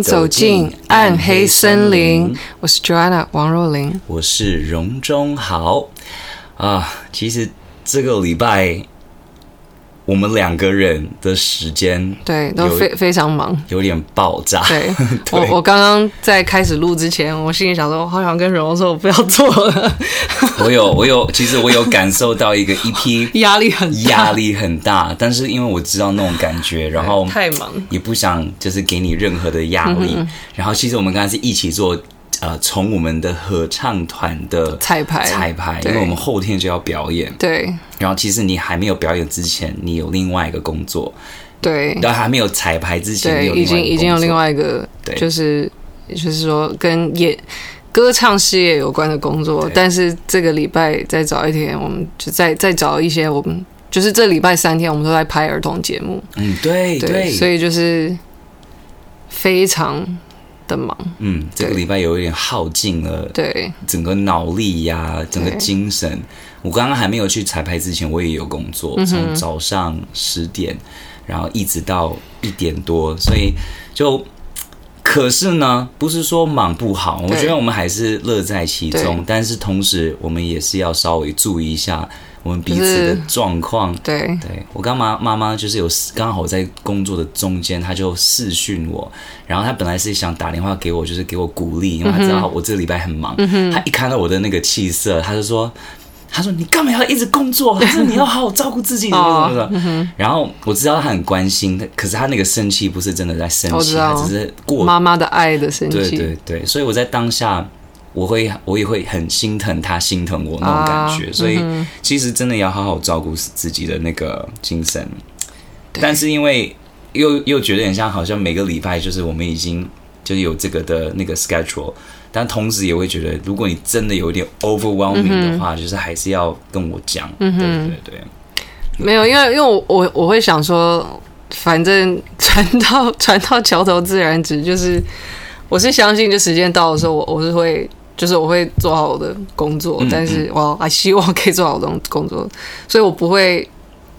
走进暗黑森林。我是 Joanna 王若琳，我是荣中豪啊。其实这个礼拜。我们两个人的时间对都非非常忙，有点爆炸。对，对我我刚刚在开始录之前，我心里想说，我好想跟荣荣说，我不要做了。我有我有，其实我有感受到一个一批 压力很压力很大，但是因为我知道那种感觉，然后太忙，也不想就是给你任何的压力。嗯、然后其实我们刚才是一起做。呃，从我们的合唱团的彩排，彩排，因为我们后天就要表演。对。然后，其实你还没有表演之前，你有另外一个工作。对。然后还没有彩排之前，对，已经已经有另外一个，对，就是就是说跟演歌唱事业有关的工作。但是这个礼拜再早一天，我们就再再找一些，我们就是这礼拜三天，我们都在拍儿童节目。嗯，对对，对。所以就是非常。的忙，嗯，这个礼拜有一点耗尽了，对，整个脑力呀、啊，整个精神。我刚刚还没有去彩排之前，我也有工作，从、嗯、早上十点，然后一直到一点多，所以就，可是呢，不是说忙不好，我觉得我们还是乐在其中，但是同时我们也是要稍微注意一下。我们彼此的状况，对对，我刚妈妈妈就是有刚好在工作的中间，她就视讯我，然后她本来是想打电话给我，就是给我鼓励，因为她知道我这个礼拜很忙。嗯、她一看到我的那个气色，她就说：“她说你干嘛要一直工作？她说 你要好好照顾自己。哦 ”然后我知道她很关心，可是她那个生气不是真的在生气，她只是过妈妈的爱的生气。对对对，所以我在当下。我会，我也会很心疼他，心疼我那种感觉，啊、所以、嗯、其实真的要好好照顾自己的那个精神。但是因为又又觉得很像，好像每个礼拜就是我们已经就是有这个的那个 schedule，但同时也会觉得，如果你真的有一点 overwhelming 的话，嗯、就是还是要跟我讲。嗯、对对对，没有，因为因为我我我会想说，反正 船到船到桥头自然直，就是我是相信，就时间到的时候，我我是会。就是我会做好我的工作，嗯、但是我还希望可以做好这种工作，所以我不会，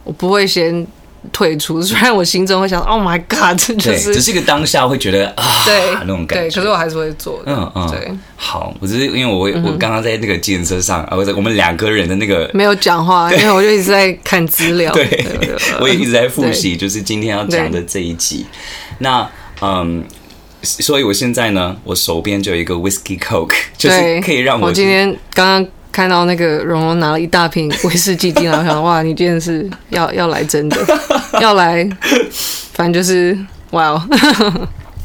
我不会先退出。虽然我心中会想，Oh my God，就是只是一个当下会觉得啊，对那种感觉，可是我还是会做的。嗯嗯，对。好，我只是因为我、嗯、我刚刚在那个计程车上啊，我我们两个人的那个没有讲话，因为我就一直在看资料。对我也一直在复习，就是今天要讲的这一集。那嗯。所以，我现在呢，我手边就有一个 Whisky Coke，就是可以让我。我今天刚刚看到那个蓉蓉拿了一大瓶 威士忌进来，我想哇，你今天是要要来真的，要来，反正就是哇哦。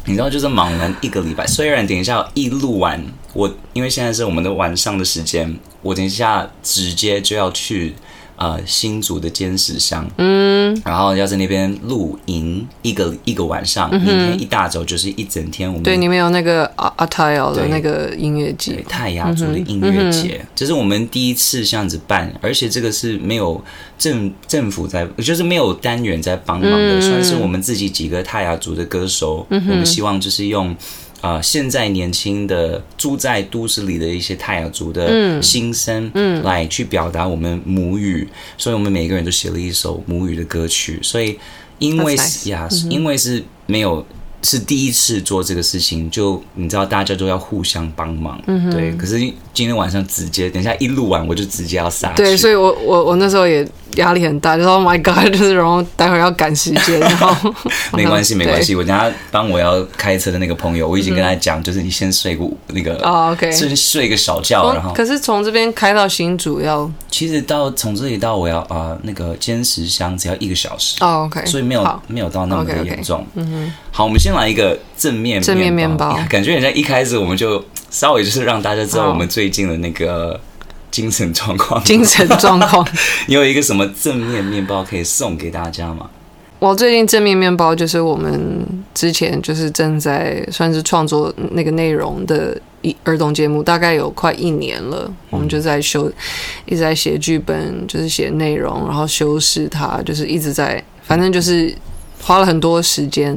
你知道，就是忙完一个礼拜，虽然等一下一录完，我因为现在是我们的晚上的时间，我等一下直接就要去。呃，新竹的尖石乡，嗯，然后要在那边露营一个一个晚上，明天一大早就是一整天。我们对，你们有那个阿阿泰尔的那个音乐节，泰雅族的音乐节，这是我们第一次这样子办，而且这个是没有政政府在，就是没有单元在帮忙的，算是我们自己几个泰雅族的歌手，我们希望就是用。啊、呃，现在年轻的住在都市里的一些泰雅族的心声，嗯，来去表达我们母语，嗯、所以我们每个人都写了一首母语的歌曲。所以，因为是呀，因为是没有。是第一次做这个事情，就你知道，大家都要互相帮忙，嗯、对。可是今天晚上直接，等一下一录完，我就直接要杀。对，所以我我我那时候也压力很大，就说 Oh my God，就是然后待会儿要赶时间，然后 没关系没关系，我等下帮我要开车的那个朋友，我已经跟他讲，就是你先睡个那个哦，OK，先睡个小觉，然后可是从这边开到新竹要，其实到从这里到我要啊、呃、那个坚石乡只要一个小时哦，OK，所以没有没有到那么的严重，嗯哼。好，我们先来一个正面正面面包，感觉人家一开始我们就稍微就是让大家知道我们最近的那个精神状况，精神状况。你有一个什么正面面包可以送给大家吗？我最近正面面包就是我们之前就是正在算是创作那个内容的一儿童节目，大概有快一年了，嗯、我们就在修，一直在写剧本，就是写内容，然后修饰它，就是一直在，反正就是。花了很多时间，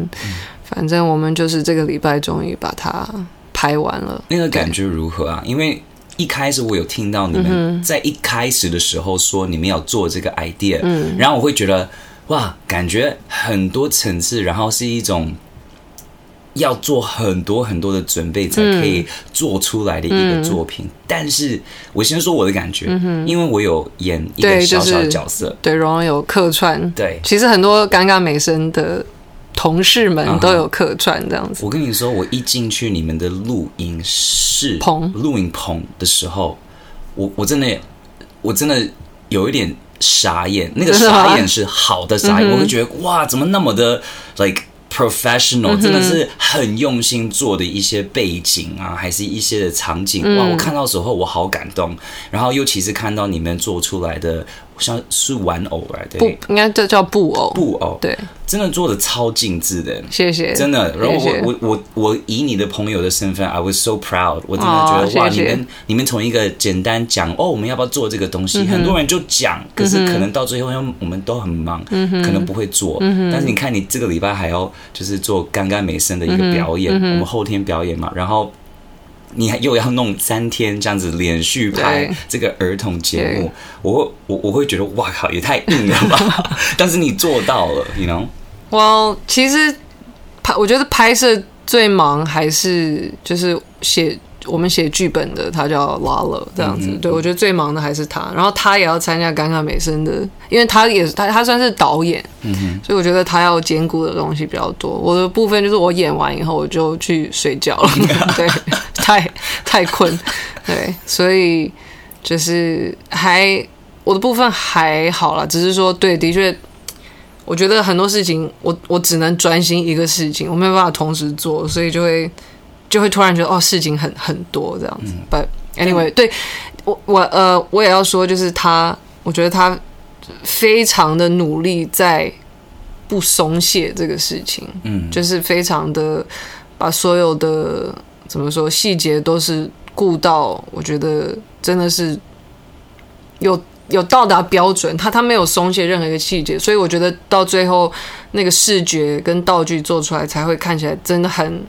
反正我们就是这个礼拜终于把它拍完了。那个感觉如何啊？因为一开始我有听到你们在一开始的时候说你们要做这个 idea，嗯，然后我会觉得哇，感觉很多层次，然后是一种要做很多很多的准备才可以做出来的一个作品。嗯、但是我先说我的感觉，嗯、因为我有演一个小小的角色，对，然后、就是、有客串。对，其实很多尴尬美声的同事们都有客串这样子。我跟你说，我一进去你们的录音室棚、录音棚的时候，我我真的我真的有一点傻眼。那个傻眼是好的傻眼，我会觉得哇，怎么那么的 like。Professional 真的是很用心做的一些背景啊，还是一些的场景哇！我看到时候我好感动，然后尤其是看到你们做出来的。像是玩偶来的，不应该这叫布偶。布偶。对，真的做的超精致的，谢谢，真的。然后我我我我以你的朋友的身份，I was so proud，我真的觉得、哦、哇，你们你们从一个简单讲哦，我们要不要做这个东西？嗯、很多人就讲，可是可能到最后，因为我们都很忙，嗯、可能不会做。嗯、但是你看，你这个礼拜还要就是做干干美声的一个表演，嗯、我们后天表演嘛，然后。你还又要弄三天这样子连续拍这个儿童节目，我我我会觉得哇靠，也太硬了吧！但是你做到了，you know？哇，well, 其实拍，我觉得拍摄最忙还是就是写。我们写剧本的他叫 Lalo 这样子，嗯、对，我觉得最忙的还是他，然后他也要参加尴尬美声的，因为他也是他他算是导演，嗯、哼所以我觉得他要兼顾的东西比较多。我的部分就是我演完以后我就去睡觉了，对，太太困，对，所以就是还我的部分还好啦，只是说对，的确，我觉得很多事情我我只能专心一个事情，我没有办法同时做，所以就会。就会突然觉得哦，事情很很多这样子。嗯、But anyway，对我我呃，我也要说，就是他，我觉得他非常的努力在不松懈这个事情，嗯，就是非常的把所有的怎么说细节都是顾到，我觉得真的是有有到达标准，他他没有松懈任何一个细节，所以我觉得到最后那个视觉跟道具做出来才会看起来真的很。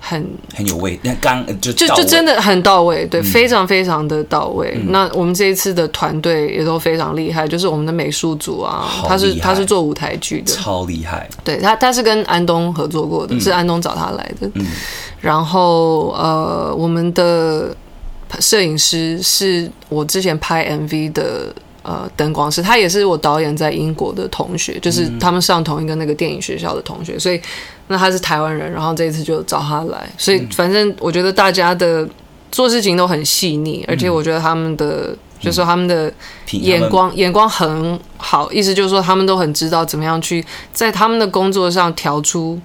很很有味，那刚就就就真的很到位，对，嗯、非常非常的到位。嗯、那我们这一次的团队也都非常厉害，就是我们的美术组啊，他是他是做舞台剧的，超厉害。对他，他是跟安东合作过的，嗯、是安东找他来的。嗯，然后呃，我们的摄影师是我之前拍 MV 的。呃，灯光师，他也是我导演在英国的同学，就是他们上同一个那个电影学校的同学，所以那他是台湾人，然后这一次就找他来，所以反正我觉得大家的做事情都很细腻，而且我觉得他们的就是说他们的眼光眼光很好，意思就是说他们都很知道怎么样去在他们的工作上调出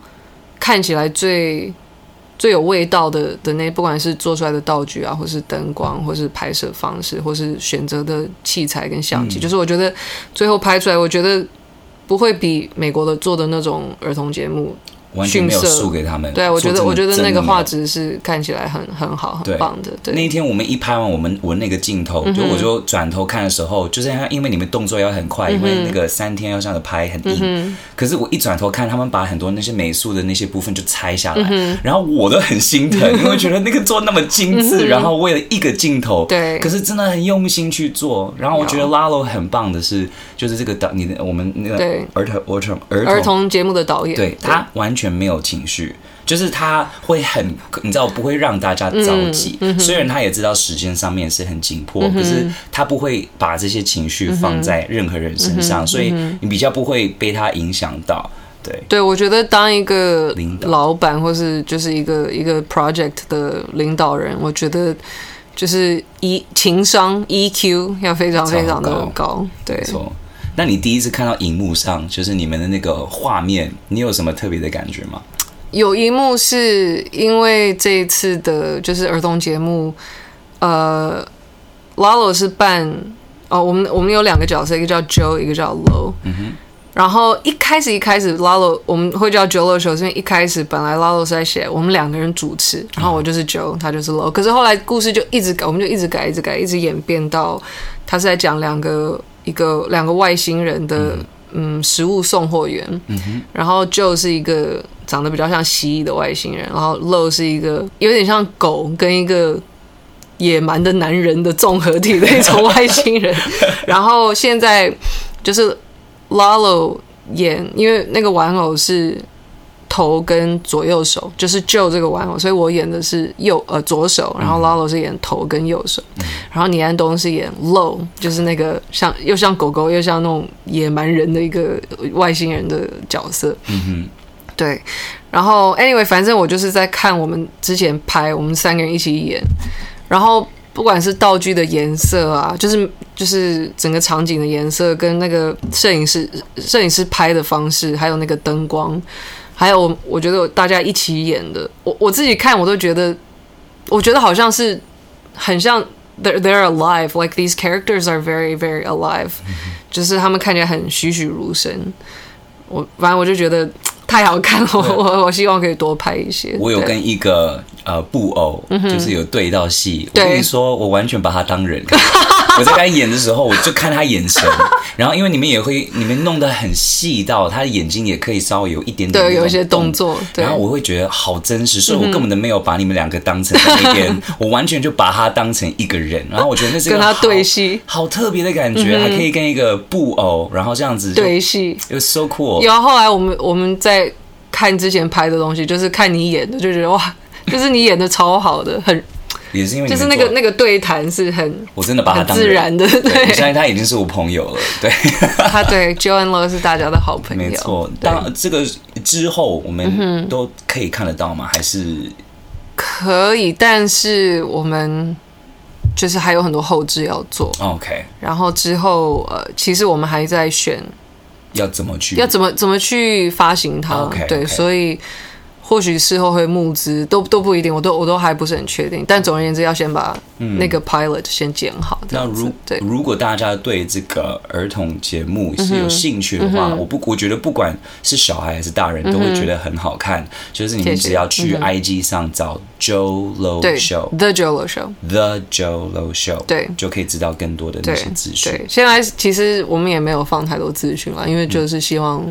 看起来最。最有味道的的那，不管是做出来的道具啊，或是灯光，或是拍摄方式，或是选择的器材跟相机，嗯、就是我觉得最后拍出来，我觉得不会比美国的做的那种儿童节目。完全没有输给他们。对，我觉得我觉得那个画质是看起来很很好，很棒的。对，那一天我们一拍完，我们我那个镜头，就我就转头看的时候，就是因为你们动作要很快，因为那个三天要这样子拍很硬。可是我一转头看，他们把很多那些美术的那些部分就拆下来，然后我都很心疼，因为觉得那个做那么精致，然后为了一个镜头，对，可是真的很用心去做。然后我觉得 Lalo 很棒的是，就是这个导你的我们那个儿童儿童儿童节目的导演，对他完全。没有情绪，就是他会很，你知道，不会让大家着急。嗯嗯、虽然他也知道时间上面是很紧迫，嗯、可是他不会把这些情绪放在任何人身上，嗯、所以你比较不会被他影响到。对，对我觉得当一个老板或是就是一个一个 project 的领导人，我觉得就是一情商 EQ 要非常非常的高。高对。那你第一次看到荧幕上，就是你们的那个画面，你有什么特别的感觉吗？有一幕是因为这一次的，就是儿童节目，呃，Lalo 是扮哦，我们我们有两个角色，一个叫 Joe，一个叫 Lo。嗯哼。然后一开始一开始，Lalo 我们会叫 Joe 的时候，是因为一开始本来 Lalo 是在写我们两个人主持，然后我就是 Joe，他就是 Lo。可是后来故事就一直改，我们就一直改，一直改，一直演变到他是在讲两个。一个两个外星人的嗯，食物送货员，嗯、然后 Joe 是一个长得比较像蜥蜴的外星人，然后 Lo 是一个有点像狗跟一个野蛮的男人的综合体的一种外星人。然后现在就是 Lalo 演，因为那个玩偶是头跟左右手，就是 Joe 这个玩偶，所以我演的是右呃左手，然后 Lalo 是演头跟右手，嗯、然后倪安东是演 Low，就是那个像又像狗狗又像那种野蛮人的一个外星人的角色。嗯哼，对。然后 Anyway，反正我就是在看我们之前拍，我们三个人一起演，然后。不管是道具的颜色啊，就是就是整个场景的颜色，跟那个摄影师摄影师拍的方式，还有那个灯光，还有我我觉得大家一起演的，我我自己看我都觉得，我觉得好像是很像 they're they're alive，like these characters are very very alive，就是他们看起来很栩栩如生。我反正我就觉得。太好看了，我我我希望可以多拍一些。我有跟一个呃布偶，就是有对到戏。我跟你说，我完全把他当人。我在跟他演的时候，我就看他眼神，然后因为你们也会，你们弄得很细到他的眼睛也可以稍微有一点点对，有一些动作，然后我会觉得好真实，所以我根本都没有把你们两个当成在那边，我完全就把他当成一个人，然后我觉得那是跟他对戏，好特别的感觉，还可以跟一个布偶，然后这样子对戏 was so cool。然后后来我们我们在看之前拍的东西，就是看你演的，就觉得哇，就是你演的超好的，很。也是因为就是那个那个对谈是很，我真的把他当自然的，对，我相信他已经是我朋友了，对，他对 Joe and Lo 是大家的好朋友，没错。当这个之后我们都可以看得到吗？还是可以？但是我们就是还有很多后置要做，OK。然后之后呃，其实我们还在选要怎么去，要怎么怎么去发行它对，所以。或许事后会募资，都都不一定，我都我都还不是很确定。但总而言之，要先把那个 pilot 先剪好。嗯、那如对，如果大家对这个儿童节目是有兴趣的话，嗯、我不我觉得不管是小孩还是大人，都会觉得很好看。嗯、就是你们只要去 IG 上找 Joe Lo Show，The Joe Lo Show，The Joe Lo Show，对，就可以知道更多的那些资讯。对，现在其实我们也没有放太多资讯了，因为就是希望。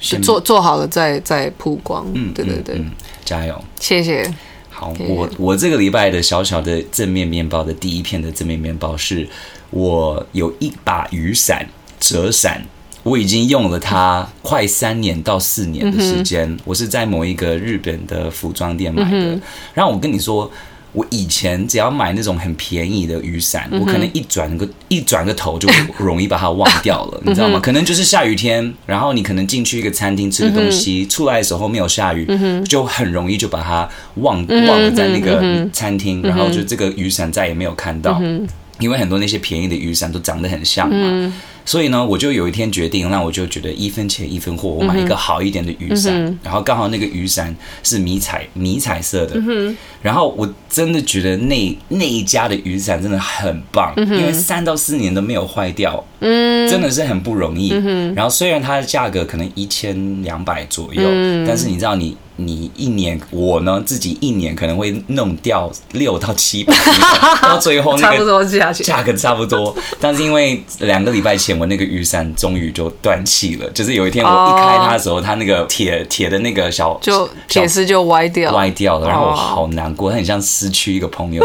是做做好了再再曝光，嗯，对对对，嗯嗯、加油，谢谢。好，我我这个礼拜的小小的正面面包的第一片的正面面包是，我有一把雨伞折伞，我已经用了它快三年到四年的时间，嗯、我是在某一个日本的服装店买的，嗯、然后我跟你说。我以前只要买那种很便宜的雨伞，嗯、我可能一转个一转个头就容易把它忘掉了，你知道吗？可能就是下雨天，然后你可能进去一个餐厅吃个东西，嗯、出来的时候没有下雨，嗯、就很容易就把它忘忘了在那个餐厅，嗯、然后就这个雨伞再也没有看到，嗯、因为很多那些便宜的雨伞都长得很像嘛。嗯所以呢，我就有一天决定，那我就觉得一分钱一分货，我买一个好一点的雨伞。嗯、然后刚好那个雨伞是迷彩迷彩色的，嗯、然后我真的觉得那那一家的雨伞真的很棒，嗯、因为三到四年都没有坏掉，嗯，真的是很不容易。嗯、然后虽然它的价格可能一千两百左右，嗯、但是你知道你。你一年，我呢自己一年可能会弄掉六到七百，到最后那个价格差不多。但是因为两个礼拜前我那个雨伞终于就断气了，就是有一天我一开它的时候，它那个铁铁的那个小就铁丝就歪掉歪掉了，然后我好难过，它很像失去一个朋友。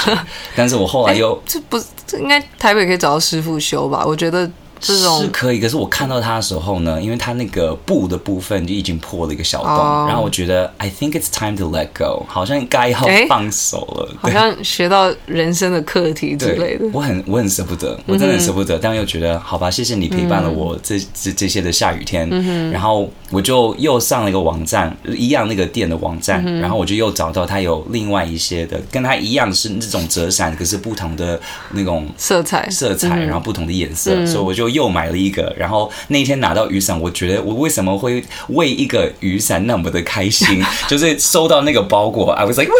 但是我后来又这不这应该台北可以找到师傅修吧？我觉得。是可以，可是我看到它的时候呢，因为它那个布的部分就已经破了一个小洞，oh. 然后我觉得 I think it's time to let go，好像该要放手了，好像学到人生的课题之类的。我很我很舍不得，我真的很舍不得，mm hmm. 但又觉得好吧，谢谢你陪伴了我这、mm hmm. 这这些的下雨天，mm hmm. 然后我就又上了一个网站，一样那个店的网站，mm hmm. 然后我就又找到它有另外一些的跟它一样是那种折伞，可是不同的那种色彩色彩，然后不同的颜色，mm hmm. 所以我就。又买了一个，然后那天拿到雨伞，我觉得我为什么会为一个雨伞那么的开心？就是收到那个包裹，I was like，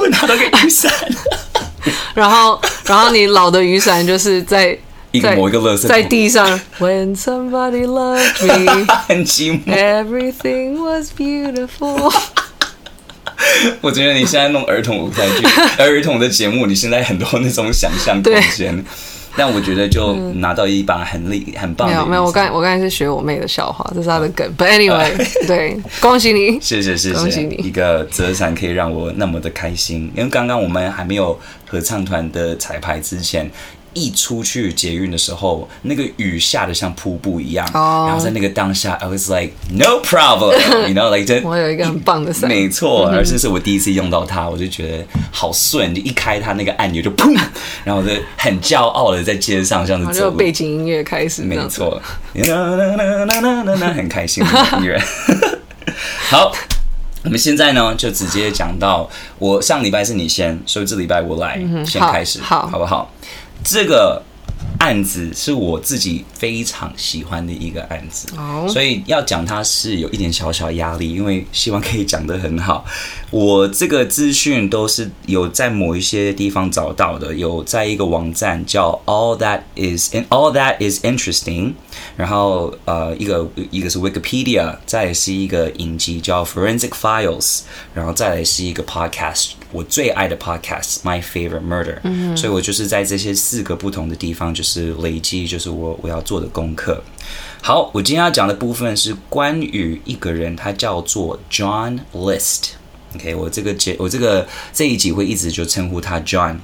我拿到个雨伞。然后，然后你老的雨伞就是在一个某一个乐色在地上。When somebody loved me，很寂寞。Everything was beautiful。我觉得你现在弄儿童舞台剧、儿童的节目，你现在很多那种想象空间。但我觉得就拿到一把很厉、很棒的。没有没有，我刚我刚才是学我妹的笑话，这是她的梗。But anyway，对，恭喜你，谢谢谢谢，恭喜你。一个折伞可以让我那么的开心，因为刚刚我们还没有合唱团的彩排之前，一出去捷运的时候，那个雨下的像瀑布一样，oh. 然后在那个当下，I was like no problem，you know，like 我有一个很棒的伞，没错，而且是我第一次用到它，我就觉得好顺，就一开它那个按钮就砰，然后我就很骄傲的在街上这样子走，就背景音乐开始，没错，很开心的音乐，好。我们现在呢，就直接讲到我上礼拜是你先，所以这礼拜我来先开始，好，好不好？这个。案子是我自己非常喜欢的一个案子，oh. 所以要讲它是有一点小小压力，因为希望可以讲得很好。我这个资讯都是有在某一些地方找到的，有在一个网站叫 All That Is and All That Is Interesting，然后呃一个一个是 Wikipedia，再来是一个影集叫 Forensic Files，然后再来是一个 Podcast，我最爱的 Podcast My Favorite Murder，嗯，所以我就是在这些四个不同的地方就是。是累积，就是我我要做的功课。好，我今天要讲的部分是关于一个人，他叫做 John List。OK，我这个节，我这个这一集会一直就称呼他 John。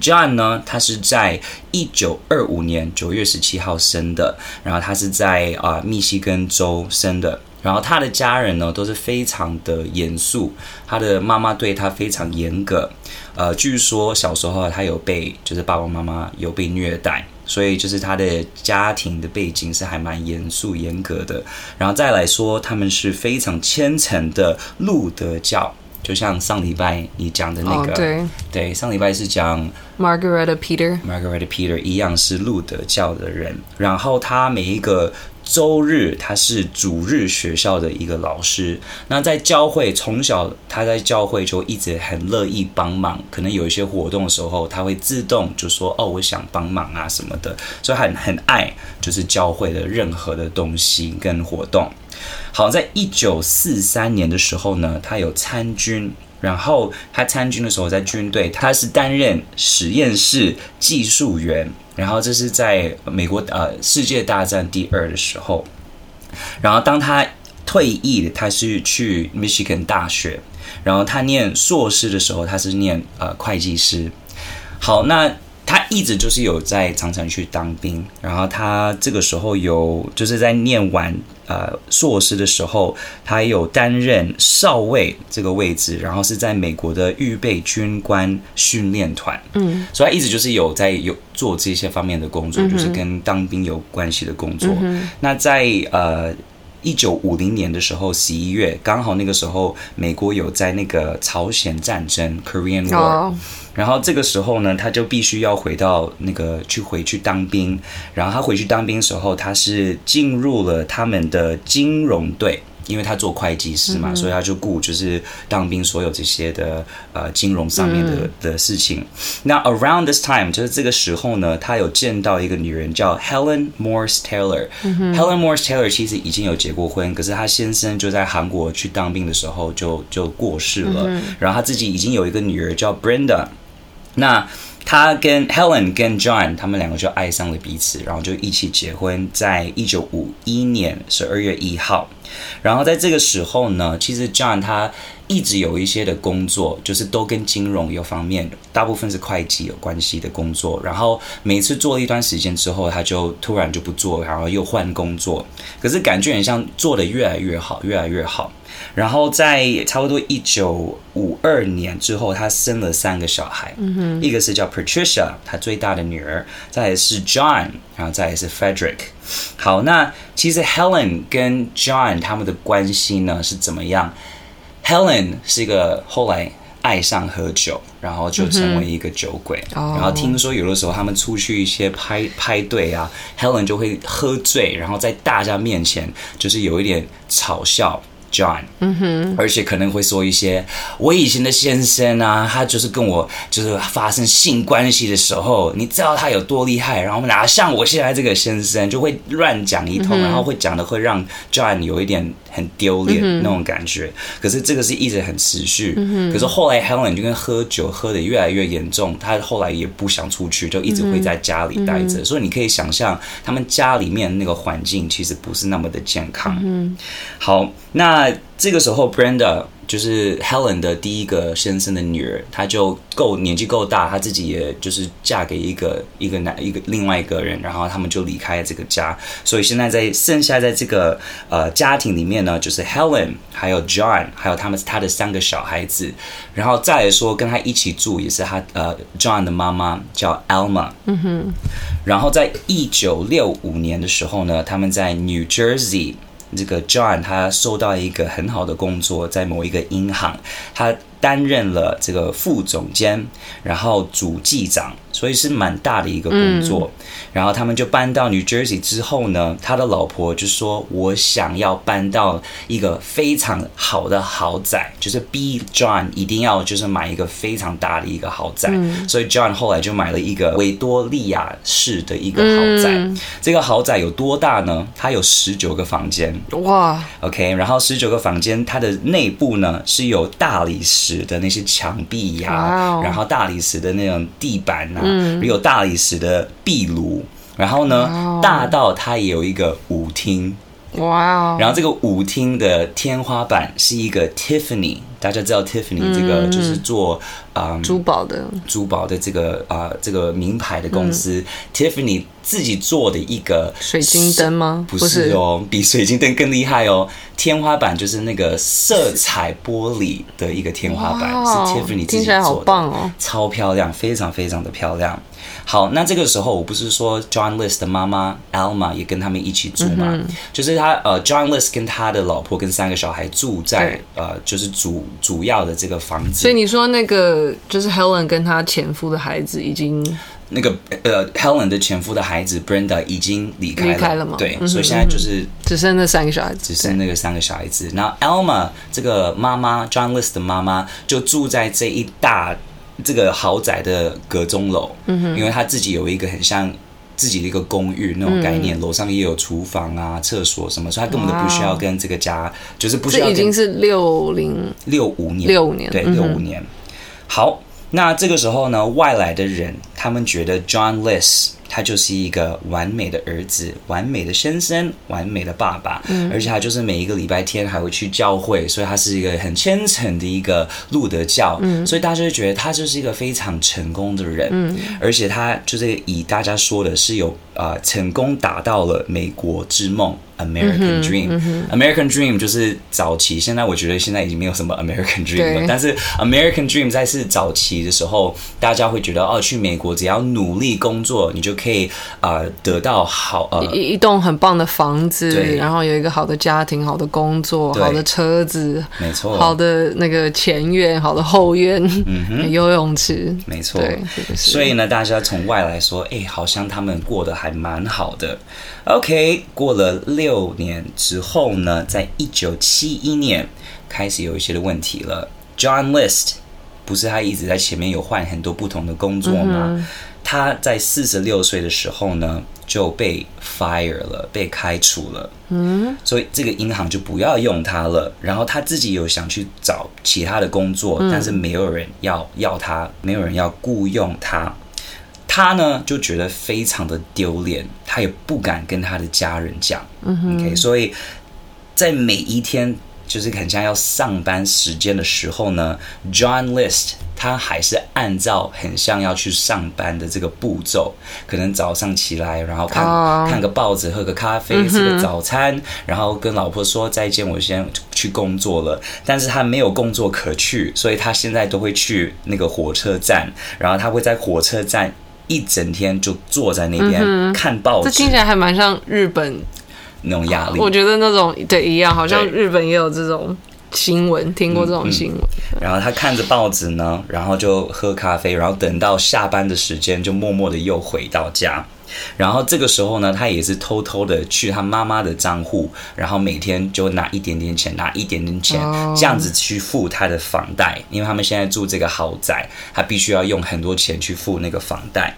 John 呢，他是在一九二五年九月十七号生的，然后他是在啊、密西根州生的。然后他的家人呢都是非常的严肃，他的妈妈对他非常严格，呃，据说小时候他有被就是爸爸妈妈有被虐待，所以就是他的家庭的背景是还蛮严肃严格的。然后再来说，他们是非常虔诚的路德教，就像上礼拜你讲的那个，对对，上礼拜是讲 Margarita Peter，Margarita Peter 一样是路德教的人，然后他每一个。周日他是主日学校的一个老师，那在教会从小他在教会就一直很乐意帮忙，可能有一些活动的时候他会自动就说哦，我想帮忙啊什么的，所以很很爱就是教会的任何的东西跟活动。好，在一九四三年的时候呢，他有参军，然后他参军的时候在军队他是担任实验室技术员。然后这是在美国呃世界大战第二的时候，然后当他退役，他是去 Michigan 大学，然后他念硕士的时候，他是念呃会计师。好，那。他一直就是有在常常去当兵，然后他这个时候有就是在念完呃硕士的时候，他有担任少尉这个位置，然后是在美国的预备军官训练团，嗯，所以他一直就是有在有做这些方面的工作，就是跟当兵有关系的工作。嗯、那在呃一九五零年的时候，十一月刚好那个时候，美国有在那个朝鲜战争 （Korean War）。Oh. 然后这个时候呢，他就必须要回到那个去回去当兵。然后他回去当兵的时候，他是进入了他们的金融队。因为他做会计师嘛，嗯、所以他就顾就是当兵所有这些的呃金融上面的、嗯、的事情。那 around this time 就是这个时候呢，他有见到一个女人叫 Helen Morse Taylor、嗯。Helen Morse Taylor 其实已经有结过婚，可是她先生就在韩国去当兵的时候就就过世了。嗯、然后她自己已经有一个女儿叫 Brenda。那他跟 Helen 跟 John 他们两个就爱上了彼此，然后就一起结婚，在一九五一年十二月一号。然后在这个时候呢，其实 John 他一直有一些的工作，就是都跟金融有方面，大部分是会计有关系的工作。然后每次做了一段时间之后，他就突然就不做，然后又换工作。可是感觉很像做的越来越好，越来越好。然后在差不多一九五二年之后，他生了三个小孩，嗯，一个是叫 Patricia，他最大的女儿，再来是 John，然后再来是 Frederick。好，那其实 Helen 跟 John 他们的关系呢是怎么样？Helen 是一个后来爱上喝酒，然后就成为一个酒鬼。嗯、然后听说有的时候他们出去一些派派对啊，Helen 就会喝醉，然后在大家面前就是有一点嘲笑。John，嗯哼，而且可能会说一些我以前的先生啊，他就是跟我就是发生性关系的时候，你知道他有多厉害，然后哪像我现在这个先生，就会乱讲一通，然后会讲的会让 John 有一点很丢脸那种感觉。可是这个是一直很持续，可是后来 Helen 就跟喝酒喝得越来越严重，他后来也不想出去，就一直会在家里待着。所以你可以想象，他们家里面那个环境其实不是那么的健康。嗯，好，那。那这个时候，Brenda 就是 Helen 的第一个先生的女儿，她就够年纪够大，她自己也就是嫁给一个一个男一个另外一个人，然后他们就离开了这个家。所以现在在剩下在这个呃家庭里面呢，就是 Helen 还有 John 还有他们他的三个小孩子，然后再来说跟他一起住也是他呃 John 的妈妈叫 Alma。嗯哼。然后在一九六五年的时候呢，他们在 New Jersey。这个 John 他收到一个很好的工作，在某一个银行，他担任了这个副总监，然后主计长。所以是蛮大的一个工作，嗯、然后他们就搬到 New Jersey 之后呢，他的老婆就说：“我想要搬到一个非常好的豪宅，就是逼 John 一定要就是买一个非常大的一个豪宅。嗯”所以 John 后来就买了一个维多利亚式的一个豪宅。嗯、这个豪宅有多大呢？它有十九个房间。哇！OK，然后十九个房间，它的内部呢是有大理石的那些墙壁呀、然后大理石的那种地板啊。嗯，有大理石的壁炉，然后呢.大到它也有一个舞厅，哇.然后这个舞厅的天花板是一个 Tiffany，大家知道 Tiffany 这个就是做啊、嗯、珠宝的。珠宝的这个啊、呃、这个名牌的公司、嗯、Tiffany 自己做的一个水晶灯吗？不是。哦，比水晶灯更厉害哦。天花板就是那个色彩玻璃的一个天花板，哇是 Tiffany 自己做的，听起来好棒哦，超漂亮，非常非常的漂亮。好，那这个时候我不是说 John List 的妈妈 Alma 也跟他们一起住吗？嗯、就是他呃，John List 跟他的老婆跟三个小孩住在呃，就是主主要的这个房子。所以你说那个就是 Helen 跟她前夫的孩子已经。那个呃，Helen 的前夫的孩子 Brenda 已经离开了，离开了吗？对，嗯、所以现在就是只剩那三个小孩子，只剩那个三个小孩子。然后 Alma 这个妈妈，John List 的妈妈就住在这一大这个豪宅的阁中楼，嗯哼，因为她自己有一个很像自己的一个公寓那种概念，嗯、楼上也有厨房啊、厕所什么，所以他根本都不需要跟这个家，就是不需要。已经是六零六五年，六五年，对，六五年。嗯、好。那这个时候呢，外来的人他们觉得 John List 他就是一个完美的儿子、完美的先生、完美的爸爸，嗯，而且他就是每一个礼拜天还会去教会，所以他是一个很虔诚的一个路德教，嗯，所以大家就觉得他就是一个非常成功的人，嗯，而且他就是以大家说的是有啊、呃、成功达到了美国之梦。American Dream，American Dream 就是早期。现在我觉得现在已经没有什么 American Dream 了。但是 American Dream 在是早期的时候，大家会觉得哦，去美国只要努力工作，你就可以啊、呃、得到好呃一一栋很棒的房子，然后有一个好的家庭、好的工作、好的车子，没错，好的那个前院、好的后院，游泳池，没错。对所以呢，大家从外来说，哎，好像他们过得还蛮好的。OK，过了六年之后呢，在一九七一年开始有一些的问题了。John List 不是他一直在前面有换很多不同的工作吗？他在四十六岁的时候呢就被 fire 了，被开除了。嗯，所以这个银行就不要用他了。然后他自己有想去找其他的工作，但是没有人要要他，没有人要雇佣他。他呢就觉得非常的丢脸，他也不敢跟他的家人讲。嗯哼，OK，所以在每一天就是很像要上班时间的时候呢，John List 他还是按照很像要去上班的这个步骤，可能早上起来，然后看、oh. 看个报纸，喝个咖啡，吃个早餐，然后跟老婆说再见，我先去工作了。但是他没有工作可去，所以他现在都会去那个火车站，然后他会在火车站。一整天就坐在那边、嗯、看报纸，这听起来还蛮像日本那种压力。我觉得那种对一样，好像日本也有这种新闻，听过这种新闻、嗯嗯。然后他看着报纸呢，然后就喝咖啡，然后等到下班的时间，就默默的又回到家。然后这个时候呢，他也是偷偷的去他妈妈的账户，然后每天就拿一点点钱，拿一点点钱，这样子去付他的房贷。因为他们现在住这个豪宅，他必须要用很多钱去付那个房贷。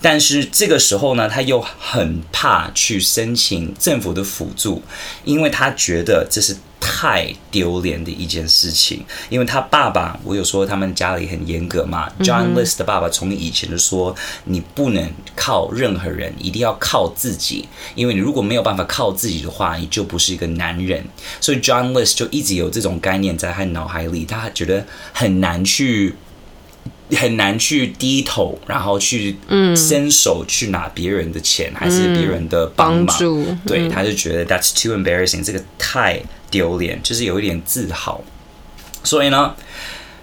但是这个时候呢，他又很怕去申请政府的辅助，因为他觉得这是太丢脸的一件事情。因为他爸爸，我有说他们家里很严格嘛。John List 的爸爸从以前就说，你不能靠任何人，一定要靠自己。因为你如果没有办法靠自己的话，你就不是一个男人。所以 John List 就一直有这种概念在他脑海里，他觉得很难去。很难去低头，然后去伸手去拿别人的钱，嗯、还是别人的帮忙？帮助对，他就觉得 that's too embarrassing，这个太丢脸，就是有一点自豪。所以呢，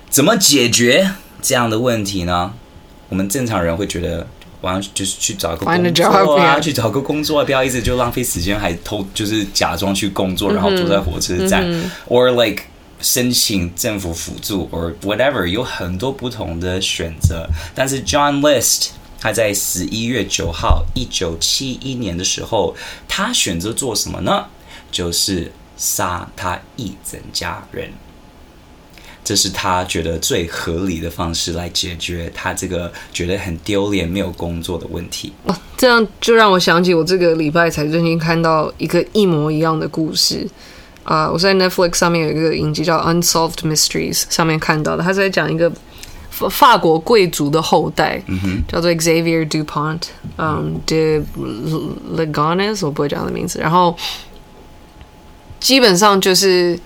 怎么解决这样的问题呢？我们正常人会觉得，完就是去找个工作啊，去找个工作啊，不要一直就浪费时间，还偷就是假装去工作，然后坐在火车站、嗯、，or like。申请政府辅助，or whatever，有很多不同的选择。但是 John List 他在十一月九号，一九七一年的时候，他选择做什么呢？就是杀他一整家人。这是他觉得最合理的方式来解决他这个觉得很丢脸、没有工作的问题。哦，这样就让我想起我这个礼拜才最近看到一个一模一样的故事。啊，uh, 我在 Netflix 上面有一个影集叫《Unsolved Mysteries》，上面看到的，他是在讲一个法法国贵族的后代，嗯、叫做 Xavier Dupont，嗯，de Ligonnès，我不会讲他的名字。然后基本上就是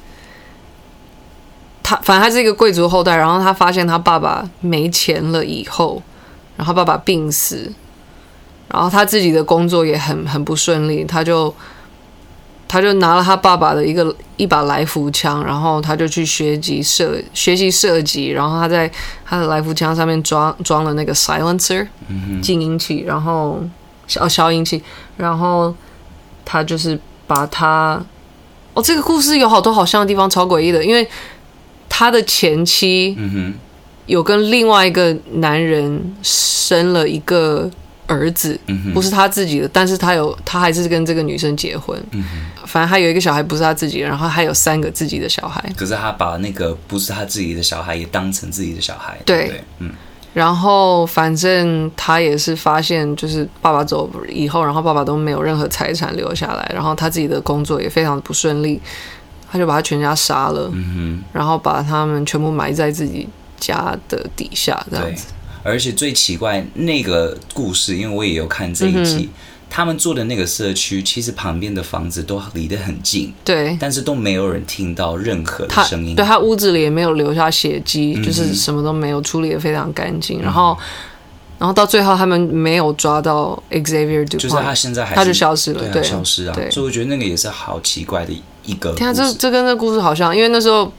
他，反正他是一个贵族后代。然后他发现他爸爸没钱了以后，然后爸爸病死，然后他自己的工作也很很不顺利，他就。他就拿了他爸爸的一个一把来福枪，然后他就去学习射学习射击，然后他在他的来福枪上面装装了那个 silencer 静音器，然后消消音器，然后他就是把他哦，这个故事有好多好像的地方，超诡异的，因为他的前妻有跟另外一个男人生了一个。儿子不是他自己的，但是他有，他还是跟这个女生结婚。嗯，反正他有一个小孩不是他自己的，然后还有三个自己的小孩。可是他把那个不是他自己的小孩也当成自己的小孩。对，对，嗯。然后反正他也是发现，就是爸爸走以后，然后爸爸都没有任何财产留下来，然后他自己的工作也非常的不顺利，他就把他全家杀了。嗯，然后把他们全部埋在自己家的底下，这样子。而且最奇怪那个故事，因为我也有看这一集，嗯、他们住的那个社区，其实旁边的房子都离得很近，对，但是都没有人听到任何的声音，对，他屋子里也没有留下血迹，嗯、就是什么都没有，处理的非常干净，然后，然后到最后他们没有抓到 Xavier Dupont，就是他现在还是他就消失了，对，对消失啊，对。所以我觉得那个也是好奇怪的一个，天啊，这这跟那故事好像，因为那时候。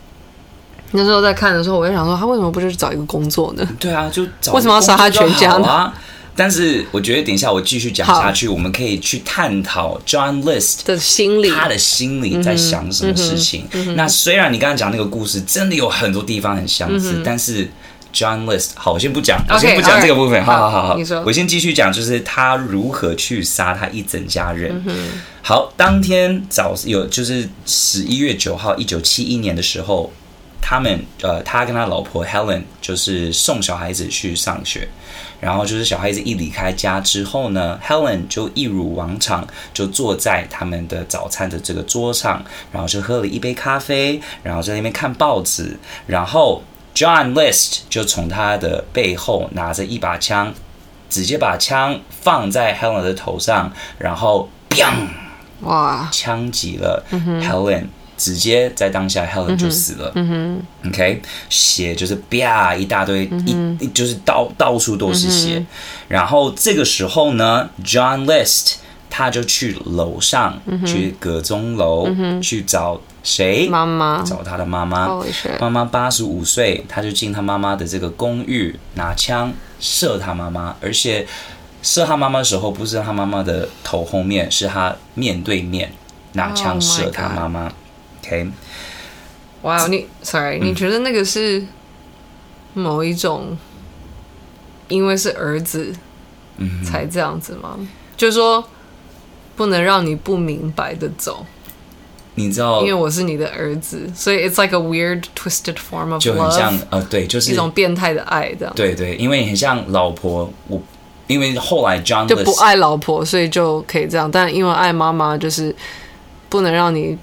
那时候在看的时候，我就想说，他为什么不就是找一个工作呢？对啊，就找为什么要杀他全家呢？但是我觉得，等一下我继续讲下去，我们可以去探讨 John List 的心理，他的心理在想什么事情。嗯嗯、那虽然你刚刚讲那个故事真的有很多地方很相似，嗯、但是 John List，好，我先不讲，我先不讲这个部分。好好好好，你说，我先继续讲，就是他如何去杀他一整家人。嗯、好，当天早有就是十一月九号，一九七一年的时候。他们呃，他跟他老婆 Helen 就是送小孩子去上学，然后就是小孩子一离开家之后呢，Helen 就一如往常就坐在他们的早餐的这个桌上，然后就喝了一杯咖啡，然后在那边看报纸，然后 John List 就从他的背后拿着一把枪，直接把枪放在 Helen 的头上，然后砰，哇，枪击了 Helen。直接在当下，Helen 就死了。嗯哼，OK，血就是啪一大堆，嗯、一就是到到处都是血。嗯、然后这个时候呢，John List 他就去楼上，嗯、去阁钟楼、嗯、去找谁？妈妈，找他的妈妈。妈妈八十五岁，他就进他妈妈的这个公寓，拿枪射他妈妈，而且射他妈妈的时候不是他妈妈的头后面，是他面对面拿枪射他妈妈。Oh OK，哇 Wow, 你 Sorry，、嗯、你觉得那个是某一种，因为是儿子，嗯才这样子吗？嗯、就是说不能让你不明白的走，你知道，因为我是你的儿子，所以 it's like a weird twisted form of love，就很像呃，对，就是一种变态的爱这样。对对，因为很像老婆，我因为后来 John 就不爱老婆，所以就可以这样。但因为爱妈妈，就是不能让你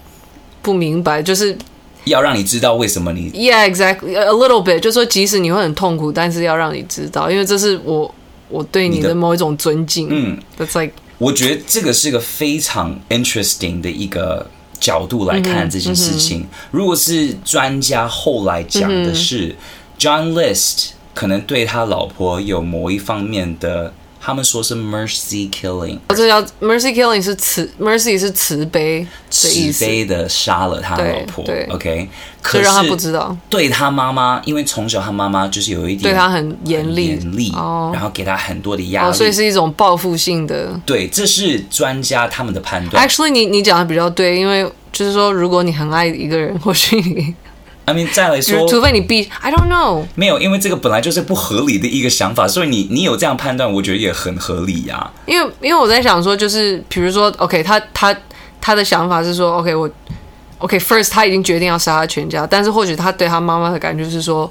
不明白，就是要让你知道为什么你。Yeah, exactly. A little bit，就是说即使你会很痛苦，但是要让你知道，因为这是我我对你的某一种尊敬。嗯，That's like，我觉得这个是一个非常 interesting 的一个角度来看这件事情。嗯嗯、如果是专家后来讲的是、嗯、John List。可能对他老婆有某一方面的，他们说是 mercy killing，这叫 mercy killing 是慈 mercy 是慈悲慈悲的杀了他老婆。，OK，可是让他不知道，对他妈妈，因为从小他妈妈就是有一点对他很严厉，严厉，oh. 然后给他很多的压力，oh, 所以是一种报复性的。对，这是专家他们的判断。Actually，你你讲的比较对，因为就是说，如果你很爱一个人，或许你。I mean, 再来说，除非你必，I don't know，没有，因为这个本来就是不合理的一个想法，所以你你有这样判断，我觉得也很合理呀、啊。因为因为我在想说，就是比如说，OK，他他他的想法是说，OK，我 OK，first，、okay, 他已经决定要杀他全家，但是或许他对他妈妈的感觉是说，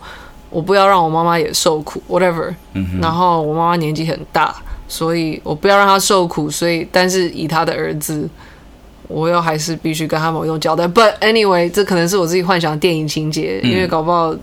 我不要让我妈妈也受苦，whatever，、嗯、然后我妈妈年纪很大，所以我不要让她受苦，所以但是以他的儿子。我又还是必须跟他某一种交代，But anyway，这可能是我自己幻想的电影情节，嗯、因为搞不好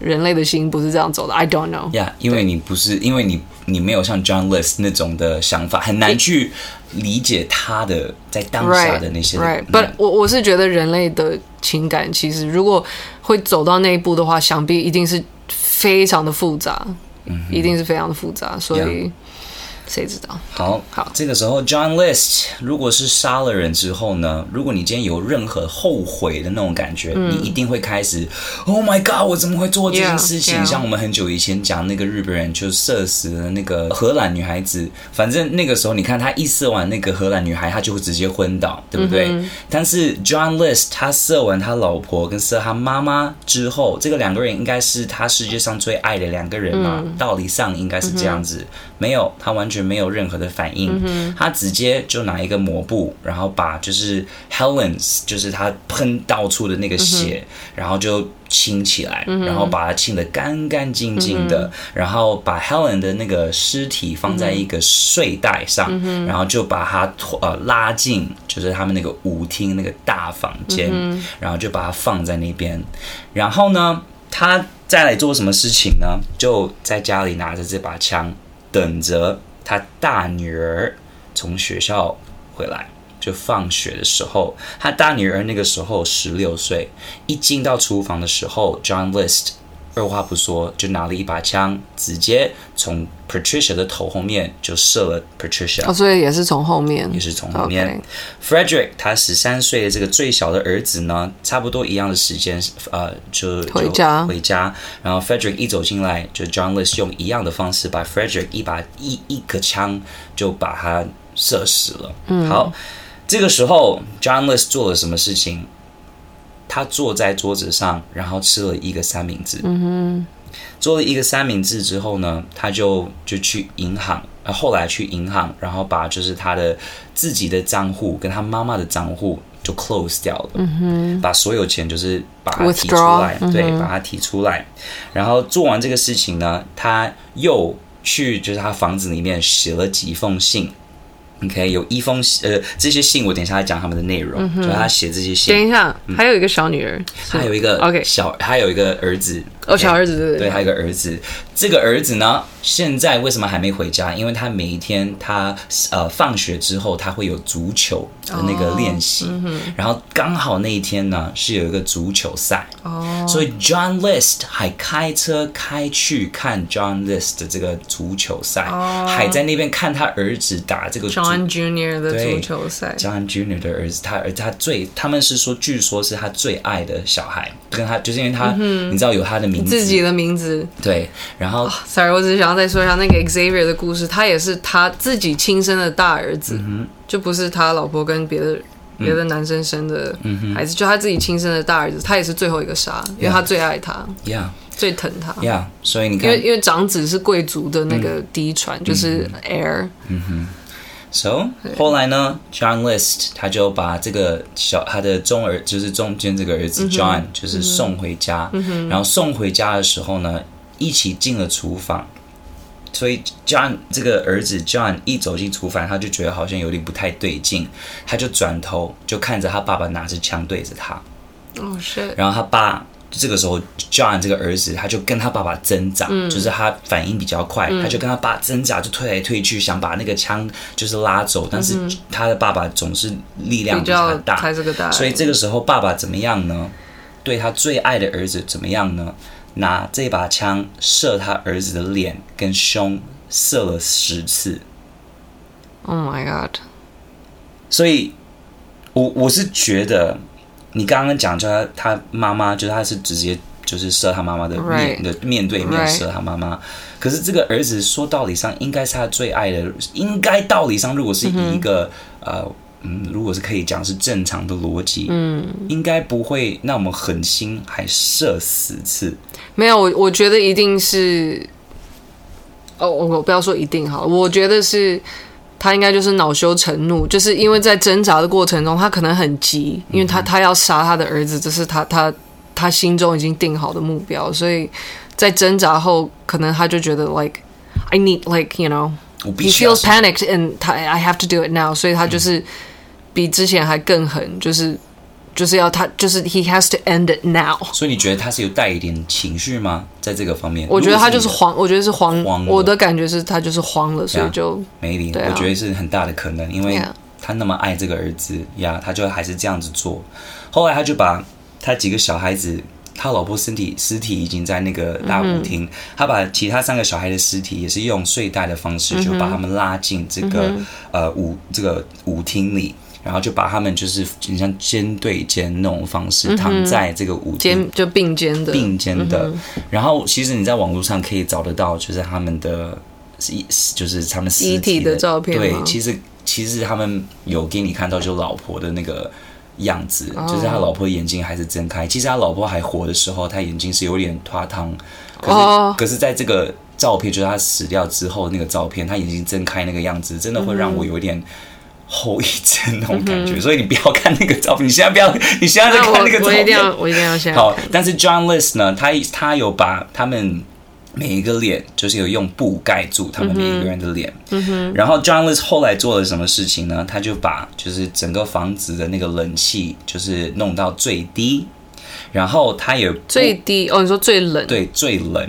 人类的心不是这样走的。I don't know。Yeah，因为你不是，因为你你没有像 John List 那种的想法，很难去理解他的在当下的那些。Right，But、right. 嗯、我我是觉得人类的情感其实如果会走到那一步的话，想必一定是非常的复杂，嗯、一定是非常的复杂，所以。Yeah. 谁知道？好好，这个时候 John List 如果是杀了人之后呢？如果你今天有任何后悔的那种感觉，嗯、你一定会开始 Oh my God，我怎么会做这件事情？Yeah, yeah. 像我们很久以前讲那个日本人就射死了那个荷兰女孩子，反正那个时候你看他一射完那个荷兰女孩，他就会直接昏倒，对不对？嗯、但是 John List 他射完他老婆跟射他妈妈之后，这个两个人应该是他世界上最爱的两个人嘛？嗯、道理上应该是这样子，没有，他完全。没有任何的反应，嗯、他直接就拿一个抹布，然后把就是 Helen's 就是他喷到处的那个血，嗯、然后就清起来，嗯、然后把它清得干干净净的，嗯、然后把 Helen 的那个尸体放在一个睡袋上，嗯、然后就把它呃拉进就是他们那个舞厅那个大房间，嗯、然后就把它放在那边，然后呢，他再来做什么事情呢？就在家里拿着这把枪等着。他大女儿从学校回来，就放学的时候，他大女儿那个时候十六岁，一进到厨房的时候，John List。二话不说，就拿了一把枪，直接从 Patricia 的头后面就射了 Patricia。哦，所以也是从后面，也是从后面。Frederick 他十三岁的这个最小的儿子呢，差不多一样的时间，呃，就，就回家回家。然后 Frederick 一走进来，就 John List 用一样的方式把 Frederick 一把一一个枪就把他射死了。嗯，好，这个时候 John List 做了什么事情？他坐在桌子上，然后吃了一个三明治。嗯哼，做了一个三明治之后呢，他就就去银行，呃，后来去银行，然后把就是他的自己的账户跟他妈妈的账户就 close 掉了。嗯哼，把所有钱就是把它提出来，Withdraw, 对，把它提出来。然后做完这个事情呢，他又去就是他房子里面写了几封信。OK，有一封信，呃，这些信我等一下来讲他们的内容。就他写这些信。等一下，嗯、还有一个小女儿，还有一个 OK 小，还有一个儿子。哦，小儿子对对对，还有一个儿子。这个儿子呢，现在为什么还没回家？因为他每一天他呃放学之后，他会有足球的那个练习，哦嗯、然后刚好那一天呢是有一个足球赛，哦，所以 John List 还开车开去看 John List 的这个足球赛，哦、还在那边看他儿子打这个 John Junior 的足球赛。John Junior 的儿子，他儿子他最，他们是说，据说是他最爱的小孩，跟他就是因为他，嗯、你知道有他的名字，自己的名字，对，然后。Oh, sorry，我只是想要再说一下那个 Xavier 的故事，他也是他自己亲生的大儿子，嗯、就不是他老婆跟别的别的男生生的孩子，嗯、就他自己亲生的大儿子，他也是最后一个杀，因为他最爱他，Yeah. 最疼他，Yeah. 所以你看，因为因为长子是贵族的那个嫡传，嗯、就是 heir。嗯哼，So 后来呢，John List 他就把这个小他的中儿，就是中间这个儿子 John，、嗯、就是送回家，嗯、然后送回家的时候呢。一起进了厨房，所以 John 这个儿子 John 一走进厨房，他就觉得好像有点不太对劲，他就转头就看着他爸爸拿着枪对着他。哦，是。然后他爸这个时候，John 这个儿子他就跟他爸爸挣扎，嗯、就是他反应比较快，嗯、他就跟他爸挣扎，就推来推去，想把那个枪就是拉走，但是他的爸爸总是力量比较大，开这个大，所以这个时候爸爸怎么样呢？对他最爱的儿子怎么样呢？拿这把枪射他儿子的脸跟胸，射了十次。Oh my god！所以，我我是觉得，你刚刚讲，就他他妈妈，就是他是直接就是射他妈妈的面的.面对面射他妈妈。可是这个儿子说道理上应该是他最爱的，应该道理上如果是以一个、mm hmm. 呃。嗯，如果是可以讲是正常的逻辑，嗯，应该不会那么狠心，还射十次。没有，我我觉得一定是，哦，我不要说一定好，我觉得是他应该就是恼羞成怒，就是因为在挣扎的过程中，他可能很急，因为他他要杀他的儿子，这是他他他心中已经定好的目标，所以在挣扎后，可能他就觉得 like I need like you know he feels panicked and I have to do it now，所以他就是。嗯比之前还更狠，就是就是要他，就是 he has to end it now。所以你觉得他是有带一点情绪吗？在这个方面，我觉得他就是慌，我觉得是慌。慌我的感觉是他就是慌了，所以就没理。啊、我觉得是很大的可能，因为他那么爱这个儿子呀，他就还是这样子做。后来他就把他几个小孩子，他老婆身体尸体已经在那个大舞厅，嗯、他把其他三个小孩的尸体也是用睡袋的方式，就把他们拉进这个、嗯、呃舞这个舞厅里。然后就把他们就是你像肩对肩那种方式躺在这个舞厅，肩就并肩的并肩的。嗯、然后其实你在网络上可以找得到，就是他们的就是他们尸体的照片。对，其实其实他们有给你看到，就老婆的那个样子，哦、就是他老婆眼睛还是睁开。其实他老婆还活的时候，他眼睛是有点塌汤。可是、哦、可是在这个照片，就是他死掉之后那个照片，他眼睛睁开那个样子，真的会让我有点。后遗症那种感觉，嗯、所以你不要看那个照片。你现在不要，你现在在看那个照片。我，我一定要，我一定要先。好，但是 John List 呢，他他有把他们每一个脸，就是有用布盖住他们每一个人的脸。嗯哼。然后 John List 后来做了什么事情呢？他就把就是整个房子的那个冷气就是弄到最低，然后他也最低哦，你说最冷？对，最冷。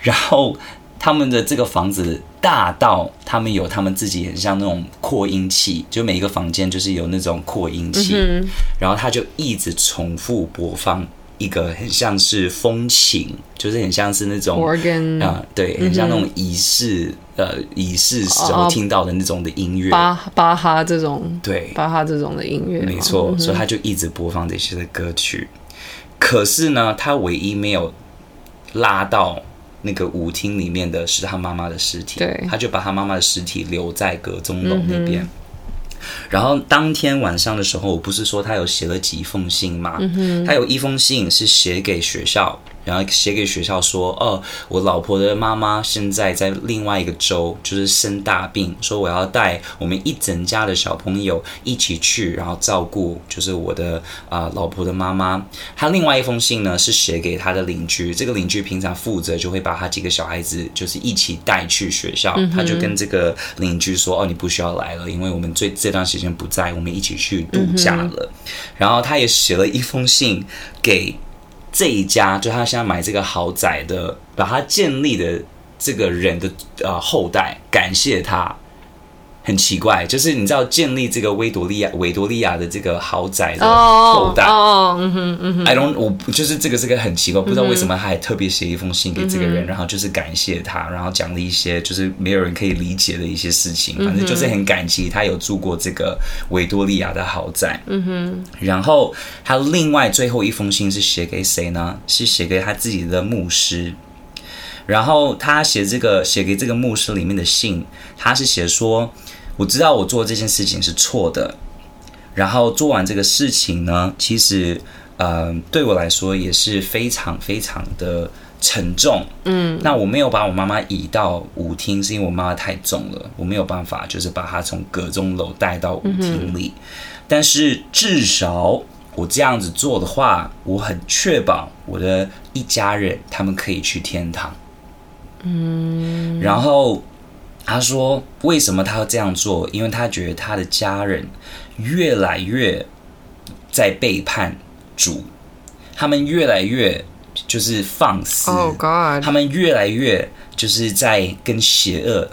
然后。他们的这个房子大到他们有他们自己很像那种扩音器，就每一个房间就是有那种扩音器，嗯、然后他就一直重复播放一个很像是风琴，就是很像是那种 organ 啊，对，很像那种仪式、嗯、呃仪式时候听到的那种的音乐，巴巴哈这种，对，巴哈这种的音乐，没错，嗯、所以他就一直播放这些的歌曲。可是呢，他唯一没有拉到。那个舞厅里面的是他妈妈的尸体，对，他就把他妈妈的尸体留在阁中楼那边。嗯、然后当天晚上的时候，我不是说他有写了几封信吗？嗯、他有一封信是写给学校。然后写给学校说：“哦，我老婆的妈妈现在在另外一个州，就是生大病，说我要带我们一整家的小朋友一起去，然后照顾，就是我的啊、呃、老婆的妈妈。他另外一封信呢是写给他的邻居，这个邻居平常负责就会把他几个小孩子就是一起带去学校。嗯、他就跟这个邻居说：哦，你不需要来了，因为我们最这段时间不在，我们一起去度假了。嗯、然后他也写了一封信给。”这一家就他现在买这个豪宅的，把他建立的这个人的呃后代，感谢他。很奇怪，就是你知道建立这个维多利亚维多利亚的这个豪宅的后代。哦，嗯哼嗯哼，I don't，我就是这个这个很奇怪，不知道为什么他还特别写一封信给这个人，然后就是感谢他，然后讲了一些就是没有人可以理解的一些事情，反正就是很感激他有住过这个维多利亚的豪宅，嗯哼，然后他另外最后一封信是写给谁呢？是写给他自己的牧师，然后他写这个写给这个牧师里面的信，他是写说。我知道我做这件事情是错的，然后做完这个事情呢，其实，呃，对我来说也是非常非常的沉重。嗯，那我没有把我妈妈移到舞厅，是因为我妈妈太重了，我没有办法，就是把她从阁中楼带到舞厅里。嗯。但是至少我这样子做的话，我很确保我的一家人他们可以去天堂。嗯，然后他说，为什么他要这样做？因为他觉得他的家人越来越在背叛主，他们越来越就是放肆，Oh God，他们越来越就是在跟邪恶。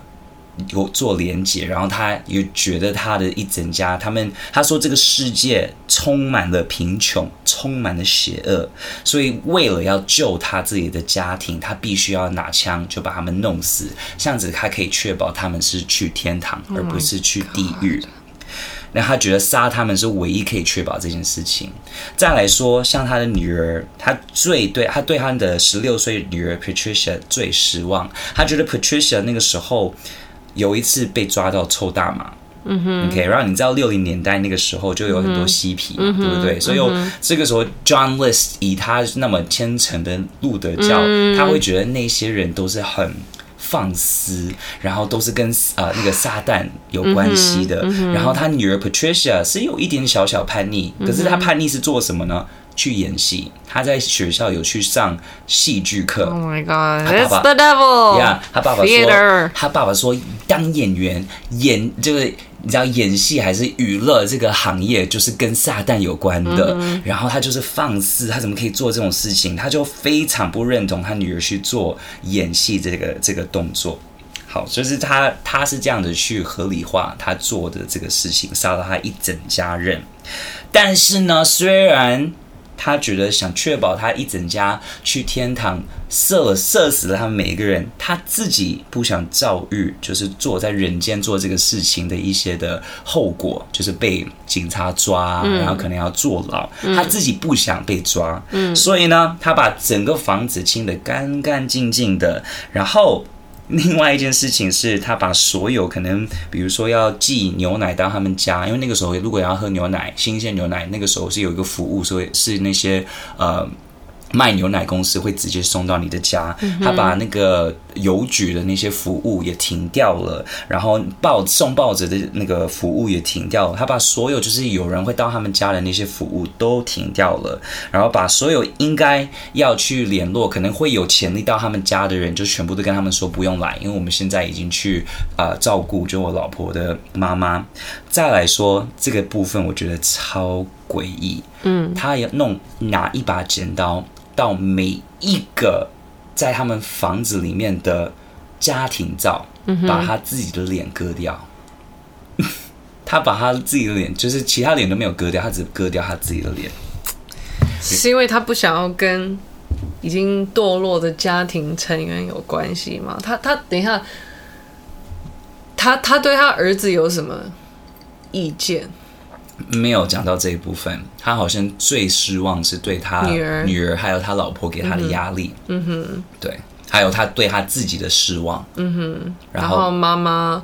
有做连接，然后他也觉得他的一整家，他们他说这个世界充满了贫穷，充满了邪恶，所以为了要救他自己的家庭，他必须要拿枪就把他们弄死，这样子他可以确保他们是去天堂，而不是去地狱。那他觉得杀他们是唯一可以确保这件事情。再来说，像他的女儿，他最对他对他的十六岁女儿 Patricia 最失望，他觉得 Patricia 那个时候。有一次被抓到抽大麻，嗯哼，OK，然后你知道六零年代那个时候就有很多嬉皮嘛，嗯、对不对？嗯、所以这个时候，John List 以他那么虔诚的路德教，嗯、他会觉得那些人都是很放肆，然后都是跟呃那个撒旦有关系的。然后他女儿 Patricia 是有一点小小叛逆，可是他叛逆是做什么呢？去演戏，他在学校有去上戏剧课。Oh my god, it's the devil. Yeah, 他爸爸说.他爸爸说，当演员演就是，你知道演戏还是娱乐这个行业，就是跟撒旦有关的。Mm hmm. 然后他就是放肆，他怎么可以做这种事情？他就非常不认同他女儿去做演戏这个这个动作。好，就是他他是这样子去合理化他做的这个事情，杀了他一整家人。但是呢，虽然他觉得想确保他一整家去天堂，射了射死了他们每一个人，他自己不想遭遇，就是做在人间做这个事情的一些的后果，就是被警察抓，然后可能要坐牢。嗯、他自己不想被抓，嗯、所以呢，他把整个房子清得干干净净的，然后。另外一件事情是，他把所有可能，比如说要寄牛奶到他们家，因为那个时候如果要喝牛奶，新鲜牛奶，那个时候是有一个服务，所以是那些呃。卖牛奶公司会直接送到你的家，他把那个邮局的那些服务也停掉了，然后报送报纸的那个服务也停掉了，他把所有就是有人会到他们家的那些服务都停掉了，然后把所有应该要去联络，可能会有潜力到他们家的人，就全部都跟他们说不用来，因为我们现在已经去啊、呃、照顾就我老婆的妈妈。再来说这个部分，我觉得超诡异，嗯，他要弄拿一把剪刀。到每一个在他们房子里面的家庭照，把他自己的脸割掉。他把他自己的脸，就是其他脸都没有割掉，他只割掉他自己的脸。是因为他不想要跟已经堕落的家庭成员有关系吗？他他等一下，他他对他儿子有什么意见？没有讲到这一部分，他好像最失望是对他女儿，女儿还有他老婆给他的压力，嗯哼，对，还有他对他自己的失望，嗯哼，然后妈妈，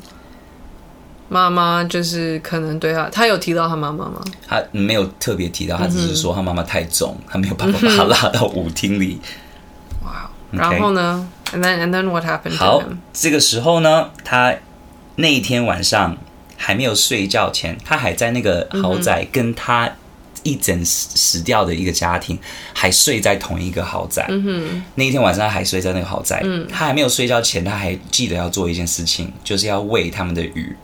妈妈就是可能对他，他有提到他妈妈吗？他没有特别提到，他只是说他妈妈太重，他没有办法把他拉到舞厅里。哇，然后呢？And then and then what happened？好，这个时候呢，他那一天晚上。还没有睡觉前，他还在那个豪宅，跟他一整死死掉的一个家庭还睡在同一个豪宅。嗯哼，那一天晚上他还睡在那个豪宅。嗯，他还没有睡觉前，他还记得要做一件事情，就是要喂他们的鱼，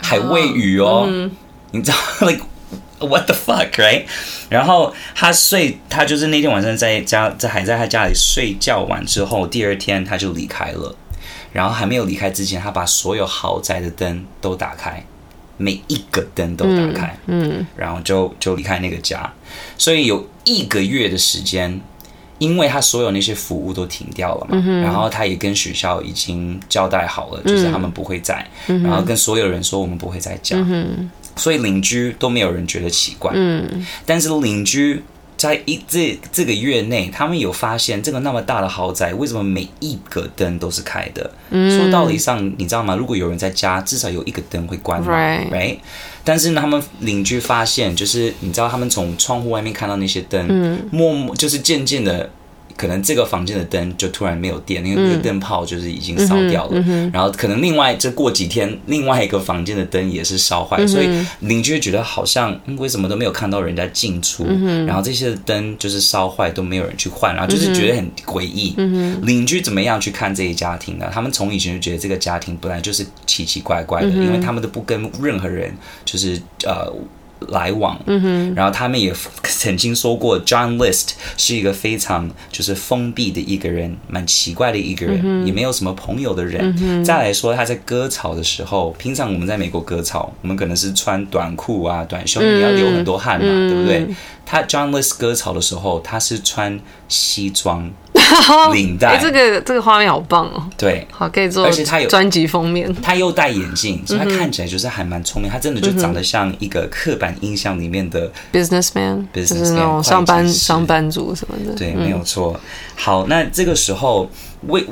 还喂鱼哦。嗯、你知道，like what the fuck，right？然后他睡，他就是那天晚上在家，在还在他家里睡觉完之后，第二天他就离开了。然后还没有离开之前，他把所有豪宅的灯都打开，每一个灯都打开，嗯，嗯，然后就就离开那个家。所以有一个月的时间，因为他所有那些服务都停掉了嘛，嗯、然后他也跟学校已经交代好了，就是他们不会在，嗯、然后跟所有人说我们不会再讲，嗯、所以邻居都没有人觉得奇怪，嗯，但是邻居。在一这这个月内，他们有发现这个那么大的豪宅，为什么每一个灯都是开的？嗯、说道理上，你知道吗？如果有人在家，至少有一个灯会关嘛，right? right？但是呢，他们邻居发现，就是你知道，他们从窗户外面看到那些灯，嗯、默默就是渐渐的可能这个房间的灯就突然没有电，因为那个灯泡就是已经烧掉了。然后可能另外这过几天，另外一个房间的灯也是烧坏，嗯、所以邻居觉得好像、嗯、为什么都没有看到人家进出，嗯、然后这些灯就是烧坏都没有人去换，然后就是觉得很诡异。嗯、邻居怎么样去看这一家庭呢？他们从以前就觉得这个家庭本来就是奇奇怪怪的，嗯、因为他们都不跟任何人就是呃。来往，嗯哼，然后他们也曾经说过，John List 是一个非常就是封闭的一个人，蛮奇怪的一个人，嗯、也没有什么朋友的人。嗯、再来说他在割草的时候，平常我们在美国割草，我们可能是穿短裤啊、短袖，你要流很多汗嘛，嗯、对不对？他 John List 割草的时候，他是穿西装。领带，这个这个画面好棒哦！对，好可以做，而且他有专辑封面，他又戴眼镜，所以他看起来就是还蛮聪明。他真的就长得像一个刻板印象里面的 businessman，就是那种上班上班族什么的。对，没有错。好，那这个时候为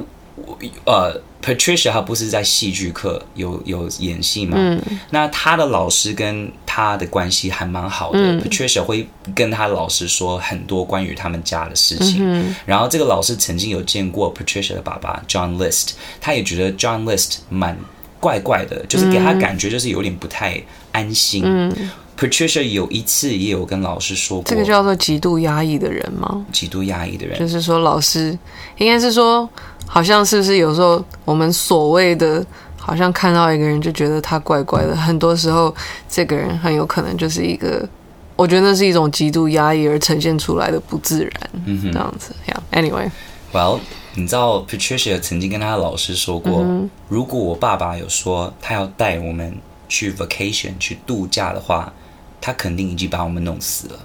呃。Patricia 她不是在戏剧课有有演戏嘛？嗯、那她的老师跟她的关系还蛮好的。嗯、Patricia 会跟她老师说很多关于他们家的事情。嗯、然后这个老师曾经有见过 Patricia 的爸爸 John List，他也觉得 John List 蛮怪怪的，就是给他感觉就是有点不太安心。嗯、Patricia 有一次也有跟老师说过，这个叫做极度压抑的人吗？极度压抑的人，就是说老师应该是说。好像是不是有时候我们所谓的，好像看到一个人就觉得他怪怪的，很多时候这个人很有可能就是一个，我觉得那是一种极度压抑而呈现出来的不自然，嗯哼，这样子。Yeah，Anyway，Well，你知道 Patricia 曾经跟他的老师说过，嗯、如果我爸爸有说他要带我们去 vacation 去度假的话，他肯定已经把我们弄死了。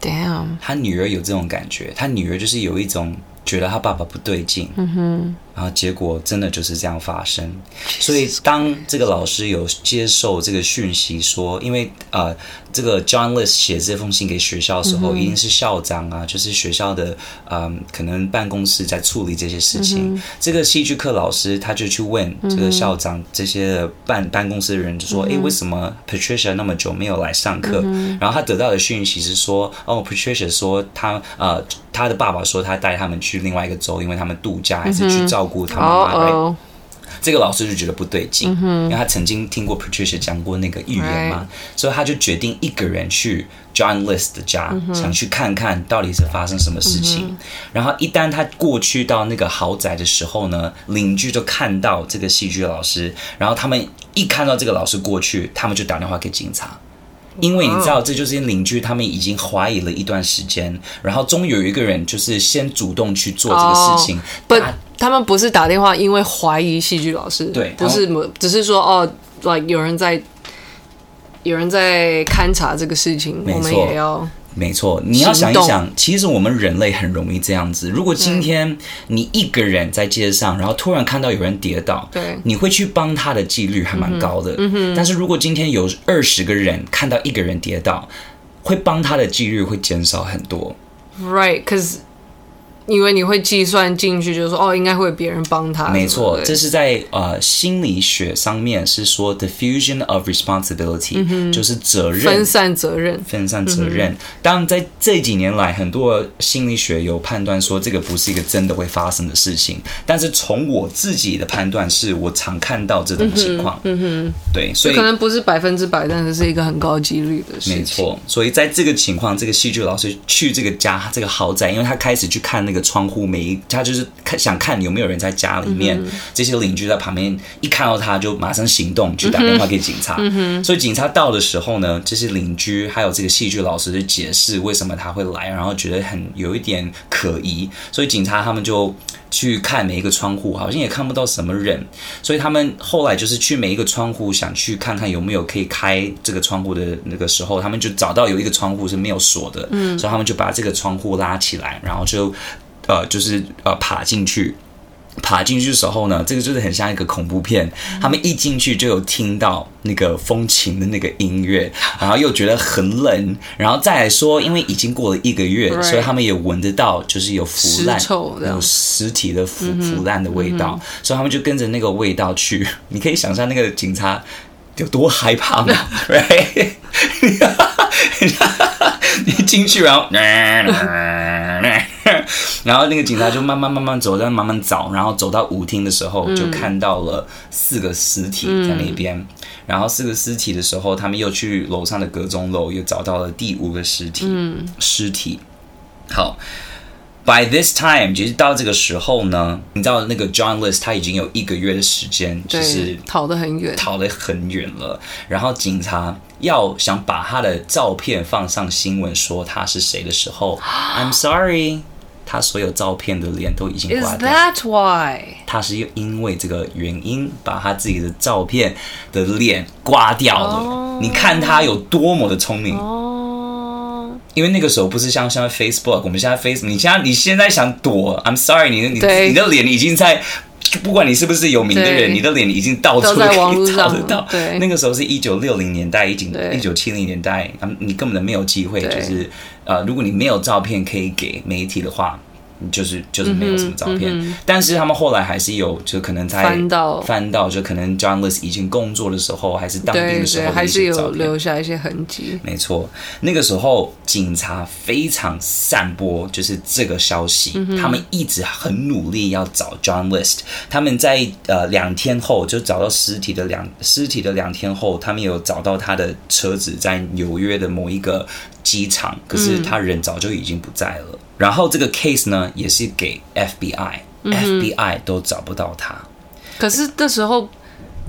Damn，他女儿有这种感觉，他女儿就是有一种。觉得他爸爸不对劲，嗯，然后结果真的就是这样发生。所以当这个老师有接受这个讯息说，因为呃，这个 John List 写这封信给学校的时候，一定是校长啊，就是学校的嗯、呃，可能办公室在处理这些事情。这个戏剧课老师他就去问这个校长这些办办公室的人，就说：“诶，为什么 Patricia 那么久没有来上课？”然后他得到的讯息是说：“哦，Patricia 说他呃。”他的爸爸说，他带他们去另外一个州，因为他们度假，还是去照顾他妈妈。Mm hmm. 这个老师就觉得不对劲，mm hmm. 因为他曾经听过 Patricia 讲过那个预言嘛所以他就决定一个人去 John List 的家，mm hmm. 想去看看到底是发生什么事情。Mm hmm. 然后一旦他过去到那个豪宅的时候呢，邻居就看到这个戏剧老师，然后他们一看到这个老师过去，他们就打电话给警察。因为你知道，这就是邻居，他们已经怀疑了一段时间，然后终于有一个人就是先主动去做这个事情。不，他们不是打电话，因为怀疑戏剧老师，对，不是，只是说哦，like 有人在，有人在勘察这个事情，我们也要。没错，你要想一想，其实我们人类很容易这样子。如果今天你一个人在街上，然后突然看到有人跌倒，对，你会去帮他的几率还蛮高的。嗯哼。但是如果今天有二十个人看到一个人跌倒，会帮他的几率会减少很多。Right, because 因为你会计算进去，就是说哦，应该会有别人帮他。没错，这是在呃心理学上面是说 diffusion of responsibility，、嗯、就是责任分散责任，分散责任。当然，在这几年来，很多心理学有判断说这个不是一个真的会发生的事情。但是从我自己的判断，是我常看到这种情况。嗯哼，对，所以可能不是百分之百，但是是一个很高几率的事情。没错，所以在这个情况，这个戏剧老师去这个家，这个豪宅，因为他开始去看那个。那个窗户，每一他就是看想看有没有人在家里面。嗯、这些邻居在旁边一看到他就马上行动，去打电话给警察。嗯、所以警察到的时候呢，这些邻居还有这个戏剧老师就解释为什么他会来，然后觉得很有一点可疑。所以警察他们就去看每一个窗户，好像也看不到什么人。所以他们后来就是去每一个窗户，想去看看有没有可以开这个窗户的那个时候，他们就找到有一个窗户是没有锁的。嗯，所以他们就把这个窗户拉起来，然后就。呃，就是呃，爬进去，爬进去的时候呢，这个就是很像一个恐怖片。嗯、他们一进去就有听到那个风琴的那个音乐，然后又觉得很冷，然后再来说，因为已经过了一个月，对所以他们也闻得到，就是有腐烂、有尸体的腐腐烂的味道，所以他们就跟着那个味道去。你可以想象那个警察有多害怕吗？你进去然后。然后那个警察就慢慢慢慢走，在慢慢找，然后走到舞厅的时候，就看到了四个尸体在那边。嗯、然后四个尸体的时候，他们又去楼上的阁中楼，又找到了第五个尸体。嗯，尸体。好。By this time，其实到这个时候呢，你知道那个 John List 他已经有一个月的时间，就是逃得很远，逃得很远了。然后警察要想把他的照片放上新闻，说他是谁的时候，I'm sorry，他所有照片的脸都已经刮掉。Is that why？他是因为这个原因把他自己的照片的脸刮掉了。Oh. 你看他有多么的聪明。Oh. 因为那个时候不是像现在 Facebook，我们现在 Facebook，你现在你现在想躲，I'm sorry，你你你的脸已经在，不管你是不是有名的人，你的脸已经到处可以找得到。对，那个时候是一九六零年代，已经一九七零年代，你根本都没有机会，就是呃，如果你没有照片可以给媒体的话。就是就是没有什么照片，嗯嗯、但是他们后来还是有，就可能在翻到翻到，就可能 John List 已经工作的时候，还是当兵的时候，还是有留下一些痕迹。没错，那个时候警察非常散播就是这个消息，嗯、他们一直很努力要找 John List。他们在呃两天后就找到尸体的两尸体的两天后，他们有找到他的车子在纽约的某一个机场，可是他人早就已经不在了。嗯然后这个 case 呢，也是给 FBI，FBI、嗯、FBI 都找不到他。可是那时候，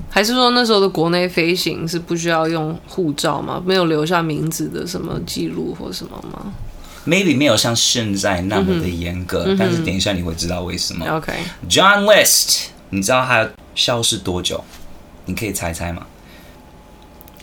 还是说那时候的国内飞行是不需要用护照吗？没有留下名字的什么记录或什么吗？Maybe 没有像现在那么的严格，嗯、但是等一下你会知道为什么。OK，John. List，你知道他消失多久？你可以猜猜吗？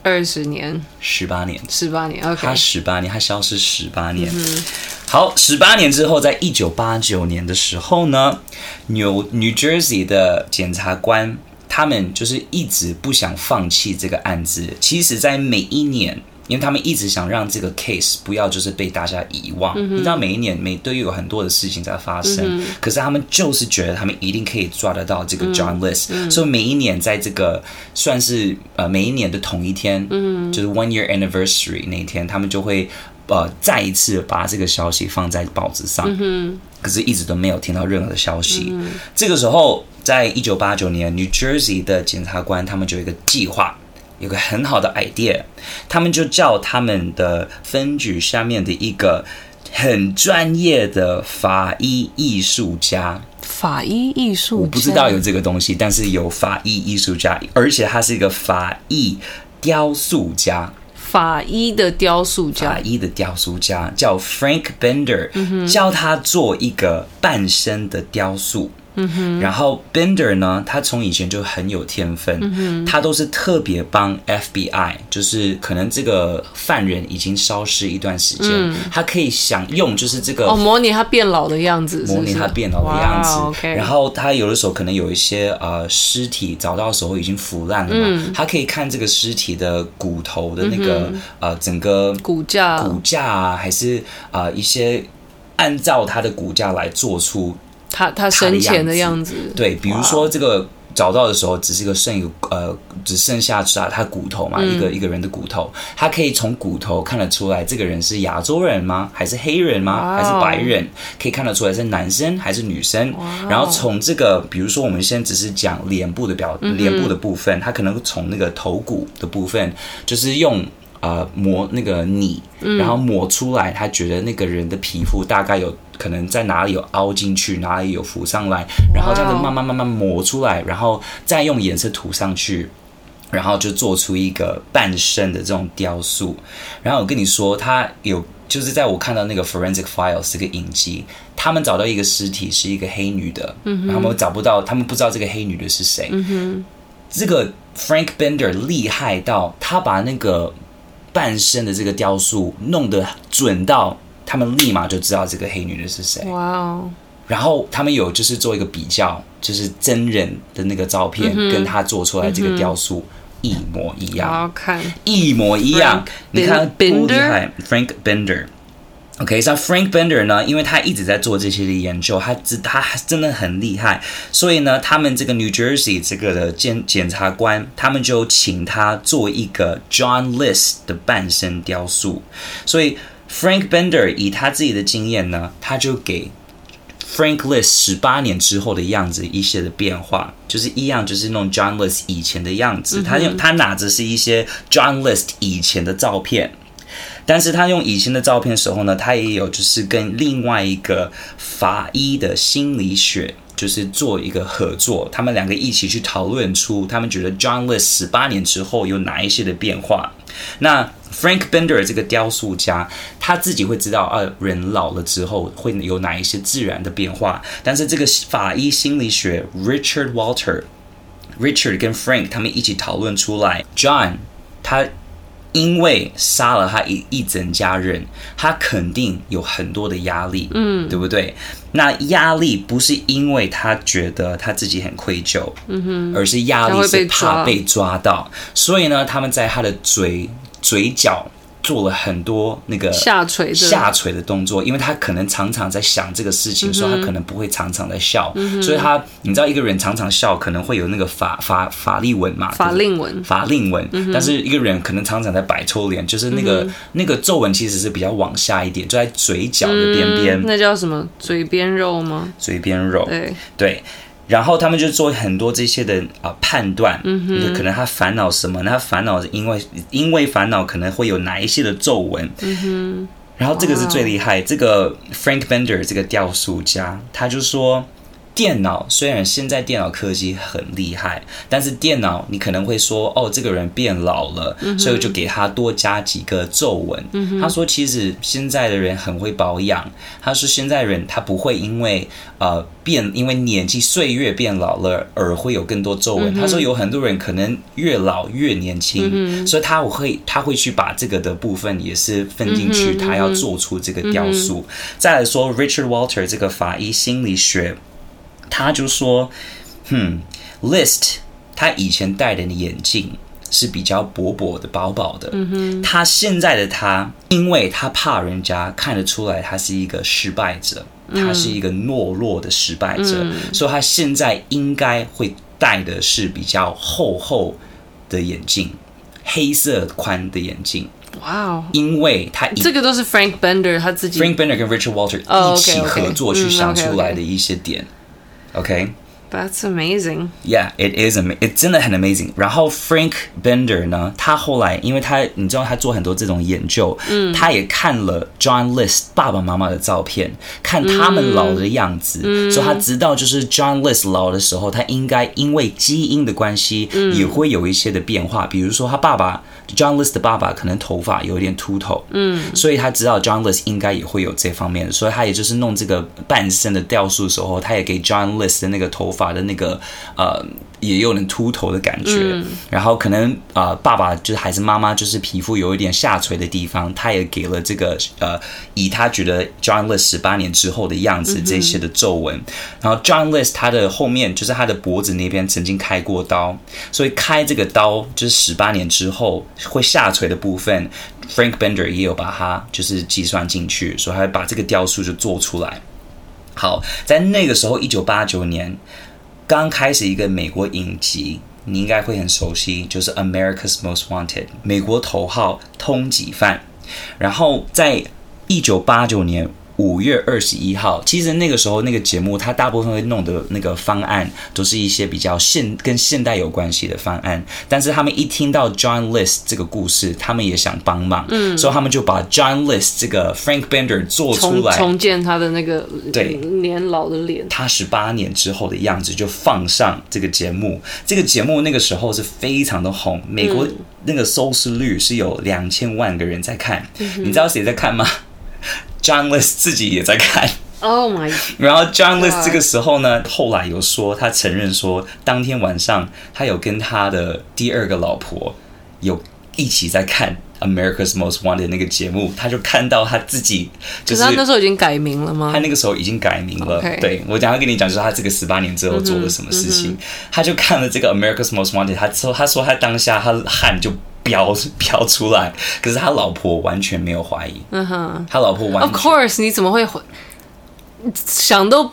二十年，十八年，十八年。OK，他十八年，他消失十八年。嗯、好，十八年之后，在一九八九年的时候呢，New New Jersey 的检察官他们就是一直不想放弃这个案子。其实，在每一年。因为他们一直想让这个 case 不要就是被大家遗忘，嗯、你知道每一年每都有很多的事情在发生，嗯、可是他们就是觉得他们一定可以抓得到这个 John List，、所以每一年在这个算是呃每一年的同一天，嗯、就是 one year anniversary 那一天，他们就会呃再一次把这个消息放在报纸上，嗯、可是一直都没有听到任何的消息。嗯、这个时候，在一九八九年，New Jersey 的检察官他们就有一个计划。有个很好的 idea，他们就叫他们的分局下面的一个很专业的法医艺术家。法医艺术家，我不知道有这个东西，但是有法医艺术家，而且他是一个法医雕塑家。法医的雕塑家，法医的雕塑家叫 Frank Bender，教他做一个半身的雕塑。嗯哼，然后 Bender 呢，他从以前就很有天分，他都是特别帮 FBI，就是可能这个犯人已经消失一段时间，嗯、他可以想用就是这个哦，模拟他变老的样子是是，模拟他变老的样子。Wow, okay. 然后他有的时候可能有一些呃尸体找到的时候已经腐烂了嘛，嗯、他可以看这个尸体的骨头的那个、嗯、呃整个骨架骨架啊，还是啊、呃、一些按照他的骨架来做出。他他生前的样子，对，比如说这个找到的时候，只是一个剩一个呃，只剩下他他骨头嘛，嗯、一个一个人的骨头，他可以从骨头看得出来，这个人是亚洲人吗？还是黑人吗？哇还是白人？可以看得出来是男生还是女生？然后从这个，比如说我们现在只是讲脸部的表，脸部的部分，嗯、他可能从那个头骨的部分，就是用。呃，磨那个泥，然后磨出来，他觉得那个人的皮肤大概有可能在哪里有凹进去，哪里有浮上来，然后这样子慢慢慢慢磨出来，然后再用颜色涂上去，然后就做出一个半身的这种雕塑。然后我跟你说，他有就是在我看到那个 Forensic Files 这个影集，他们找到一个尸体是一个黑女的，嗯哼，然后他们找不到，他们不知道这个黑女的是谁。嗯哼，这个 Frank Bender 厉害到他把那个。半身的这个雕塑弄得准到，他们立马就知道这个黑女的是谁。哇哦！然后他们有就是做一个比较，就是真人的那个照片跟他做出来这个雕塑一模一样，好看，一模一样。你看多厉害，Frank Bender。OK，像 Frank Bender 呢，因为他一直在做这些的研究，他知他真的很厉害，所以呢，他们这个 New Jersey 这个的检检察官，他们就请他做一个 John List 的半身雕塑。所以 Frank Bender 以他自己的经验呢，他就给 Frank List 十八年之后的样子一些的变化，就是一样，就是那种 John List 以前的样子。他用他拿着是一些 John List 以前的照片，但是他用以前的照片的时候呢，他也有就是跟另外一个法医的心理学。就是做一个合作，他们两个一起去讨论出他们觉得 John List 十八年之后有哪一些的变化。那 Frank Bender 这个雕塑家他自己会知道，啊，人老了之后会有哪一些自然的变化。但是这个法医心理学 Richard Walter Richard 跟 Frank 他们一起讨论出来，John 他。因为杀了他一一整家人，他肯定有很多的压力，嗯，对不对？那压力不是因为他觉得他自己很愧疚，嗯哼，而是压力是怕被抓到，所以呢，他们在他的嘴嘴角。做了很多那个下垂的。下垂的动作，因为他可能常常在想这个事情，所以他可能不会常常在笑，所以他你知道一个人常常笑可能会有那个法法法令纹嘛，法令纹。法令纹，但是一个人可能常常在摆臭脸，就是那个那个皱纹其实是比较往下一点，就在嘴角的边边，那叫什么？嘴边肉吗？嘴边肉，对。对。然后他们就做很多这些的啊、呃、判断，嗯哼，可能他烦恼什么？那他烦恼是因为因为烦恼可能会有哪一些的皱纹，嗯哼。然后这个是最厉害，这个 Frank Bender 这个雕塑家，他就说。电脑虽然现在电脑科技很厉害，但是电脑你可能会说哦，这个人变老了，嗯、所以就给他多加几个皱纹。嗯、他说其实现在的人很会保养，他说现在人他不会因为呃变因为年纪岁月变老了而会有更多皱纹。嗯、他说有很多人可能越老越年轻，嗯、所以他会他会去把这个的部分也是分进去，嗯、他要做出这个雕塑。嗯、再来说 Richard Walter 这个法医心理学。他就说：“哼，List，他以前戴的眼镜是比较薄薄的、薄薄的。嗯哼，他现在的他，因为他怕人家看得出来他是一个失败者，他是一个懦弱的失败者，嗯、所以他现在应该会戴的是比较厚厚的眼镜，黑色宽的眼镜。哇哦，因为他这个都是 Frank Bender 他自己，Frank Bender 跟 Richard Walter 一起合作去想出来的一些点。” Okay, Okay. That's amazing. Yeah, it is amazing. It 真的很 amazing. 然后 Frank Bender 呢，他后来因为他你知道他做很多这种研究，嗯，他也看了 John List 爸爸妈妈的照片，看他们老的样子，嗯，所以他知道就是 John List 老的时候，他应该因为基因的关系，也会有一些的变化，比如说他爸爸。John List 的爸爸可能头发有点秃头，嗯，所以他知道 John List 应该也会有这方面的，所以他也就是弄这个半身的雕塑的时候，他也给 John List 的那个头发的那个呃。也有点秃头的感觉，嗯、然后可能啊、呃，爸爸就是还是妈妈，就是皮肤有一点下垂的地方，他也给了这个呃，以他觉得 John List 十八年之后的样子这些的皱纹。嗯、然后 John List 他的后面就是他的脖子那边曾经开过刀，所以开这个刀就是十八年之后会下垂的部分，Frank Bender 也有把它就是计算进去，所以他把这个雕塑就做出来。好，在那个时候，一九八九年。刚开始一个美国影集，你应该会很熟悉，就是《America's Most Wanted》美国头号通缉犯。然后在一九八九年。五月二十一号，其实那个时候那个节目，它大部分会弄的那个方案都是一些比较现跟现代有关系的方案。但是他们一听到 John List 这个故事，他们也想帮忙，嗯，所以他们就把 John List 这个 Frank Bender 做出来，重，重建他的那个对。年老的脸，他十八年之后的样子就放上这个节目。这个节目那个时候是非常的红，美国那个收视率是有两千万个人在看，嗯、你知道谁在看吗？John List 自己也在看，Oh my！然后 John List 这个时候呢，后来有说他承认说，当天晚上他有跟他的第二个老婆有一起在看 America's Most Wanted 那个节目，他就看到他自己，就是他那时候已经改名了吗？他那个时候已经改名了。对，我等下跟你讲，就是他这个十八年之后做了什么事情，他就看了这个 America's Most Wanted，他说他说他当下他汗就。飙飙出来，可是他老婆完全没有怀疑。嗯哼，他老婆完全。Of course，你怎么会想都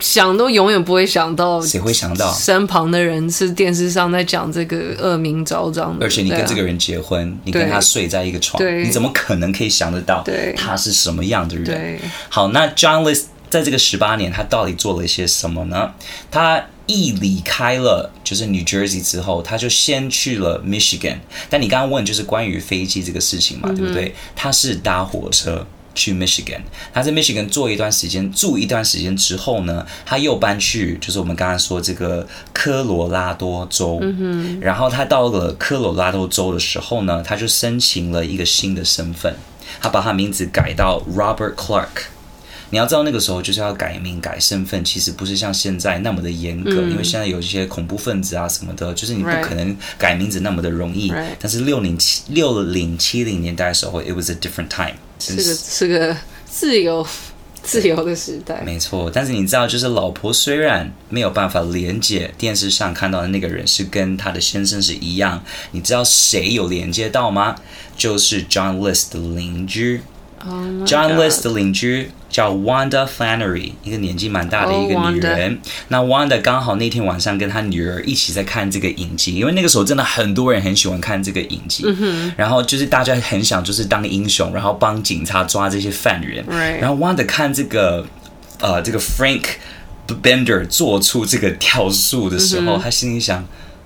想都永远不会想到，谁会想到身旁的人是电视上在讲这个恶名昭彰的？而且你跟这个人结婚，啊、你跟他睡在一个床，你怎么可能可以想得到他是什么样的人？对，好，那 John List 在这个十八年，他到底做了一些什么呢？他一离开了就是 New Jersey 之后，他就先去了 Michigan。但你刚刚问就是关于飞机这个事情嘛，嗯、对不对？他是搭火车。去 Michigan，他在 Michigan 做一段时间，住一段时间之后呢，他又搬去，就是我们刚才说这个科罗拉多州。然后他到了科罗拉多州的时候呢，他就申请了一个新的身份，他把他名字改到 Robert Clark。你要知道那个时候就是要改名改身份，其实不是像现在那么的严格，嗯、因为现在有一些恐怖分子啊什么的，就是你不可能改名字那么的容易。但是六零七六零七零年代的时候，it was a different time。是个是个自由自由的时代，没错。但是你知道，就是老婆虽然没有办法连接电视上看到的那个人是跟他的先生是一样，你知道谁有连接到吗？就是 John List 的邻居。Oh John List 的邻居叫 Wanda Flannery，一个年纪蛮大的一个女人。Oh, Wanda. 那 Wanda 刚好那天晚上跟她女儿一起在看这个影集，因为那个时候真的很多人很喜欢看这个影集，mm hmm. 然后就是大家很想就是当英雄，然后帮警察抓这些犯人。Right. 然后 Wanda 看这个呃这个 Frank Bender 做出这个 跳树的时候，她、mm hmm. 心里想。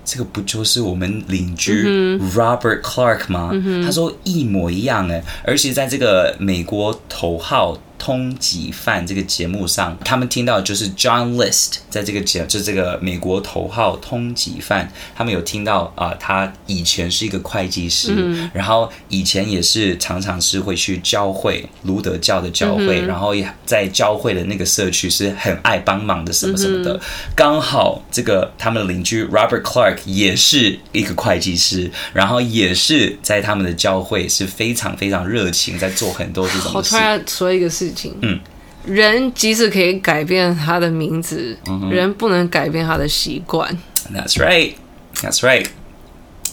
这个不就是我们邻居 Robert Clark 吗？嗯、他说一模一样哎，而且在这个美国头号通缉犯这个节目上，他们听到就是 John List 在这个节，就这个美国头号通缉犯，他们有听到啊、呃，他以前是一个会计师，嗯、然后以前也是常常是会去教会卢德教的教会，嗯、然后也在教会的那个社区是很爱帮忙的什么什么的。嗯、刚好这个他们的邻居 Robert Clark 也是一个会计师，然后也是在他们的教会是非常非常热情，在做很多这种事。我突然说一个事。嗯，人即使可以改变他的名字，嗯、人不能改变他的习惯。That's right, that's right。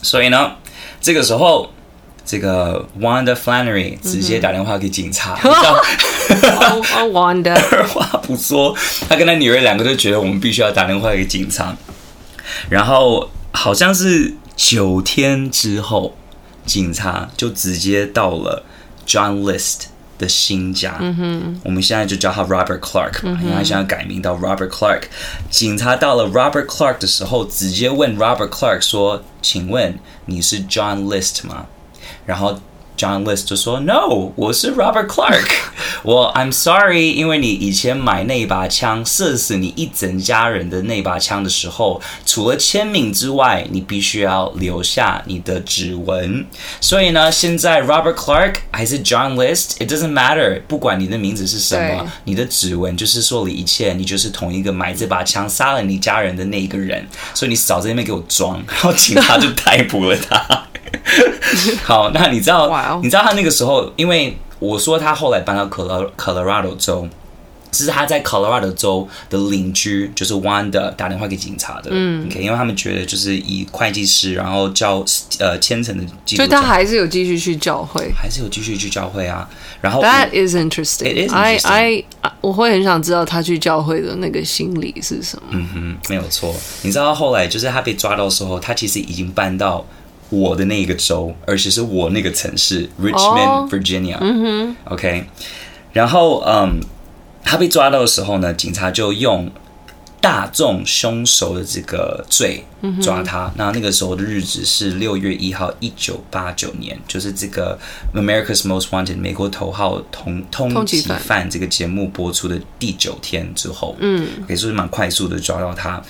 所以呢，这个时候，这个 Wanda Flannery 直接打电话给警察。Wanda 二话不说，他跟他女儿两个都觉得我们必须要打电话给警察。然后好像是九天之后，警察就直接到了 John List 的新家，嗯哼，我们现在就叫他 Robert Clark 嘛，因为他现在改名到 Robert Clark。警察到了 Robert Clark 的时候，直接问 Robert Clark 说：“请问你是 John List 吗？”然后。John List 就说：“No，我是 Robert Clark。我 I'm sorry，因为你以前买那把枪射死你一整家人的那把枪的时候，除了签名之外，你必须要留下你的指纹。所以呢，现在 Robert Clark 还是 John List，it doesn't matter。不管你的名字是什么，你的指纹就是说了一切，你就是同一个买这把枪杀了你家人的那一个人。所以你少在那边给我装，然后警察就逮捕了他。”好，那你知道你知道他那个时候，因为我说他后来搬到 Colorado 州，这是他在 Colorado 州的邻居，就是 Wanda 打电话给警察的，嗯，OK，因为他们觉得就是以会计师，然后教呃虔诚的，所以他还是有继续去教会，还是有继续去教会啊。然后 That is interesting. I I 我会很想知道他去教会的那个心理是什么。嗯哼，没有错。你知道后来就是他被抓到的时候，他其实已经搬到。我的那一个州，而且是我那个城市，Richmond, Virginia。嗯哼，OK。然后，嗯，他被抓到的时候呢，警察就用大众凶手的这个罪抓他。那那个时候的日子是六月一号，一九八九年，就是这个《America's Most Wanted》美国头号通通缉犯这个节目播出的第九天之后，嗯，也是蛮快速的抓到他，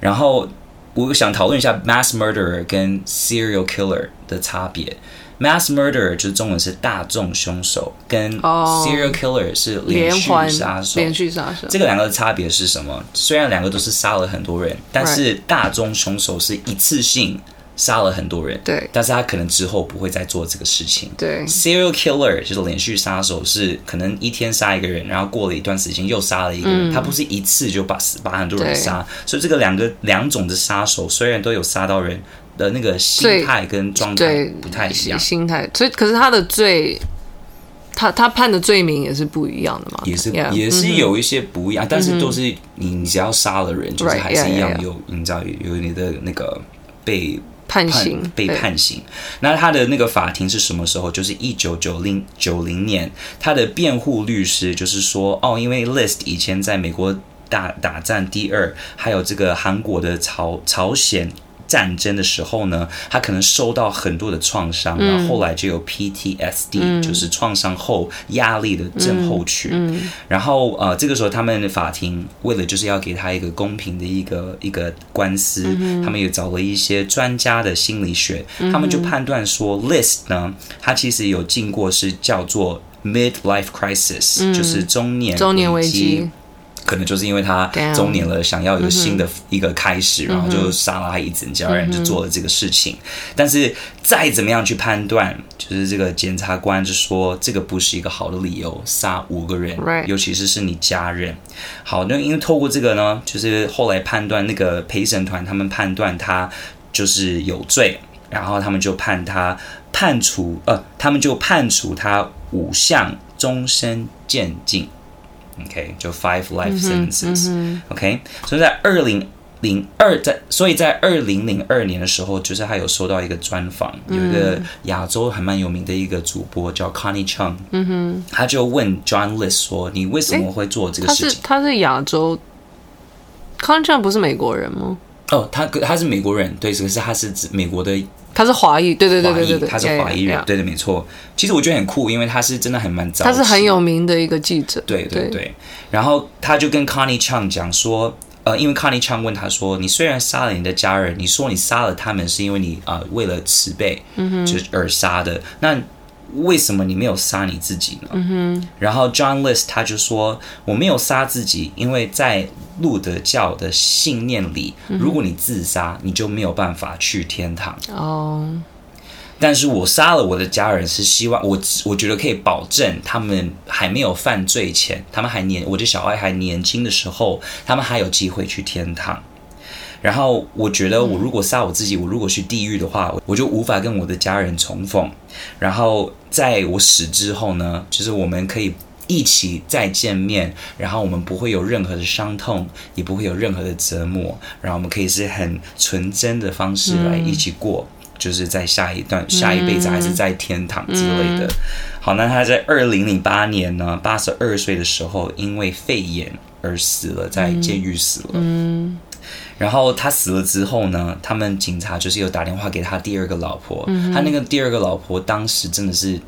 然后。我想讨论一下 mass murderer 跟 serial killer 的差别。mass murderer 就是中文是大众凶手，跟 serial killer 是连续杀手。连续杀手，这个两个的差别是什么？虽然两个都是杀了很多人，但是大众凶手是一次性。杀了很多人，对，但是他可能之后不会再做这个事情。对，serial killer 就是连续杀手，是可能一天杀一个人，然后过了一段时间又杀了一个人。嗯、他不是一次就把把很多人杀，所以这个两个两种的杀手虽然都有杀到人的那个心态跟状态不太一样，心态。所以可是他的罪，他他判的罪名也是不一样的嘛？也是也是有一些不一样，嗯、但是都是你你只要杀了人，就是还是一样有.你知道有你的那个被。判刑被判刑。那他的那个法庭是什么时候？就是一九九零九零年，他的辩护律师就是说，哦，因为 List 以前在美国打打战第二，还有这个韩国的朝朝鲜。战争的时候呢，他可能受到很多的创伤，然后后来就有 PTSD，嗯，就是创伤后压力的症候群。然后呃，这个时候他们的法庭为了就是要给他一个公平的一个一个官司，嗯，他们也找了一些专家的心理学，嗯，他们就判断说，List 呢，他其实有经过是叫做 midlife crisis，嗯，就是中年中年危机。可能就是因为他中年了，想要有新的一个开始，然后就杀了他一整家人，就做了这个事情。但是再怎么样去判断，就是这个检察官就说这个不是一个好的理由，杀五个人，尤其是是你家人。好，那因为透过这个呢，就是后来判断那个陪审团他们判断他就是有罪，然后他们就判他判处呃，他们就判处他五项终身监禁。OK，就 five life sentences。OK，所以在二零零二，在所以在二零零二年的时候，就是他有收到一个专访，有一个亚洲还蛮有名的一个主播叫 Connie Chung，嗯哼，他就问 John List 说：“你为什么会做这个事情？”他是亚洲，Connie Chung 不是美国人吗？哦，他他是美国人，对，可是他是指美国的。他是华裔，对对对对对，对，他是华裔人.对对没错。其实我觉得很酷，因为他是真的还蛮早。他是很有名的一个记者，对对对，对。然后他就跟 Connie Chang 讲说，呃，因为 Connie Chang 问他说：“你虽然杀了你的家人，你说你杀了他们是因为你啊、呃、为了慈悲，嗯哼，就是而杀的，那。”为什么你没有杀你自己呢？嗯哼。然后 John List 他就说：“我没有杀自己，因为在路德教的信念里，如果你自杀，你就没有办法去天堂。哦。但是我杀了我的家人，是希望我我觉得可以保证他们还没有犯罪前，他们还年，我的小孩还年轻的时候，他们还有机会去天堂。”然后我觉得，我如果杀我自己，我如果去地狱的话，我就无法跟我的家人重逢。然后在我死之后呢，就是我们可以一起再见面，然后我们不会有任何的伤痛，也不会有任何的折磨，然后我们可以是很纯真的方式来一起过，嗯、就是在下一段、下一辈子还是在天堂之类的。嗯、好，那他在二零零八年呢，八十二岁的时候，因为肺炎而死了，在监狱死了。嗯。嗯然后他死了之后呢，他们警察就是有打电话给他第二个老婆，嗯、他那个第二个老婆当时真的是，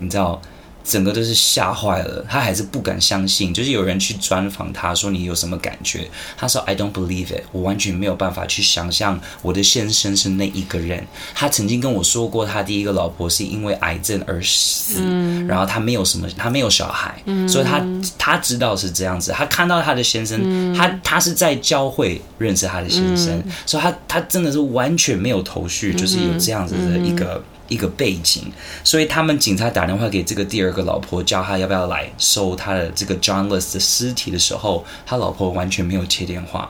你知道。整个都是吓坏了，他还是不敢相信。就是有人去专访他说，你有什么感觉？他说 I don't believe it，我完全没有办法去想象我的先生是那一个人。他曾经跟我说过，他第一个老婆是因为癌症而死，嗯、然后他没有什么，他没有小孩，嗯、所以他他知道是这样子。他看到他的先生，嗯、他他是在教会认识他的先生，嗯、所以他他真的是完全没有头绪，就是有这样子的一个。嗯一个背景，所以他们警察打电话给这个第二个老婆，叫他要不要来收他的这个 John List 的尸体的时候，他老婆完全没有接电话。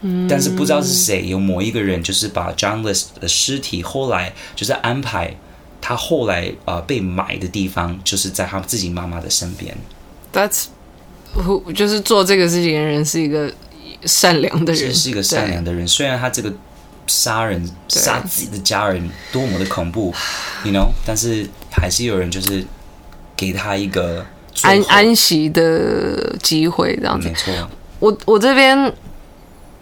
嗯，但是不知道是谁，有某一个人就是把 John List 的尸体后来就是安排他后来啊、呃、被埋的地方，就是在他自己妈妈的身边。That's who 就是做这个事情的人是一个善良的人，是一个善良的人，虽然他这个。杀人杀自己的家人多么的恐怖，you know？但是还是有人就是给他一个安安息的机会，这样子。没错。我我这边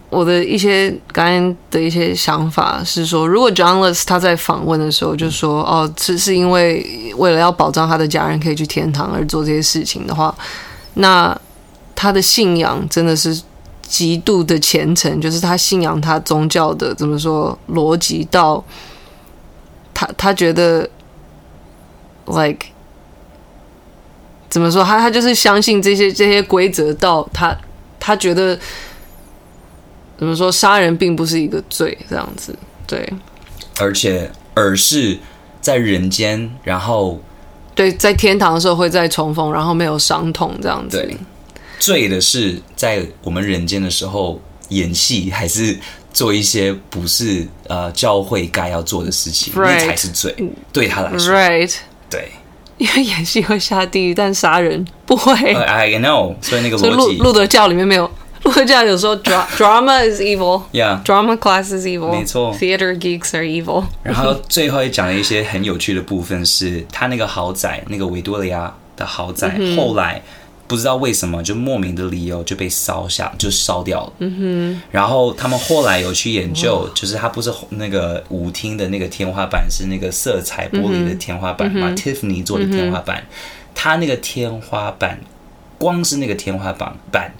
我的一些刚才的一些想法是说，如果 John List 他在访问的时候就说：“嗯、哦，这是因为为了要保障他的家人可以去天堂而做这些事情的话，那他的信仰真的是。”极度的虔诚，就是他信仰他宗教的怎么说逻辑到他他觉得，like 怎么说他他就是相信这些这些规则到他他觉得怎么说杀人并不是一个罪这样子对，而且而是在人间，然后对在天堂的时候会再重逢，然后没有伤痛这样子。对罪的是在我们人间的时候演戏，还是做一些不是呃教会该要做的事情.才是罪。对他来说，Right，对，因为演戏会下地狱，但杀人不会。Uh, I know，所以那个逻辑，路路德教里面没有，路德教有时候 drama is evil，yeah，drama class is evil，没错，theater geeks are evil。然后最后也讲了一些很有趣的部分，是他那个豪宅，那个维多利亚的豪宅，嗯、后来。不知道为什么，就莫名的理由就被烧下，就烧掉了。嗯哼。然后他们后来有去研究，就是它不是那个舞厅的那个天花板是那个色彩玻璃的天花板嘛，嗯，Tiffany 做的天花板，它那个天花板，光是那个天花板板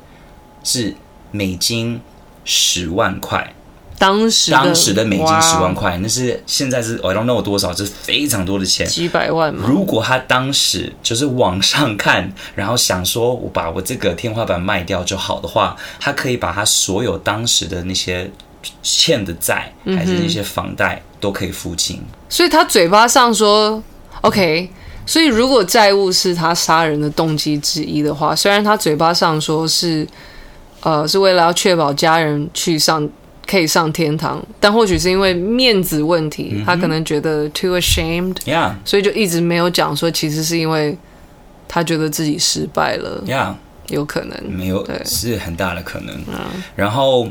是美金十万块。当时当时的美金十万块，那是现在是 I don't know 多少，这是非常多的钱，几百万嘛。如果他当时就是往上看，然后想说我把我这个天花板卖掉就好的话，他可以把他所有当时的那些欠的债，还是那些房贷都可以付清。所以他嘴巴上说 OK，所以如果债务是他杀人的动机之一的话，虽然他嘴巴上说是呃是为了要确保家人去上。可以上天堂，但或许是因为面子问题，嗯、他可能觉得 too ashamed，Yeah. 所以就一直没有讲说，其实是因为他觉得自己失败了，Yeah. 有可能，没有，对，是很大的可能。嗯、然后。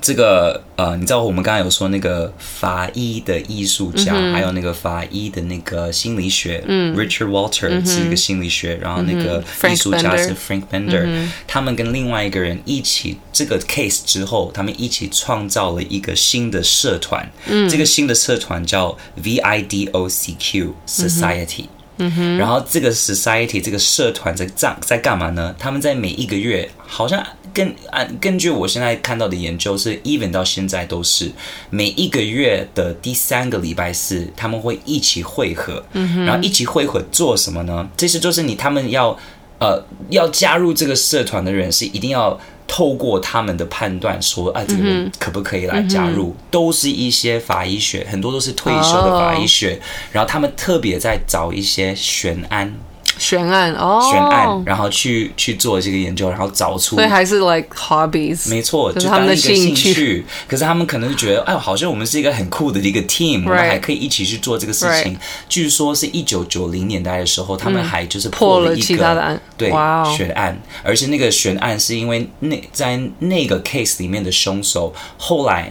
这个呃，你知道我们刚才有说那个法医的艺术家，嗯、还有那个法医的那个心理学，嗯，Richard Walter、嗯、是一个心理学，然后那个艺术家是 Frank Bender，、嗯、他们跟另外一个人一起这个 case 之后，他们一起创造了一个新的社团，嗯，这个新的社团叫 VIDOCQ Society，嗯哼，然后这个 Society 这个社团在在在干嘛呢？他们在每一个月好像。根按根据我现在看到的研究是，even 到现在都是每一个月的第三个礼拜四，他们会一起会合，嗯，然后一起会合做什么呢？这些就是你他们要呃要加入这个社团的人是一定要透过他们的判断说，啊，这个人可不可以来加入？都是一些法医学，很多都是退休的法医学，然后他们特别在找一些悬案。悬案哦，悬案，然后去去做这个研究，然后找出，所以还是 like hobbies，没错，就是他们的兴趣。可是他们可能就觉得，哎，好像我们是一个很酷的一个 team，我们还可以一起去做这个事情。据说是一九九零年代的时候，他们还就是破了一个对，悬案，而且那个悬案是因为那在那个 case 里面的凶手后来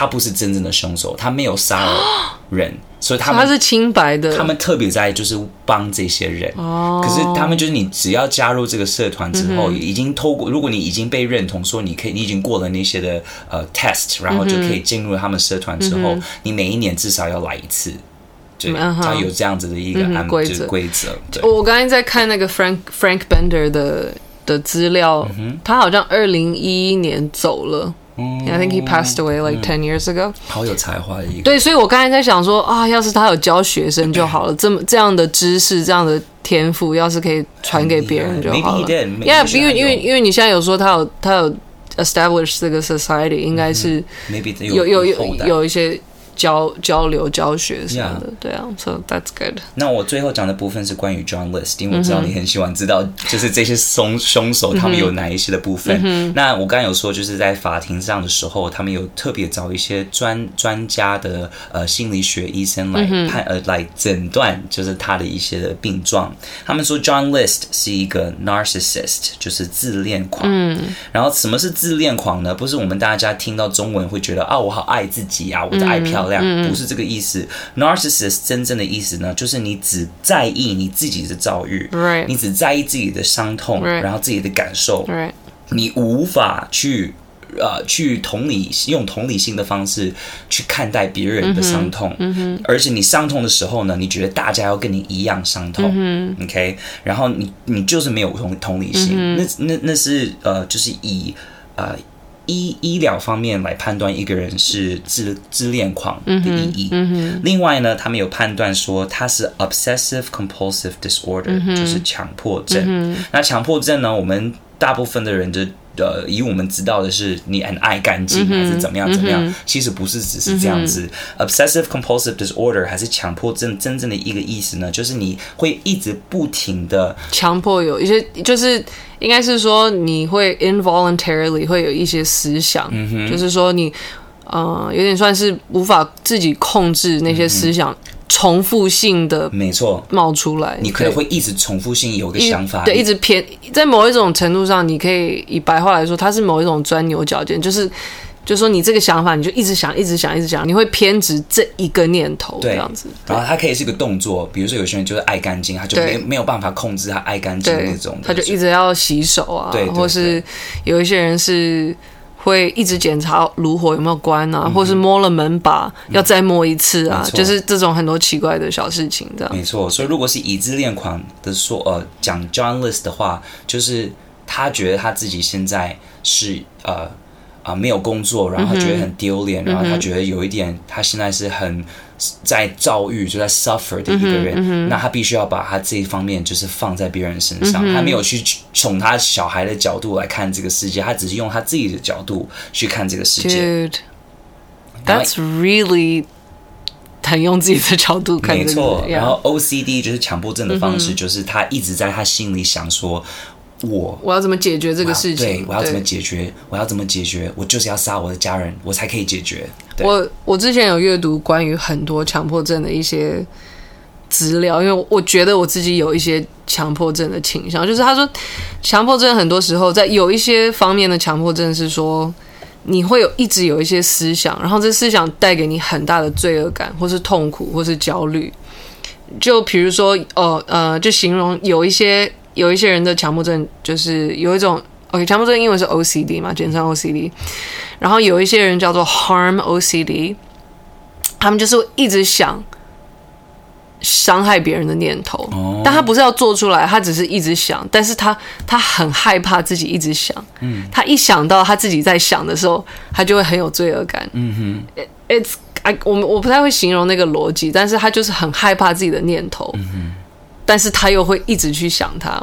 他不是真正的凶手，他没有杀了人。所以他们他是清白的，他们特别在就是帮这些人。哦，可是他们就是你只要加入这个社团之后，已经透过，如果你已经被认同，说你可以，你已经过了那些的呃 test，然后就可以进入他们社团之后，你每一年至少要来一次，对，他有这样子的一个安规则规则。我刚才在看那个 Frank Frank Bender 的的资料，他好像二零一一年走了。I think he passed away like ten years ago。好有才华的一个。对，所以我刚才在想说啊，要是他有教学生就好了，这么这样的知识，这样的天赋，要是可以传给别人就好了。Yeah，因为因为因为你现在有说他有他有 establish 这个 society，应该是有有有有一些。交交流教学什么的，yeah. 对啊，so that's good。那我最后讲的部分是关于 John List，因为我知道你很喜欢知道，就是这些凶凶手他们有哪一些的部分。Mm -hmm. 那我刚才有说，就是在法庭上的时候，他们有特别找一些专专家的呃心理学医生来判、mm -hmm. 呃来诊断，就是他的一些的病状。他们说 John List 是一个 narcissist，就是自恋狂。嗯、mm -hmm.。然后什么是自恋狂呢？不是我们大家听到中文会觉得啊，我好爱自己啊，我的爱漂亮。不是这个意思。Narcissist 真正的意思呢，就是你只在意你自己的遭遇.你只在意自己的伤痛.然后自己的感受.你无法去呃去同理，用同理心的方式去看待别人的伤痛，mm -hmm. 而且你伤痛的时候呢，你觉得大家要跟你一样伤痛、mm -hmm.，OK？然后你你就是没有同同理心，mm -hmm. 那那那是呃，就是以呃。医医疗方面来判断一个人是自自恋狂的意义。嗯嗯、另外呢，他们有判断说他是 obsessive compulsive disorder，、嗯、就是强迫症、嗯。那强迫症呢，我们大部分的人就呃，以我们知道的是你很爱干净、嗯、还是怎么样怎么样、嗯？其实不是只是这样子。嗯、obsessive compulsive disorder 还是强迫症真正的一个意思呢，就是你会一直不停的强迫有一些就是。应该是说你会 involuntarily 会有一些思想，嗯、就是说你呃有点算是无法自己控制那些思想重复性的，没错，冒出来，你可能会一直重复性有个想法，对，一直偏，在某一种程度上，你可以以白话来说，它是某一种钻牛角尖，就是。就说你这个想法，你就一直想，一直想，一直想，你会偏执这一个念头，这样子。然后它可以是一个动作，比如说有些人就是爱干净，他就没没有办法控制他爱干净那种，他就一直要洗手啊，对，对，对，或是有一些人是会一直检查炉火有没有关啊，嗯、或是摸了门把要再摸一次啊，嗯、就是这种很多奇怪的小事情，这样。没错，所以如果是以自恋狂的说，呃，讲 John List 的话，就是他觉得他自己现在是呃。啊，没有工作，然后他觉得很丢脸，嗯、然后他觉得有一点，他现在是很在遭遇，就在 suffer 的一个人，嗯嗯、那他必须要把他这一方面就是放在别人身上，嗯、他没有去从他小孩的角度来看这个世界，他只是用他自己的角度去看这个世界。Dude，that's really 很用自己的角度看，没错。然后 OCD 就是强迫症的方式，嗯、就是他一直在他心里想说。我我要怎么解决这个事情？对，我要怎么解决？我要怎么解决？我就是要杀我的家人，我才可以解决。我我之前有阅读关于很多强迫症的一些资料，因为我觉得我自己有一些强迫症的倾向。就是他说，强迫症很多时候在有一些方面的强迫症是说，你会有一直有一些思想，然后这思想带给你很大的罪恶感，或是痛苦，或是焦虑。就比如说，哦呃，就形容有一些。有一些人的强迫症就是有一种，OK，强迫症英文是 OCD 嘛，简称 OCD。然后有一些人叫做 Harm OCD，他们就是一直想伤害别人的念头，oh. 但他不是要做出来，他只是一直想，但是他他很害怕自己一直想，嗯，他一想到他自己在想的时候，他就会很有罪恶感，嗯哼、mm，It's I 我我不太会形容那个逻辑，但是他就是很害怕自己的念头，嗯哼、mm。Hmm. 但是他又会一直去想他，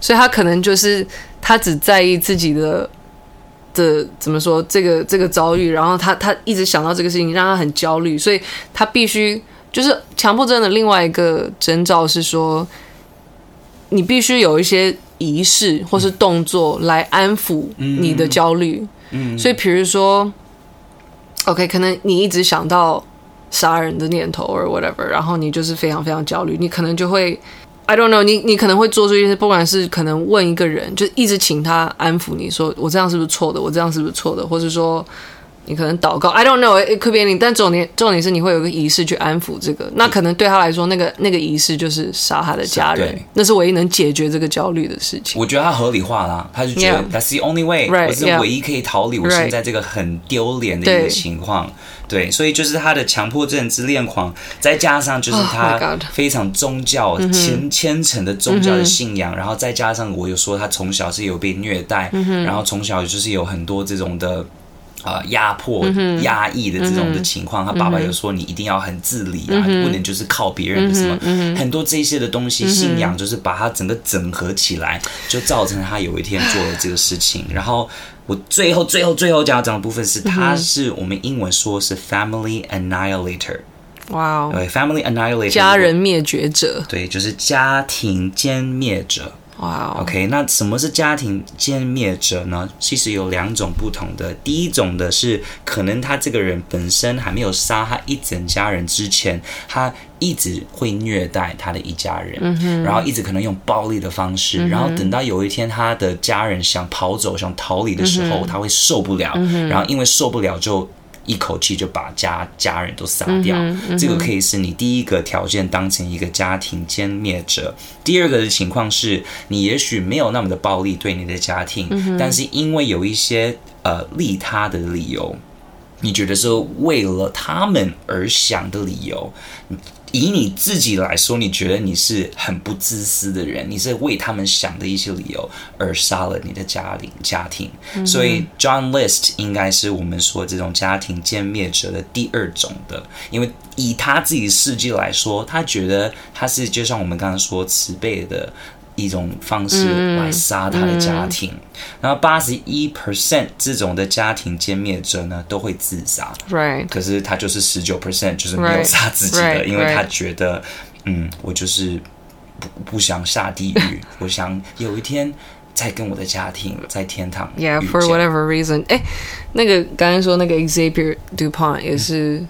所以他可能就是他只在意自己的的怎么说这个这个遭遇，然后他他一直想到这个事情，让他很焦虑，所以他必须就是强迫症的另外一个征兆是说，你必须有一些仪式或是动作来安抚你的焦虑。嗯，所以比如说，OK，可能你一直想到。杀人的念头，or whatever，然后你就是非常非常焦虑，你可能就会，I don't know，你你可能会做出一些，不管是可能问一个人，就一直请他安抚你说，我这样是不是错的？我这样是不是错的？或是说。你可能祷告，I don't know，it could be anything，但重点重点是你会有个仪式去安抚这个，那可能对他来说，那个那个仪式就是杀他的家人，那是唯一能解决这个焦虑的事情。我觉得他合理化啦，他就觉得 That's the only way，我是唯一可以逃离我现在这个很丢脸的一个情况。对，所以就是他的强迫症之恋狂，再加上就是他非常宗教虔虔诚的宗教的信仰，然后再加上我有说他从小是有被虐待，然后从小就是有很多这种的。啊，压迫、压抑的这种的情况，他爸爸有说你一定要很自理啊，不能就是靠别人的什么，很多这些的东西，信仰就是把他整个整合起来，就造成他有一天做了这个事情。然后我最后、最后、最后讲要讲的部分是，他是我们英文说是 family annihilator，哇哦，对，family annihilator，家人灭绝者，对，就是家庭歼灭者。哇 Wow，OK，那什么是家庭歼灭者呢？其实有两种不同的。第一种的是，可能他这个人本身还没有杀他一整家人之前，他一直会虐待他的一家人，然后一直可能用暴力的方式，嗯、然后等到有一天他的家人想跑走、想逃离的时候，嗯、他会受不了，嗯、然后因为受不了就。一口气就把家家人都杀掉，嗯嗯、这个可以是你第一个条件，当成一个家庭歼灭者。第二个的情况是，你也许没有那么的暴力对你的家庭，嗯、但是因为有一些呃利他的理由，你觉得是为了他们而想的理由。以你自己来说，你觉得你是很不自私的人，你是为他们想的一些理由而杀了你的家庭家庭，所以 John List 应该是我们说这种家庭歼灭者的第二种的，因为以他自己的事迹来说，他觉得他是就像我们刚刚说慈悲的。一种方式来杀他的家庭，嗯嗯、然后八十一 percent 这种的家庭歼灭者呢都会自杀，Right. 可是他就是十九 percent 就是没有杀自己的，Right. 因为他觉得，嗯，我就是不不想下地狱，我想有一天再跟我的家庭在天堂。Yeah，for whatever reason，哎，那个刚才说那个 Xavier Dupont 也是。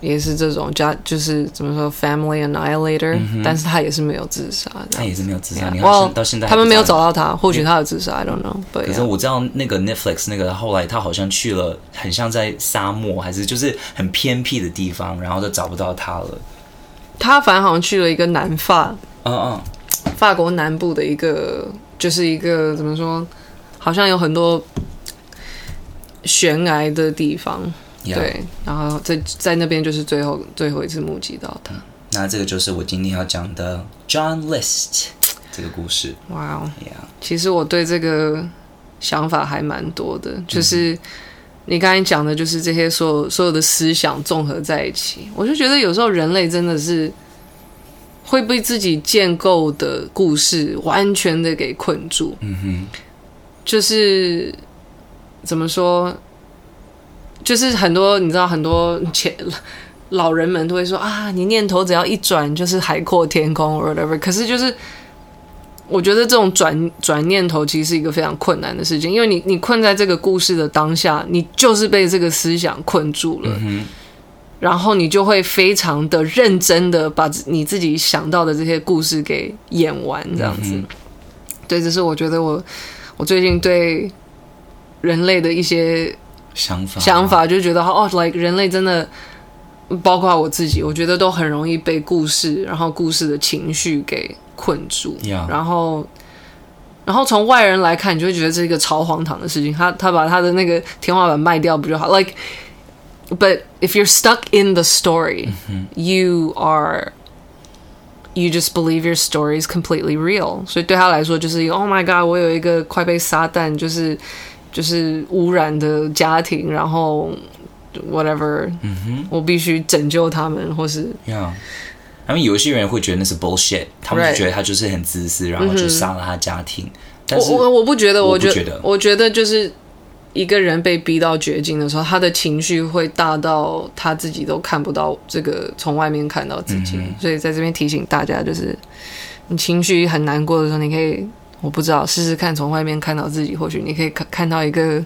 也是这种家，就是怎么说，family annihilator，、嗯、但是他也是没有自杀，他也是没有自杀。Yeah. 你好到现在他们没有找到他，或许他有自杀、yeah.，I don't know。可是我知道那个 Netflix 那个后来他好像去了，很像在沙漠还是就是很偏僻的地方，然后就找不到他了。他反正好像去了一个南法，嗯嗯，法国南部的一个，就是一个怎么说，好像有很多悬崖的地方。对，然后在在那边就是最后最后一次目击到他。那这个就是我今天要讲的 John List 这个故事。哇哦其实我对这个想法还蛮多的，就是你刚才讲的，就是这些所有所有的思想综合在一起，我就觉得有时候人类真的是会被自己建构的故事完全的给困住。嗯哼，就是怎么说？就是很多你知道，很多前老人们都会说啊，你念头只要一转，就是海阔天空，or whatever。可是就是，我觉得这种转转念头其实是一个非常困难的事情，因为你你困在这个故事的当下，你就是被这个思想困住了，嗯、然后你就会非常的认真的把你自己想到的这些故事给演完，这样子。嗯、对，这是我觉得我我最近对人类的一些。想法想法就觉得哦，like 人类真的，包括我自己，我觉得都很容易被故事，然后故事的情绪给困住。然后，然后从外人来看，你就会觉得这是一个超荒唐的事情。他他把他的那个天花板卖掉不就好？Like，but if you're stuck in the story,、嗯、you are you just believe your story is completely real。所以对他来说，就是一个 Oh my God，我有一个快被撒旦就是。就是污染的家庭，然后 whatever，嗯哼，我必须拯救他们，或是，yeah，他们有一些人会觉得那是 bullshit，他们就觉得他就是很自私，然后就杀了他家庭。嗯、但是我我我不觉得，我觉得，我觉得就是一个人被逼到绝境的时候，他的情绪会大到他自己都看不到这个，从外面看到自己。嗯、所以在这边提醒大家，就是你情绪很难过的时候，你可以。我不知道，试试看从外面看到自己，或许你可以看看到一个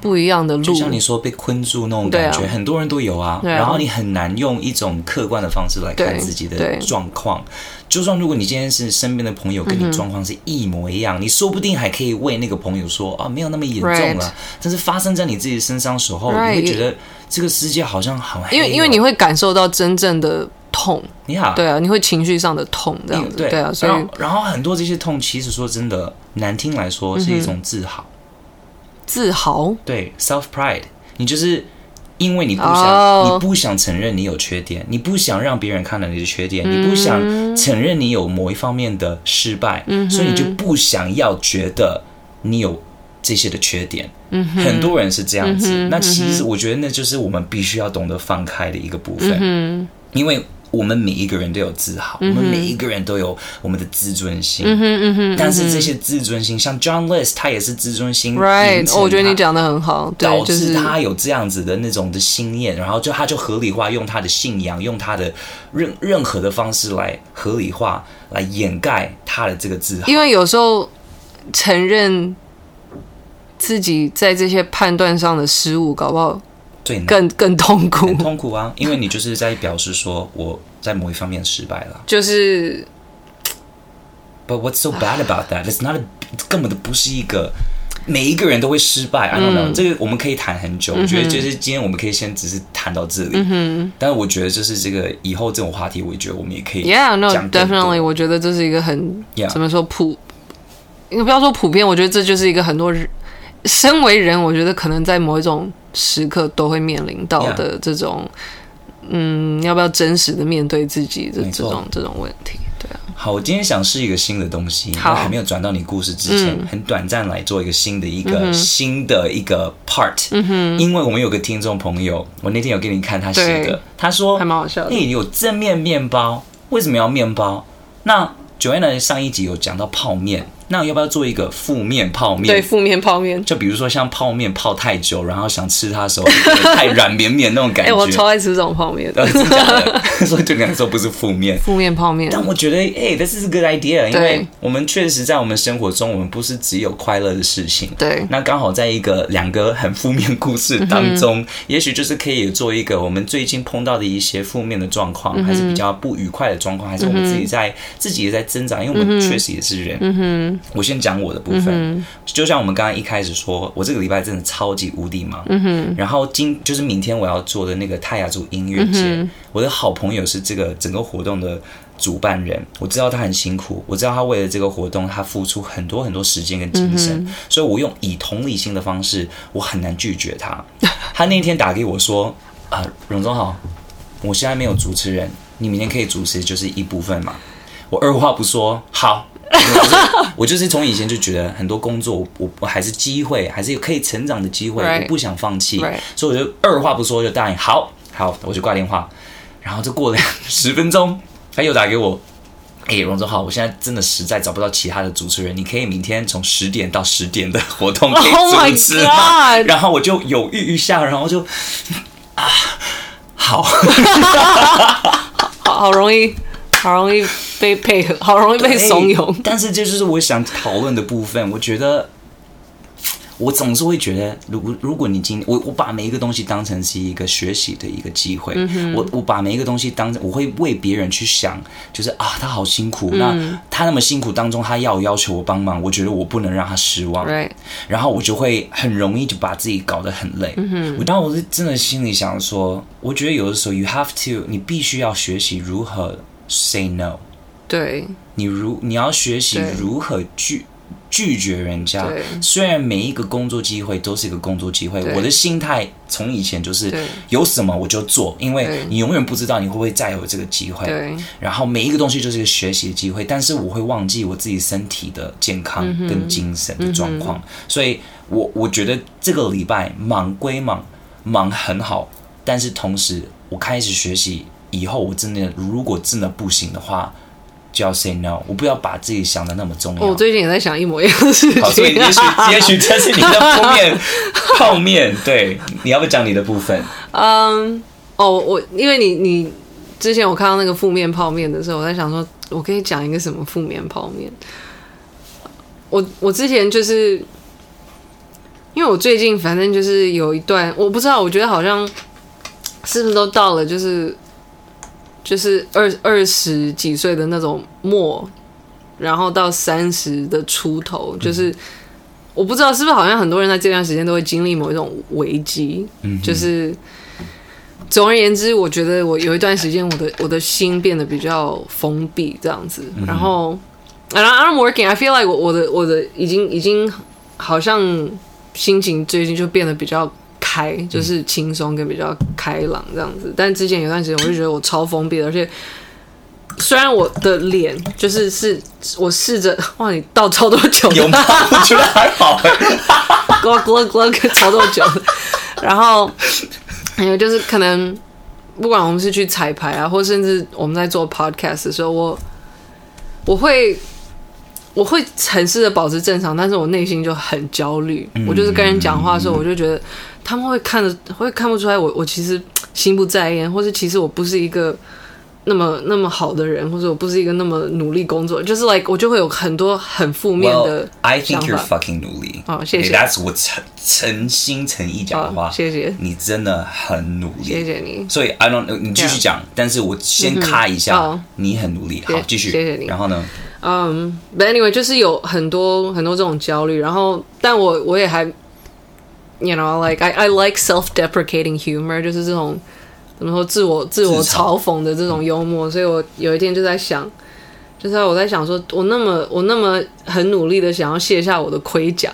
不一样的路。就像你说被困住那种感觉，啊、很多人都有啊，啊。然后你很难用一种客观的方式来看自己的状况。就算如果你今天是身边的朋友跟你状况是一模一样，嗯，你说不定还可以为那个朋友说啊，没有那么严重了。但是发生在你自己身上的时候.你会觉得这个世界好像好黑，因为因为你会感受到真正的。痛，你好，对啊，你会情绪上的痛这样子，对，对啊，所以然，然后很多这些痛，其实说真的，难听来说是一种自豪，自豪，对，self pride，你就是因为你不想，oh. 你不想承认你有缺点，你不想让别人看到你的缺点，嗯，你不想承认你有某一方面的失败，嗯，所以你就不想要觉得你有这些的缺点，嗯，很多人是这样子，嗯，那其实我觉得那就是我们必须要懂得放开的一个部分，嗯，因为。我们每一个人都有自豪，嗯，我们每一个人都有我们的自尊心。嗯哼嗯哼，但是这些自尊心，嗯，像 John List，他也是自尊心。Right，我觉得你讲的很好，导致他有这样子的那种的心念，然后就他就合理化，用他的信仰，用他的任任何的方式来合理化，来掩盖他的这个自豪。因为有时候承认自己在这些判断上的失误，搞不好。更更痛苦，痛苦啊！因为你就是在表示说我在某一方面失败了，就是。But what's so bad about that? It's not a, 根本都不是一个每一个人都会失败。I don't know，这个我们可以谈很久。我觉得就是今天我们可以先只是谈到这里。嗯，但是我觉得就是这个以后这种话题，我觉得我们也可以。Yeah, no, definitely。我觉得这是一个很怎么说普，你不要说普遍。我觉得这就是一个很多人。身为人，我觉得可能在某一种时刻都会面临到的这种.嗯，要不要真实的面对自己的这种这种问题？对啊。好，我今天想试一个新的东西，好，还没有转到你故事之前，嗯、很短暂来做一个新的一个、嗯、新的一个 part。嗯哼。因为我们有个听众朋友，我那天有给你看他写的，他说还蛮好笑的。你，有正面面包，为什么要面包？那 Joanna 上一集有讲到泡面，那要不要做一个负面泡面？对，负面泡面。就比如说像泡面泡太久，然后想吃它的时候太软绵绵那种感觉。哎、欸，我超爱吃这种泡面 的。所以对你来说不是负面，负面泡面。但我觉得，哎、欸，这是 good idea，因为我们确实在我们生活中，我们不是只有快乐的事情。对。那刚好在一个两个很负面故事当中，嗯、也许就是可以做一个我们最近碰到的一些负面的状况，嗯、还是比较不愉快的状况，还是我们自己在、嗯、自己也在增长，因为我们确实也是人。嗯哼。我先讲我的部分，嗯、就像我们刚刚一开始说，我这个礼拜真的超级无敌忙。嗯哼。然后今就是明天我要做的那个泰雅族音乐节，嗯、我的好朋友是这个整个活动的主办人，我知道他很辛苦，我知道他为了这个活动，他付出很多很多时间跟精神，嗯、所以我用以同理心的方式，我很难拒绝他。他那天打给我说：“啊，荣总好，我现在没有主持人，你明天可以主持，就是一部分嘛。”我二话不说，好。我就是从以前就觉得很多工作，我我还是机会，还是有可以成长的机会，Right. 我不想放弃，Right. 所以我就二话不说就答应。好，好，我就挂电话。然后就过了十分钟，他又打给我，哎，荣总好，我现在真的实在找不到其他的主持人，你可以明天从十点到十点的活动可以 主持吗？Oh、然后我就犹豫一下，然后就啊，好，好好容易。好容易被配合，好容易被怂恿。但是这就是我想讨论的部分。我觉得，我总是会觉得，如果如果你今天我我把每一个东西当成是一个学习的一个机会，嗯、我我把每一个东西当成我会为别人去想，就是啊，他好辛苦，嗯、那他那么辛苦当中，他要要求我帮忙，我觉得我不能让他失望。然后我就会很容易就把自己搞得很累。嗯哼，然后我是真的心里想说，我觉得有的时候，you have to，你必须要学习如何。Say no，对，你如你要学习如何拒拒绝人家。虽然每一个工作机会都是一个工作机会，我的心态从以前就是有什么我就做，因为你永远不知道你会不会再有这个机会。然后每一个东西就是一个学习的机会，但是我会忘记我自己身体的健康跟精神的状况，嗯、所以我我觉得这个礼拜忙归忙，忙很好，但是同时我开始学习。以后我真的如果真的不行的话，就要 say no。我不要把自己想的那么重要。我最近也在想一模一样的事情。好，所以也许也许这是你的负面 泡面。对，你要不讲你的部分？嗯，哦，我因为你你之前我看到那个负面泡面的时候，我在想说，我可以讲一个什么负面泡面？我我之前就是因为我最近反正就是有一段，我不知道，我觉得好像是不是都到了就是。就是二二十几岁的那种末，然后到三十的出头，就是我不知道是不是好像很多人在这段时间都会经历某一种危机。嗯，就是总而言之，我觉得我有一段时间，我的我的心变得比较封闭，这样子。然后，and I'm working, I feel like 我我的我的已经已经好像心情最近就变得比较。开就是轻松跟比较开朗这样子，但之前有段时间我就觉得我超封闭的，而且虽然我的脸就是是我试着哇，你倒超多酒，有吗？我觉得还好，咕咕咕超多酒，然后还有就是可能不管我们是去彩排啊，或甚至我们在做 podcast 的时候，我我会。我会很试着保持正常，但是我内心就很焦虑。嗯、我就是跟人讲话的时候，我就觉得他们会看的，会看不出来我我其实心不在焉，或是其实我不是一个那么那么好的人，或者我不是一个那么努力工作，就是 like 我就会有很多很负面的 I think you're fucking 努力。哦，谢谢。That's 我诚诚心诚意讲的话。谢谢。你真的很努力。谢谢你。所以 I don't，你继续讲.但是我先卡一下，嗯、你很努力。好，继续。谢谢你。然后呢？嗯、um,，but anyway，就是有很多很多这种焦虑，然后，但我我也还，you know，like I I like self-deprecating humor，就是这种怎么说自我自我嘲讽的这种幽默，所以我有一天就在想，就是我在想说，我那么我那么很努力的想要卸下我的盔甲，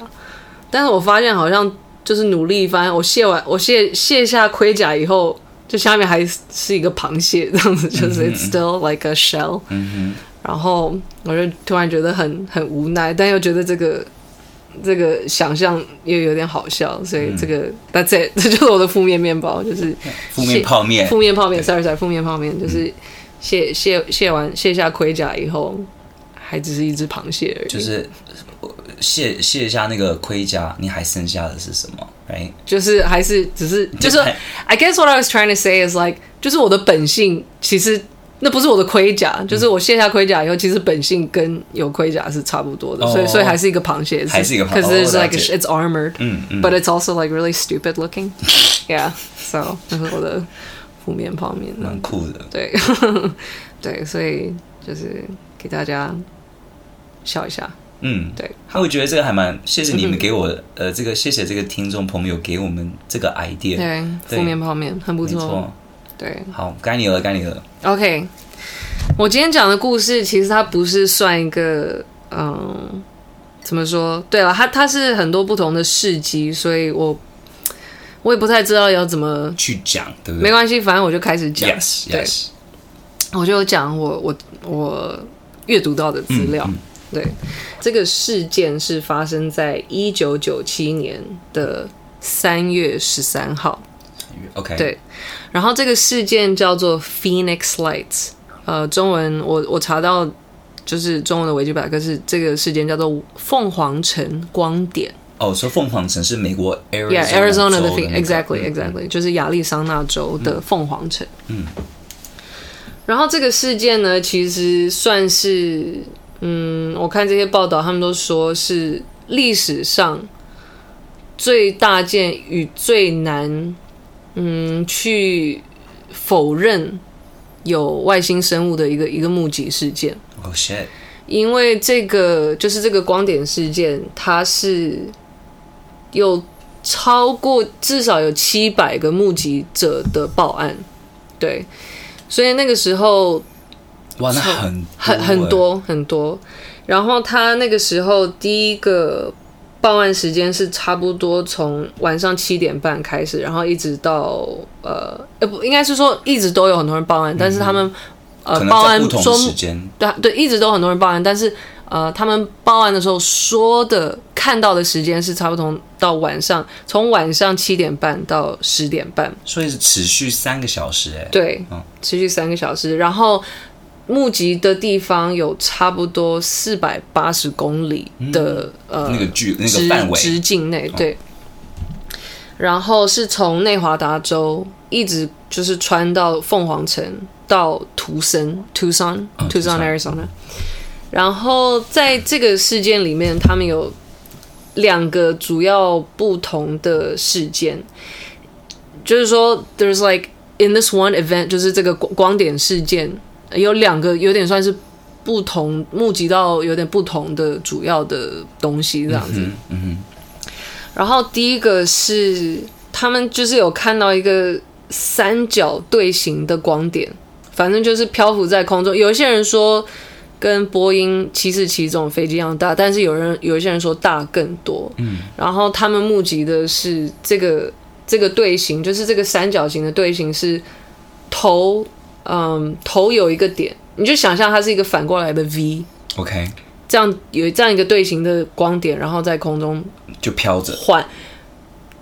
但是我发现好像就是努力一番，我卸完我卸卸下盔甲以后，就下面还是一个螃蟹这样子，就是 it's still like a shell。嗯。然后我就突然觉得很很无奈，但又觉得这个这个想象又有点好笑，所以这个 That's it，这就是我的负面面包，就是负面泡面，负面泡面，sorry sorry，负面泡面就是卸卸卸完卸下盔甲以后，还只是一只螃蟹而已。就是卸卸下那个盔甲，你还剩下的是什么？Right？就是还是只是就是，I guess what I was trying to say is like，就是我的本性其实。那不是我的盔甲，就是我卸下盔甲以后，其实本性跟有盔甲是差不多的，所以所以还是一个螃蟹，还是一个螃蟹，可是 it's like it's armored，嗯嗯，but it's also like really stupid looking，yeah，so 那是我的负面泡面，蛮酷的，对 对，所以就是给大家笑一下，嗯，对，那我觉得这个还蛮，谢谢你们给我，呃，这个谢谢这个听众朋友给我们这个 idea，对，负面泡面很不错。对，好，该你了，该你了。OK，我今天讲的故事其实它不是算一个，嗯，怎么说？对了，它它是很多不同的事迹，所以我我也不太知道要怎么去讲，对不对？没关系，反正我就开始讲。Yes, yes。我就讲我我我阅读到的资料。嗯嗯、对，这个事件是发生在一九九七年的三月十三号。OK，对。然后这个事件叫做 Phoenix Lights，呃，中文我我查到就是中文的维基百科是这个事件叫做凤凰城光点。哦，说凤凰城是美国 Arizona 的 Exactly Exactly，就是亚利桑那州的凤凰城。嗯。然后这个事件呢，其实算是，嗯，我看这些报道，他们都说是历史上最大件与最难。嗯，去否认有外星生物的一个一个目击事件。Oh shit！因为这个就是这个光点事件，它是有超过至少有七百个目击者的报案，对，所以那个时候哇，那很很很多很多。然后他那个时候第一个。报案时间是差不多从晚上七点半开始，然后一直到呃呃不应该是说一直都有很多人报案，嗯、但是他们呃报案说对对一直都很多人报案，但是呃他们报案的时候说的看到的时间是差不多到晚上从晚上七点半到十点半，所以是持续三个小时哎，对，嗯、持续三个小时，然后。目击的地方有差不多四百八十公里的、嗯、呃那个距那个范围。直径内对，然后是从内华达州一直就是穿到凤凰城到图森 Tucson Tucson Arizona，然后在这个事件里面，他们有两个主要不同的事件，就是说 there's like in this one event 就是这个光光点事件。有两个有点算是不同，募集到有点不同的主要的东西这样子。嗯，嗯，然后第一个是他们就是有看到一个三角队形的光点，反正就是漂浮在空中。有一些人说跟波音七四七这种飞机一样大，但是有人有一些人说大更多。嗯，然后他们募集的是这个这个队形，就是这个三角形的队形是头。嗯，头有一个点，你就想象它是一个反过来的 V，OK，这样有这样一个队形的光点，然后在空中就飘着，缓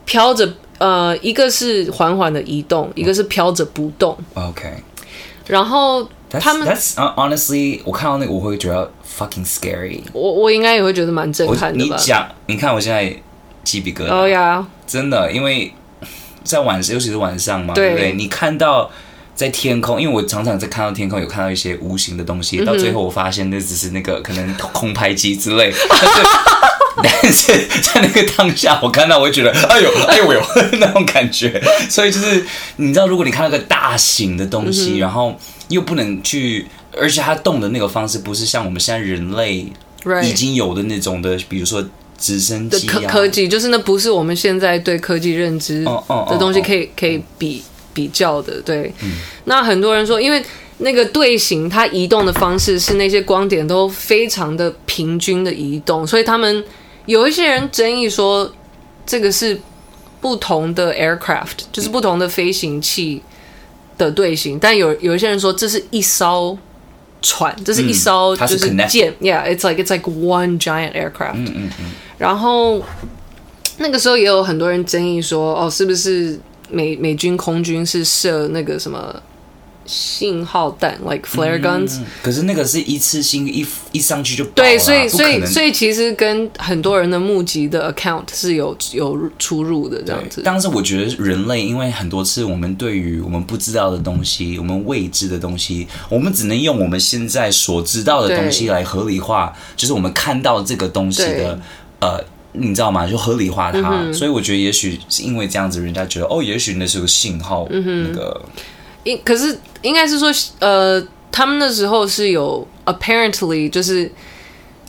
飘着，呃，一个是缓缓的移动，一个是飘着不动，OK，然后他们 That's, honestly，我看到那个我会觉得 fucking scary，我我应该也会觉得蛮震撼的吧？你讲，你看我现在鸡皮疙瘩，哦呀，真的，因为在晚上，尤其是晚上嘛，对不对？你看到。在天空，因为我常常在看到天空，有看到一些无形的东西，到最后我发现那只是那个可能空拍机之类。但是在那个当下，我看到我会觉得，哎呦，哎呦，呦，那种感觉。所以就是你知道，如果你看到个大型的东西，然后又不能去，而且它动的那个方式不是像我们现在人类已经有的那种的，比如说直升机科科技，就是那不是我们现在对科技认知的东西可以可以比。比较的对，嗯、那很多人说，因为那个队形它移动的方式是那些光点都非常的平均的移动，所以他们有一些人争议说这个是不同的 aircraft，就是不同的飞行器的队形，但有有一些人说这是一艘船，这是一艘就是舰、嗯、，Yeah，it's like it's like one giant aircraft。嗯嗯嗯。然后那个时候也有很多人争议说，哦，是不是？美美军空军是射那个什么信号弹，like flare guns、嗯。可是那个是一次性一一上去就对，所以所以所以其实跟很多人的目击的 account 是有有出入的这样子。但是我觉得人类因为很多次我们对于我们不知道的东西，我们未知的东西，我们只能用我们现在所知道的东西来合理化，就是我们看到这个东西的呃。你知道吗？就合理化它，嗯、所以我觉得也许是因为这样子，人家觉得哦，也许那是个信号。嗯，那个，应可是应该是说，呃，他们那时候是有 apparently 就是，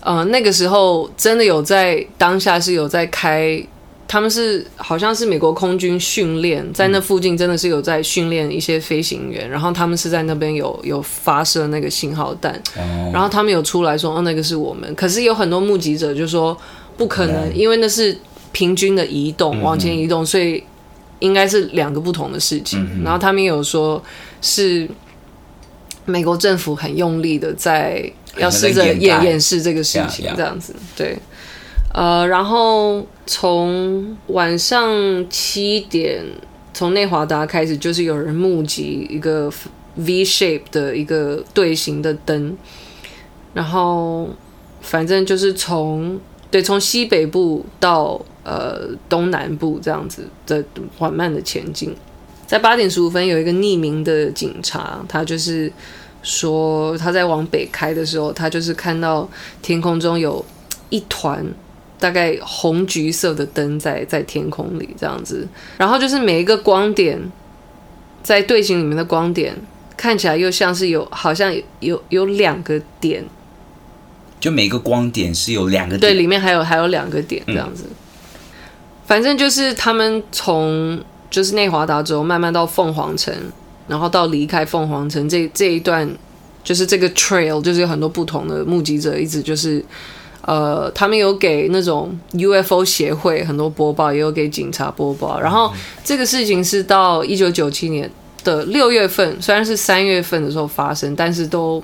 呃，那个时候真的有在当下是有在开，他们是好像是美国空军训练，在那附近真的是有在训练一些飞行员，嗯、然后他们是在那边有有发射那个信号弹，哦、然后他们有出来说哦，那个是我们，可是有很多目击者就说。不可能，因为那是平均的移动，往前移动，所以应该是两个不同的事情。然后他们也有说，是美国政府很用力的在要试着掩掩饰这个事情，这样子。对，呃，然后从晚上七点，从内华达开始，就是有人募集一个 V shape 的一个队形的灯，然后反正就是从。对，从西北部到呃东南部这样子的缓慢的前进，在八点十五分有一个匿名的警察，他就是说他在往北开的时候，他就是看到天空中有一团大概红橘色的灯在在天空里这样子，然后就是每一个光点在队形里面的光点看起来又像是有好像有有两个点。就每个光点是有两个点，对，里面还有还有两个点这样子。嗯、反正就是他们从就是内华达州慢慢到凤凰城，然后到离开凤凰城这这一段，就是这个 trail，就是有很多不同的目击者，一直就是呃，他们有给那种 UFO 协会很多播报，也有给警察播报。然后这个事情是到一九九七年的六月份，虽然是三月份的时候发生，但是都。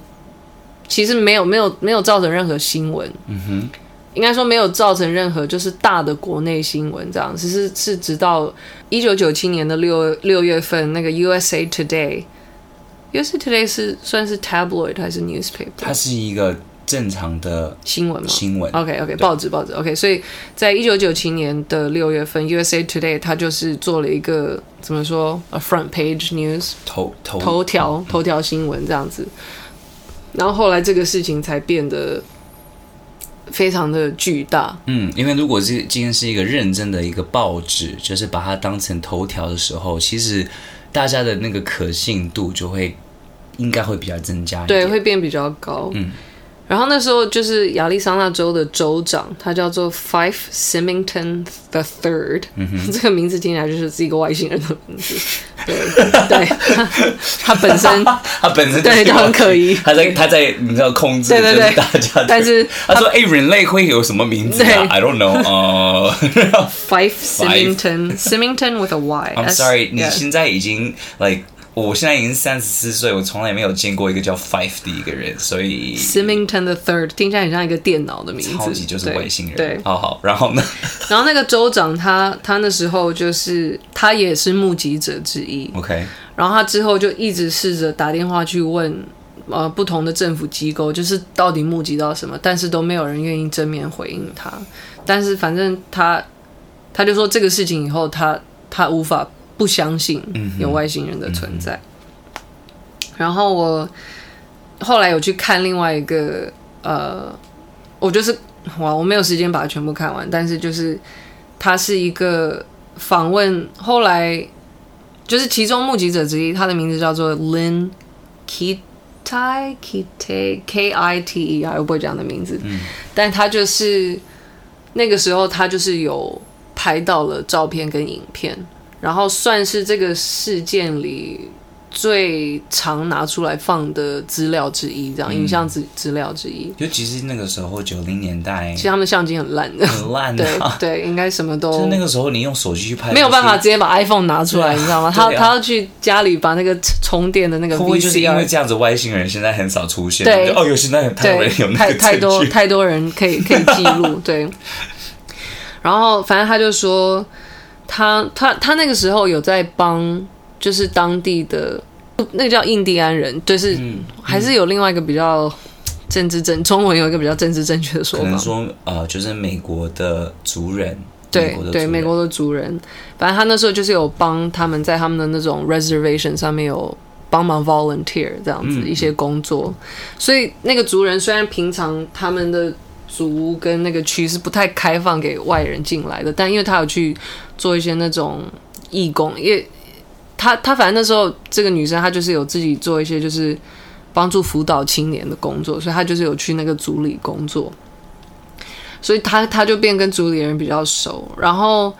其实没有没有没有造成任何新闻，嗯哼，应该说没有造成任何就是大的国内新闻这样，只是是直到一九九七年的六六月份，那个 USA Today，USA Today 是算是 tabloid 还是 newspaper？它是一个正常的新闻吗？新闻，OK OK，报纸报纸，OK，所以在一九九七年的六月份，USA Today 它就是做了一个怎么说，a front page news 头头头条头条新闻这样子。然后后来这个事情才变得非常的巨大。嗯，因为如果是今天是一个认真的一个报纸，就是把它当成头条的时候，其实大家的那个可信度就会应该会比较增加，对，会变比较高。嗯。然后那时候就是亚利桑那州的州长，他叫做 Five Simington the Third，嗯，这个名字听起来就是是一个外星人的名字。对 对，他，他本身他本身对就很可疑，他在他在你知道控制对对对大家，但是他说哎，人类会有什么名字啊？I don't know，呃，Five Simington Simington with a Y。I'm sorry，你现在已经 like。我现在已经三十四岁，我从来没有见过一个叫 Fife 的一个人，所以 Simington the Third 听起来很像一个电脑的名字，超级就是外星人。对，好好，然后呢？然后那个州长他他那时候就是他也是目击者之一，OK。然后他之后就一直试着打电话去问呃不同的政府机构，就是到底目击到什么，但是都没有人愿意正面回应他。但是反正他他就说这个事情以后他他无法。不相信有外星人的存在。嗯嗯、然后我后来有去看另外一个，呃，我就是哇，我没有时间把它全部看完，但是就是他是一个访问，后来就是其中目击者之一，他的名字叫做 Lynn Kitei Kitei K I T E，我不会讲的名字，嗯、但他就是那个时候他就是有拍到了照片跟影片。然后算是这个事件里最常拿出来放的资料之一，这样、嗯、影像资资料之一。就其实那个时候九零年代，其实他们相机很烂的，很烂的、啊。对对，应该什么都。就那个时候，你用手机去拍，没有办法直接把 iPhone 拿出来，啊、你知道吗？他、啊、他要去家里把那个 充电的那个 VCR。会不会就是因为这样子，外星人现在很少出现？对哦，有现在有太多人有那个太太多太多人可以可以记录。对。然后反正他就说。他他他那个时候有在帮，就是当地的那个叫印第安人，就是、嗯、还是有另外一个比较政治正，中文有一个比较政治正确的说法，可能说呃，就是美国的族人，对对，美国的族人，反正他那时候就是有帮他们在他们的那种 reservation 上面有帮忙 volunteer 这样子一些工作，嗯、所以那个族人虽然平常他们的族跟那个区是不太开放给外人进来的，但因为他有去做一些那种义工，因为他他反正那时候这个女生她就是有自己做一些就是帮助辅导青年的工作，所以她就是有去那个组里工作，所以她她就变跟组里人比较熟。然后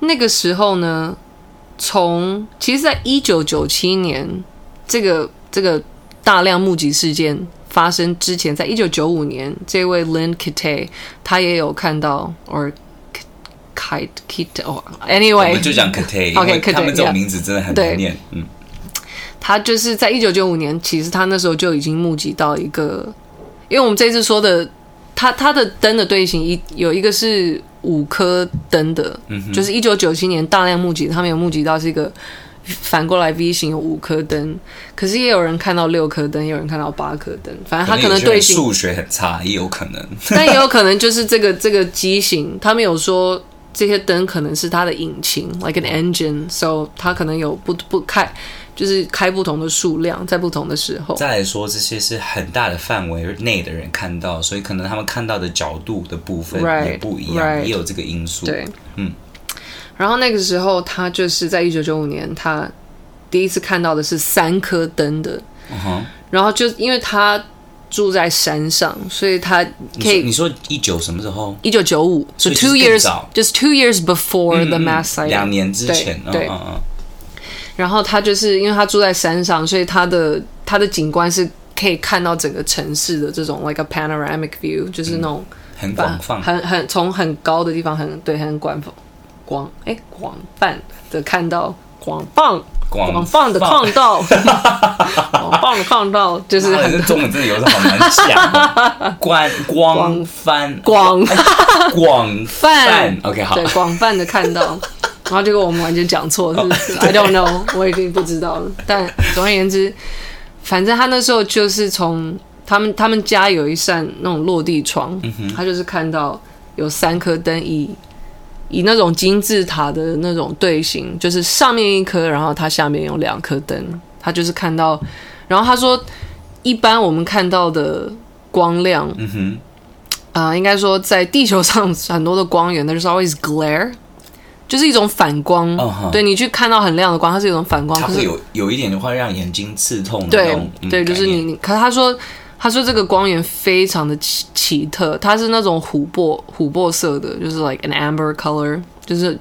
那个时候呢，从其实在一九九七年这个这个大量目击事件。发生之前，在一九九五年，这位 Lynn Kitei 他也有看到，or Kite Kite 哦，Anyway，我们就讲 Kitei，OK，他们这种名字真的很难念。嗯，他就是在一九九五年，其实他那时候就已经募集到一个，因为我们这次说的，他他的灯的队形一有一个是五颗灯的，嗯，就是一九九七年大量募集，他们有募集到是一个。反过来 V 型有五颗灯，可是也有人看到六颗灯，也有人看到八颗灯。反正他可能对数学很差，也有可能。但也有可能就是这个这个机型，他们有说这些灯可能是它的引擎，like an engine，so 它可能有不不开，就是开不同的数量，在不同的时候。再来说，这些是很大的范围内的人看到，所以可能他们看到的角度的部分也不一样，right, right. 也有这个因素。对，嗯。然后那个时候，他就是在一九九五年，他第一次看到的是三颗灯的。Uh-huh. 然后就因为他住在山上，所以他可以。你说一九什么时候？一九九五，就 two years，just two years before the mass sighting，两年之前。对。然后他就是因为他住在山上，所以他的他的景观是可以看到整个城市的这种 like a panoramic view，就是那种很广泛，很很从很高的地方很对很广泛。广哎，广泛的看到广放广泛的看到广泛的看到，就是很中文字有时候好难讲。广广泛广广泛，OK 好，对，广泛的看到，然后结果我们完全讲错，是不是？I don't know，我已经不知道了。但总而言之，反正他那时候就是从他们他们家有一扇那种落地窗，他就是看到有三颗灯以。以那种金字塔的那种队形，就是上面一颗，然后它下面有两颗灯，他就是看到。然后他说，一般我们看到的光亮，嗯哼，啊、呃，应该说在地球上很多的光源，那就是 always glare，就是一种反光。Uh-huh. 对，你去看到很亮的光，它是一种反光，它是有有一点的话让眼睛刺痛的。对，对，就是你你，可是他说。他说这个光源非常的奇奇特，它是那种琥珀琥珀色的，就是 like an amber color，就是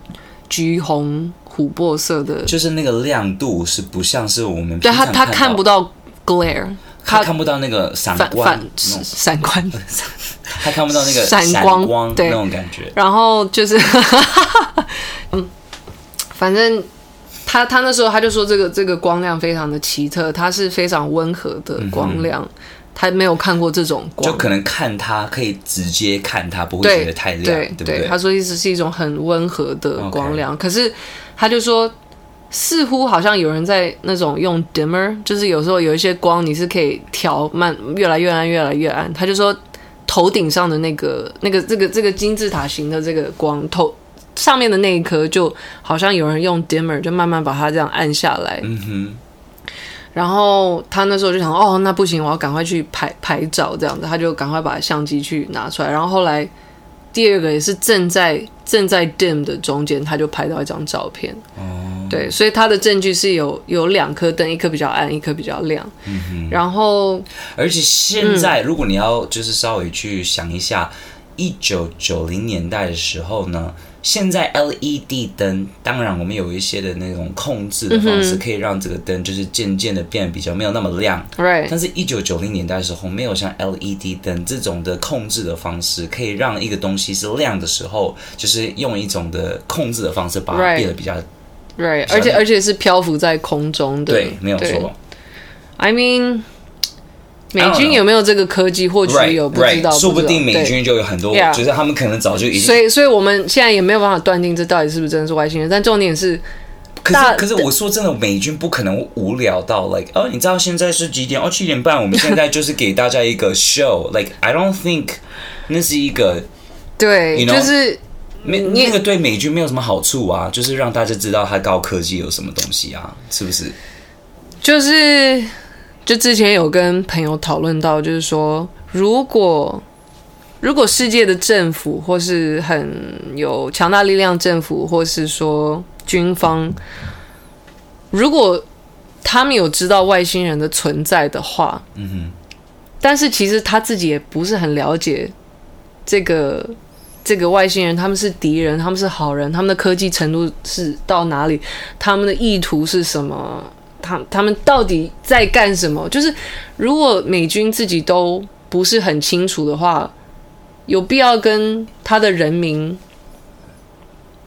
橘红琥珀色的，就是那个亮度是不像是我们对他他看不到 glare，他看不到那个闪光闪光，他看不到那个闪光 光对。那种感觉。然后就是 嗯，反正他他那时候他就说这个这个光亮非常的奇特，它是非常温和的光亮。嗯他没有看过这种光，就可能看他可以直接看他，不会觉得太亮，对，对，对不对？他说意思是一种很温和的光亮.可是他就说似乎好像有人在那种用 dimmer，就是有时候有一些光你是可以调慢，越来越暗，越来越暗。他就说头顶上的那个那个这个这个金字塔形的这个光头上面的那一颗，就好像有人用 dimmer 就慢慢把它这样按下来。嗯哼。然后他那时候就想，哦，那不行，我要赶快去拍拍照，这样子，他就赶快把相机去拿出来。然后后来第二个也是正在正在 dim 的中间，他就拍到一张照片。哦，对，所以他的证据是有有两颗灯，一颗比较暗，一颗比较亮。嗯哼。然后，而且现在如果你要就是稍微去想一下，一九九零年代的时候呢。现在 LED 灯，当然我们有一些的那种控制的方式，可以让这个灯就是渐渐的变得比较没有那么亮。Right. 但是，一九九零年代的时候，没有像 LED 灯这种的控制的方式，可以让一个东西是亮的时候，就是用一种的控制的方式把它变得比较。Right. 而且而且是漂浮在空中的。对，没有错。I mean. 美军有没有这个科技？或许有，不知道。说不定美军就有很多，就是他们可能早就已经。所以，所以我们现在也没有办法断定这到底是不是真的是外星人。但重点是，可是可是我说真的，美军不可能无聊到 like 哦，你知道现在是几点？哦，七点半。我们现在就是给大家一个 show，like I don't think 那是一个对就是没那个对美军没有什么好处啊，就是让大家知道它高科技有什么东西啊，是不是？就是就之前有跟朋友讨论到，就是说如果。如果世界的政府或是很有强大力量政府，或是说军方，如果他们有知道外星人的存在的话，嗯哼，但是其实他自己也不是很了解这个这个外星人，他们是敌人，他们是好人，他们的科技程度是到哪里，他们的意图是什么，他他们到底在干什么？就是如果美军自己都不是很清楚的话。有必要跟他的人民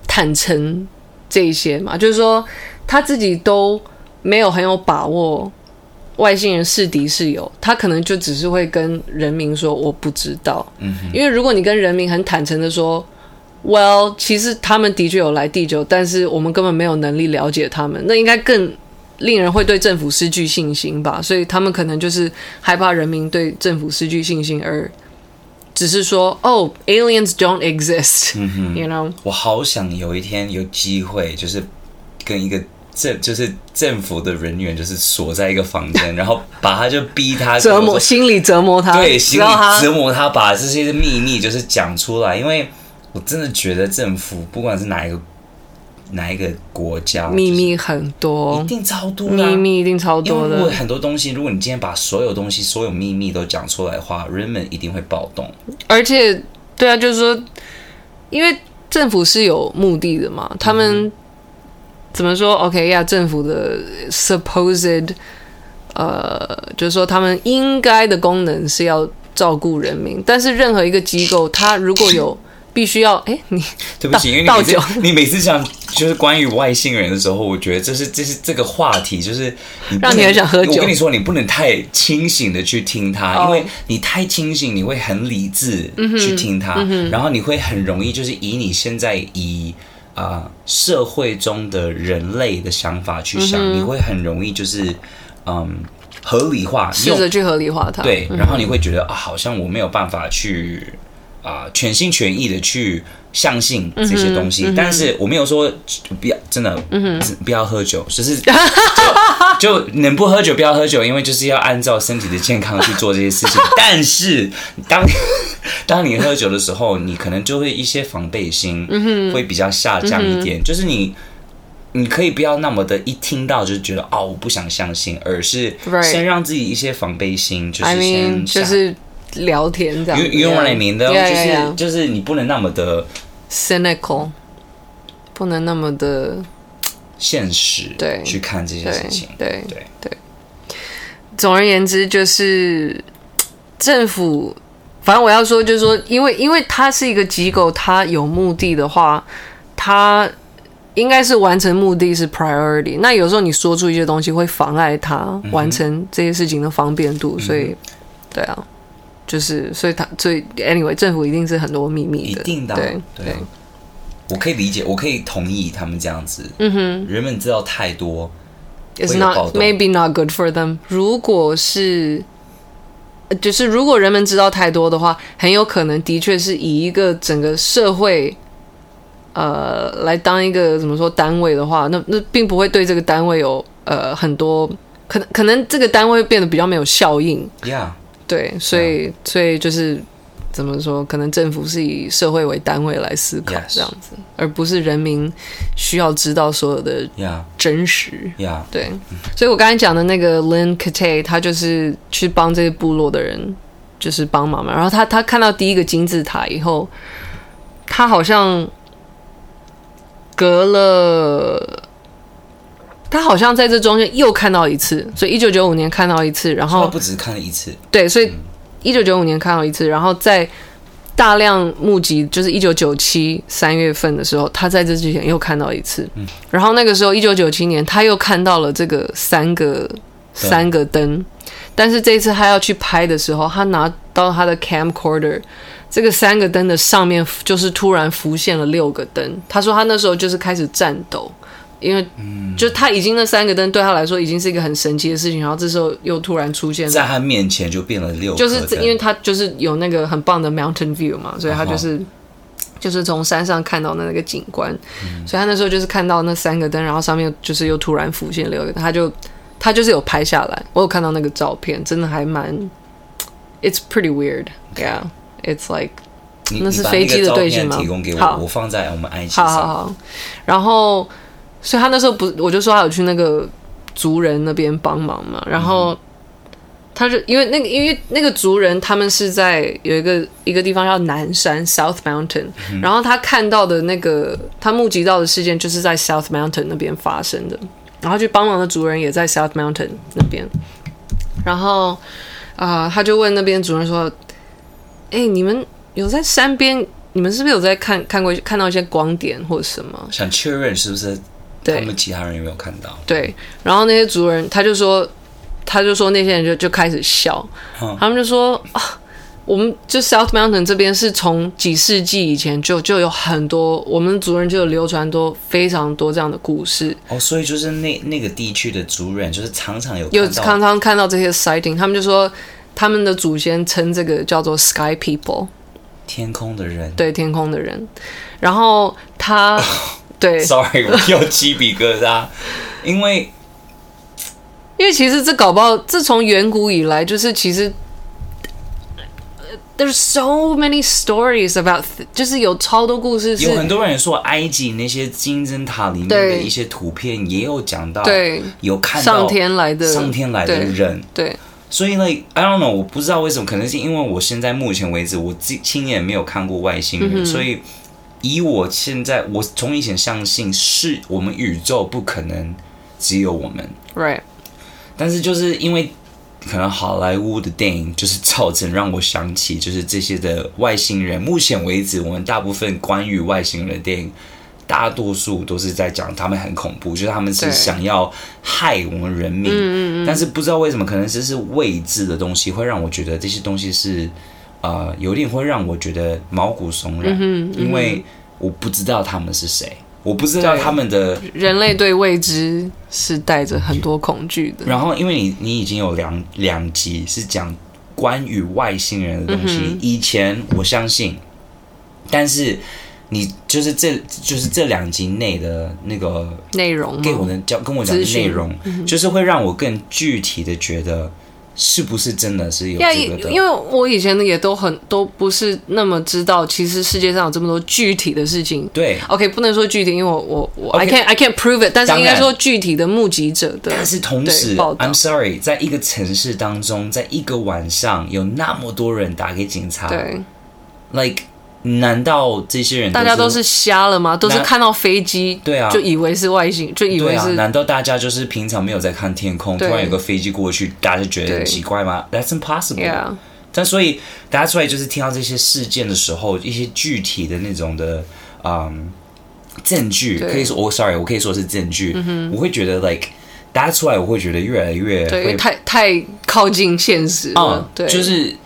坦诚这一些吗？就是说他自己都没有很有把握，外星人是敌是友，他可能就只是会跟人民说我不知道。嗯，因为如果你跟人民很坦诚的说，Well，其实他们的确有来地球，但是我们根本没有能力了解他们，那应该更令人会对政府失去信心吧？所以他们可能就是害怕人民对政府失去信心而。只是说哦，aliens don't exist，嗯哼，you know。我好想有一天有机会，就是跟一个政，就是政府的人员，就是锁在一个房间，然后把他就逼他折磨，心理折磨他，对，心理折磨他，把这些秘密就是讲出来。因为我真的觉得政府不管是哪一个。哪一个国家秘密很多，一定超多，秘密一定超多的。因为很多东西，如果你今天把所有东西、所有秘密都讲出来的话，人们一定会暴动。而且，对啊，就是说，因为政府是有目的的嘛，他们、嗯、怎么说？OK 呀，政府的 supposed，呃，就是说他们应该的功能是要照顾人民，但是任何一个机构，它如果有。必须要哎，你 对不起，因为你每次你每次讲就是关于外星人的时候，我觉得这是这是这个话题，就是你让你很想喝酒。我跟你说，你不能太清醒的去听它，哦、因为你太清醒，你会很理智去听它，嗯嗯、然后你会很容易就是以你现在以啊、呃、社会中的人类的想法去想，嗯、你会很容易就是嗯合理化，试着去合理化它。对，然后你会觉得啊，好像我没有办法去。啊、呃，全心全意的去相信这些东西，嗯嗯、但是我没有说不要真的，嗯、不要喝酒，就是 就，就能不喝酒不要喝酒，因为就是要按照身体的健康去做这些事情。但是当 当你喝酒的时候，你可能就会一些防备心会比较下降一点，嗯、就是你你可以不要那么的一听到就觉得哦，我不想相信，而是先让自己一些防备心，就是先 I mean, 就是。聊天这样，因为里面的，就是就是你不能那么的 cynical，不能那么的现实，对，去看这些事情，对对对。总而言之，就是政府，反正我要说，就是说，因为因为它是一个机构，它有目的的话，它应该是完成目的是 priority。那有时候你说出一些东西，会妨碍它完成这些事情的方便度，所以，对啊。就是，所以他，所以，anyway，政府一定是很多秘密的，一定的，对我可以理解，我可以同意他们这样子。嗯哼，人们知道太多，It's not maybe not good for them。如果是，就是如果人们知道太多的话，很有可能的确是以一个整个社会，呃，来当一个怎么说单位的话，那那并不会对这个单位有呃很多可能，可能这个单位会变得比较没有效应。Yeah。对，所以所以就是怎么说？可能政府是以社会为单位来思考这样子，Yes. 而不是人民需要知道所有的真实。Yeah. 对，所以我刚才讲的那个 Lynn Katay，他就是去帮这些部落的人，就是帮忙嘛。然后他他看到第一个金字塔以后，他好像隔了。他好像在这中间又看到一次，所以一九九五年看到一次，然后不止看了一次，对，所以一九九五年看到一次，然后在大量募集，就是一九九七三月份的时候，他在这之前又看到一次，然后那个时候一九九七年他又看到了这个三个三个灯，但是这一次他要去拍的时候，他拿到他的 camcorder，这个三个灯的上面就是突然浮现了六个灯，他说他那时候就是开始颤抖。因为就他已经那三个灯对他来说已经是一个很神奇的事情，然后这时候又突然出现在他面前就变了六，就是因为他就是有那个很棒的 mountain view 嘛，所以他就是、uh. 就是从山上看到的那个景观，嗯、所以他那时候就是看到那三个灯，然后上面就是又突然浮现六个灯，他就他就是有拍下来，我有看到那个照片，真的还蛮，it's pretty weird，yeah，it's like。那是飞机的队形吗？提供给我，好，我放在我们 IG 上。好好好。然后，所以他那时候不，我就说他有去那个族人那边帮忙嘛。然后，他就因为那个，因为那个族人他们是在有一个一个地方叫南山 （South Mountain），嗯。然后他看到的那个他目击到的事件，就是在 South Mountain 那边发生的。然后去帮忙的族人也在 South Mountain 那边。然后，啊、呃，他就问那边族人说：“哎、欸，你们？”有在山边，你们是不是有在看看过看到一些光点或者什么？想确认是不是？对，他们其他人有没有看到？对，然后那些族人他就说，他就说那些人就就开始笑，嗯、他们就说啊，我们就 South Mountain 这边是从几世纪以前就就有很多我们族人就有流传多非常多这样的故事。哦，所以就是那那个地区的族人就是常常有有常常看到这些 sighting，他们就说他们的祖先称这个叫做 Sky People。天空的人，对天空的人，然后他，对，sorry，我又鸡皮疙瘩，因为，因为其实这搞不好，自从远古以来，就是其实，there's so many stories about，就是有超多故事，有很多人说埃及那些金字塔里面的一些图片也有讲到，对，有看到上天来的上天来的人，对。对所以呢，I don't know，我不知道为什么，可能是因为我现在目前为止，我自亲眼没有看过外星人，嗯、所以以我现在，我从以前相信是我们宇宙不可能只有我们，right？但是就是因为可能好莱坞的电影就是造成让我想起，就是这些的外星人。目前为止，我们大部分关于外星人的电影。大多数都是在讲他们很恐怖，就是他们是想要害我们人民。嗯嗯，但是不知道为什么，可能只是未知的东西会让我觉得这些东西是呃有点会让我觉得毛骨悚然，嗯嗯，因为我不知道他们是谁，我不知道他们的人类对未知是带着很多恐惧的。然后，因为你你已经有两两集是讲关于外星人的东西，嗯，以前我相信，但是。你就是这就是这两集内的那个内容，给我的教跟我讲的内容，就是会让我更具体的觉得是不是真的是有这个的。因为我以前也都很都不是那么知道，其实世界上有这么多具体的事情。对，OK，不能说具体，因为我我我、okay, I can't I can't prove it，但是应该说具体的目击者的。但是同时，I'm sorry，在一个城市当中，在一个晚上有那么多人打给警察，对，like。难道这些人大家都是瞎了吗？都是看到飞机，对啊，就以为是外星，就以为是。啊、难道大家就是平常没有在看天空，突然有个飞机过去，大家就觉得很奇怪吗？That's impossible。Yeah. 但所以大家出来就是听到这些事件的时候，一些具体的那种的嗯证据，可以说我、oh, sorry，我可以说是证据。嗯、我会觉得 like 大家出来，我会觉得越来越对，太太靠近现实了。嗯、对，就是。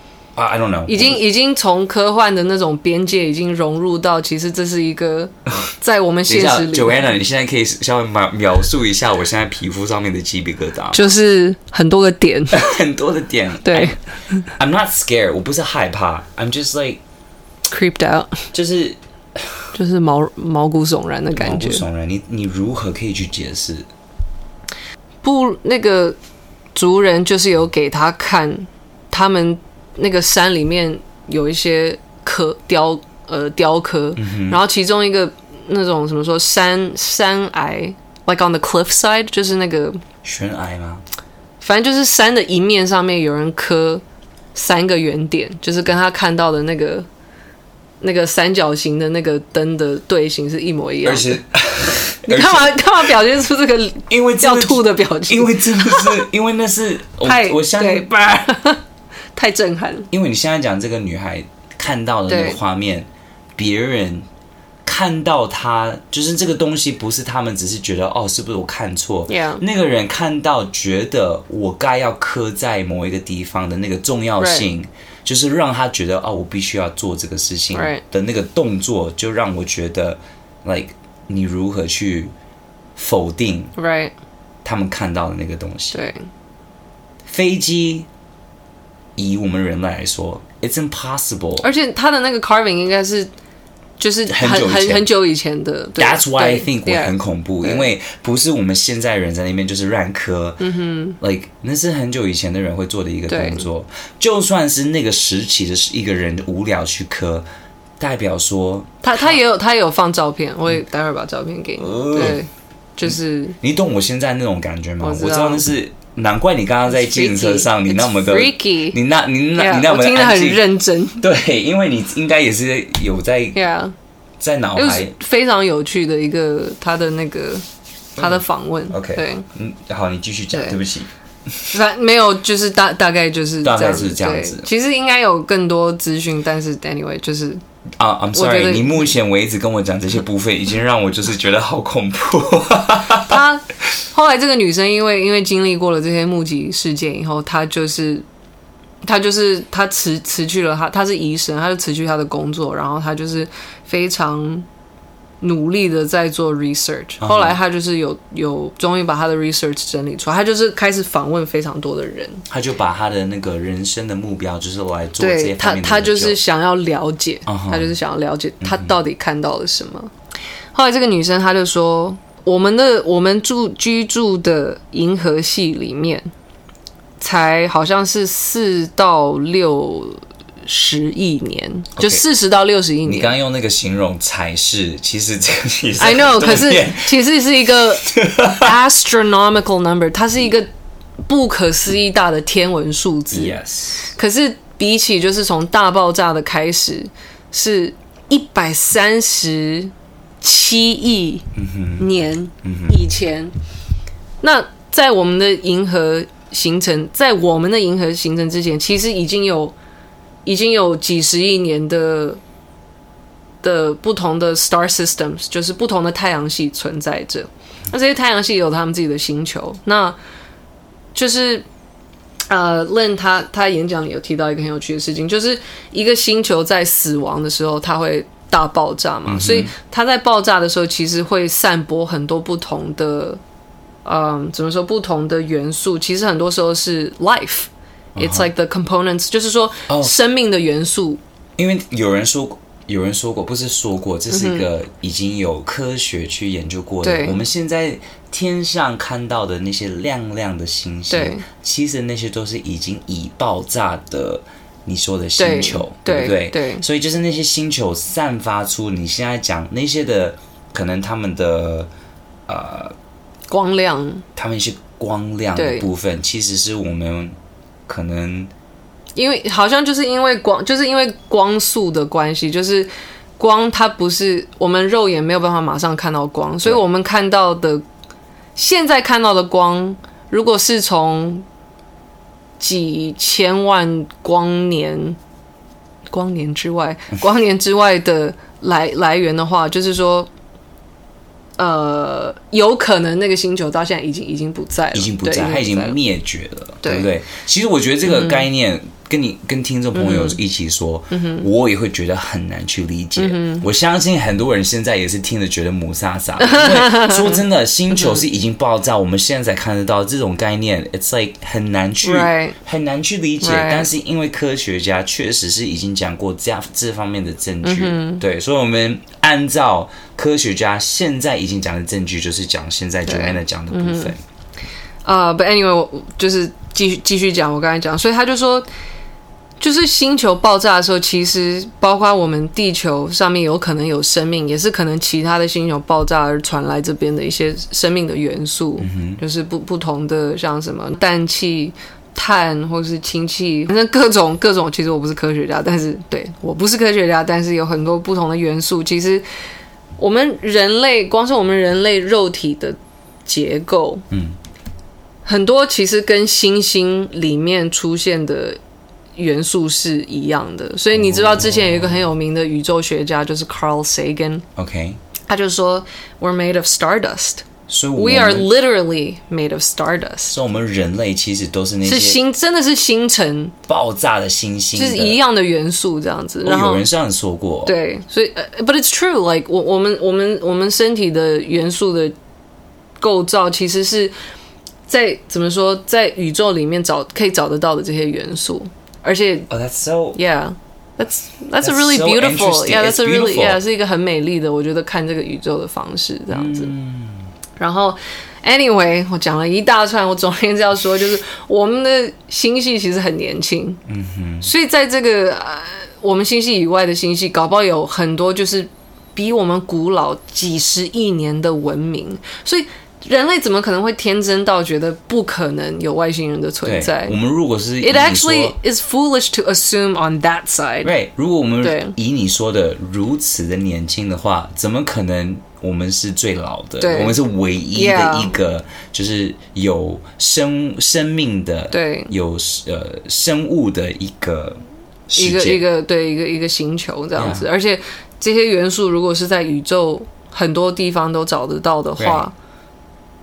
I don't know，已经已经从科幻的那种边界已经融入到，其实这是一个 在我们现实里。Joanna，你现在可以稍微描描述一下我现在皮肤上面的鸡皮疙瘩，就是很多个点，很多的点。对，I'm not scared，我不是害怕，I'm just like creeped out，就是就是毛毛骨悚然的感觉。毛骨悚然，你你如何可以去解释？不，那个族人就是有给他看他们。那个山里面有一些刻雕呃雕刻、嗯，然后其中一个那种怎么说山山崖，like on the cliff side，就是那个悬崖吗？反正就是山的一面上面有人刻三个圆点，就是跟他看到的那个那个三角形的那个灯的队形是一模一样的。而且 你干嘛干嘛表现出这个因为要吐的表情？因为真的是因为那是太我，我相信。太震撼了，因为你现在讲这个女孩看到的那个画面，别人看到她就是这个东西，不是他们只是觉得哦，是不是我看错.那个人看到觉得我该要刻在某一个地方的那个重要性，Right. 就是让他觉得哦，我必须要做这个事情的那个动作，就让我觉得，like 你如何去否定，right，他们看到的那个东西。对，飞机以我们人类来说，it's impossible。而且他的那个 carving 应该是。就是很很很久以前的，That's why I think 我很恐怖，因为不是我们现在人在那边就是乱刻，嗯哼，like 那是很久以前的人会做的一个动作。就算是那个时期的一个人无聊去刻，代表说他他也有他也有放照片，我也待会儿把照片给你。对，就是你懂我现在那种感觉吗？我知道那是难怪你刚刚在自行车上你那么的你那你那你那么听得很认真，对，因为你应该也是有在。在脑海。非常有趣的一个他的那个他的访问，OK，对，嗯，好，你继续讲，对。不起，反没有，就是大大概就是大概是这样子。其实应该有更多资讯，但是 anyway 就是啊，I'm sorry，你目前为止跟我讲这些部分，已经让我就是觉得好恐怖。她后来这个女生因为因为经历过了这些目击事件以后，她就是。她就是她辞辞去了她她是医生，她就辞去她的工作，然后她就是非常努力的在做 research。后来他就是有有终于把他的 research 整理出来，他就是开始访问非常多的人。他就把他的那个人生的目标就是来做这些他他就是想要了解，uh huh. 他就是想要了解他到底看到了什么。嗯、后来这个女生她就说：“我们的我们住居住的银河系里面。”才好像是四到六十亿年.就四十到六十亿年。你刚刚用那个形容才是，其实这个其实 I know，可是其实是一个 astronomical number，它是一个不可思议大的天文数字。Yes，可是比起就是从大爆炸的开始是一百三十七亿年以前，mm hmm. 那在我们的银河。形成在我们的银河形成之前，其实已经有已经有几十亿年的的不同的 star systems，就是不同的太阳系存在着。那这些太阳系有他们自己的星球，那就是呃，Lynn 他他演讲里有提到一个很有趣的事情，就是一个星球在死亡的时候，它会大爆炸嘛，嗯、所以它在爆炸的时候，其实会散播很多不同的。嗯，怎么说？不同的元素其实很多时候是 life，it's、uh huh. like the components，就是说生命的元素。Oh, 因为有人说，有人说过，不是说过，这是一个已经有科学去研究过的。我们现在天上看到的那些亮亮的星星，其实那些都是已经已爆炸的。你说的星球，对，对不对？对，对，所以就是那些星球散发出你现在讲那些的，可能他们的呃。光亮，他们一些光亮的部分，其实是我们可能因为好像就是因为光，就是因为光速的关系，就是光它不是我们肉眼没有办法马上看到光，所以我们看到的现在看到的光，如果是从几千万光年光年之外，光年之外的来来源的话，就是说。呃，有可能那个星球到现在已经已经不在了，已经不在，它已经灭绝了，对不对？其实我觉得这个概念。跟你跟听众朋友一起说，嗯、我也会觉得很难去理解。嗯、我相信很多人现在也是听着觉得雾煞煞。因为说真的，星球是已经爆炸，我们现在才看得到这种概念，it's like 很难去.很难去理解。但是因为科学家确实是已经讲过这样这方面的证据，嗯、对，所以我们按照科学家现在已经讲的证据，就是讲现在 Joanna 讲的部分。啊、uh,，But anyway，我就是继续继续讲我刚才讲，所以他就说。就是星球爆炸的时候，其实包括我们地球上面有可能有生命，也是可能其他的星球爆炸而传来这边的一些生命的元素，嗯、就是不不同的，像什么氮气、碳或是氢气，反正各种各种。其实我不是科学家，但是对我不是科学家，但是有很多不同的元素。其实我们人类，光是我们人类肉体的结构，嗯，很多其实跟星星里面出现的。元素是一样的，所以你知道之前有一个很有名的宇宙学家，就是 Carl Sagan，OK，他就说 We're made of stardust，所以 We are literally made of stardust，所以我们人类其实都是那些是星，真的是星辰爆炸的星星，就是一样的元素这样子。然后有人这样说过，对，所以、uh, But it's true，like 我我们我们我们身体的元素的构造，其实是在怎么说，在宇宙里面找可以找得到的这些元素，而且哦、oh,，That's so yeah，that's that's a really beautiful，yeah，that's a really yeah，是一个很美丽的，我觉得看这个宇宙的方式这样子。嗯、然后，anyway，我讲了一大串，我总而言之要说，就是我们的星系其实很年轻，嗯哼，所以在这个。我们星系以外的星系，搞不好有很多就是比我们古老几十亿年的文明，所以人类怎么可能会天真到觉得不可能有外星人的存在？我们如果是，It actually is foolish to assume on that side。对，如果我们以你说的如此的年轻的话，怎么可能我们是最老的？我们是唯一的一个，就是有生生命的，对，有呃生物的一个。一个一个对一个一个星球这样子.而且这些元素如果是在宇宙很多地方都找得到的话.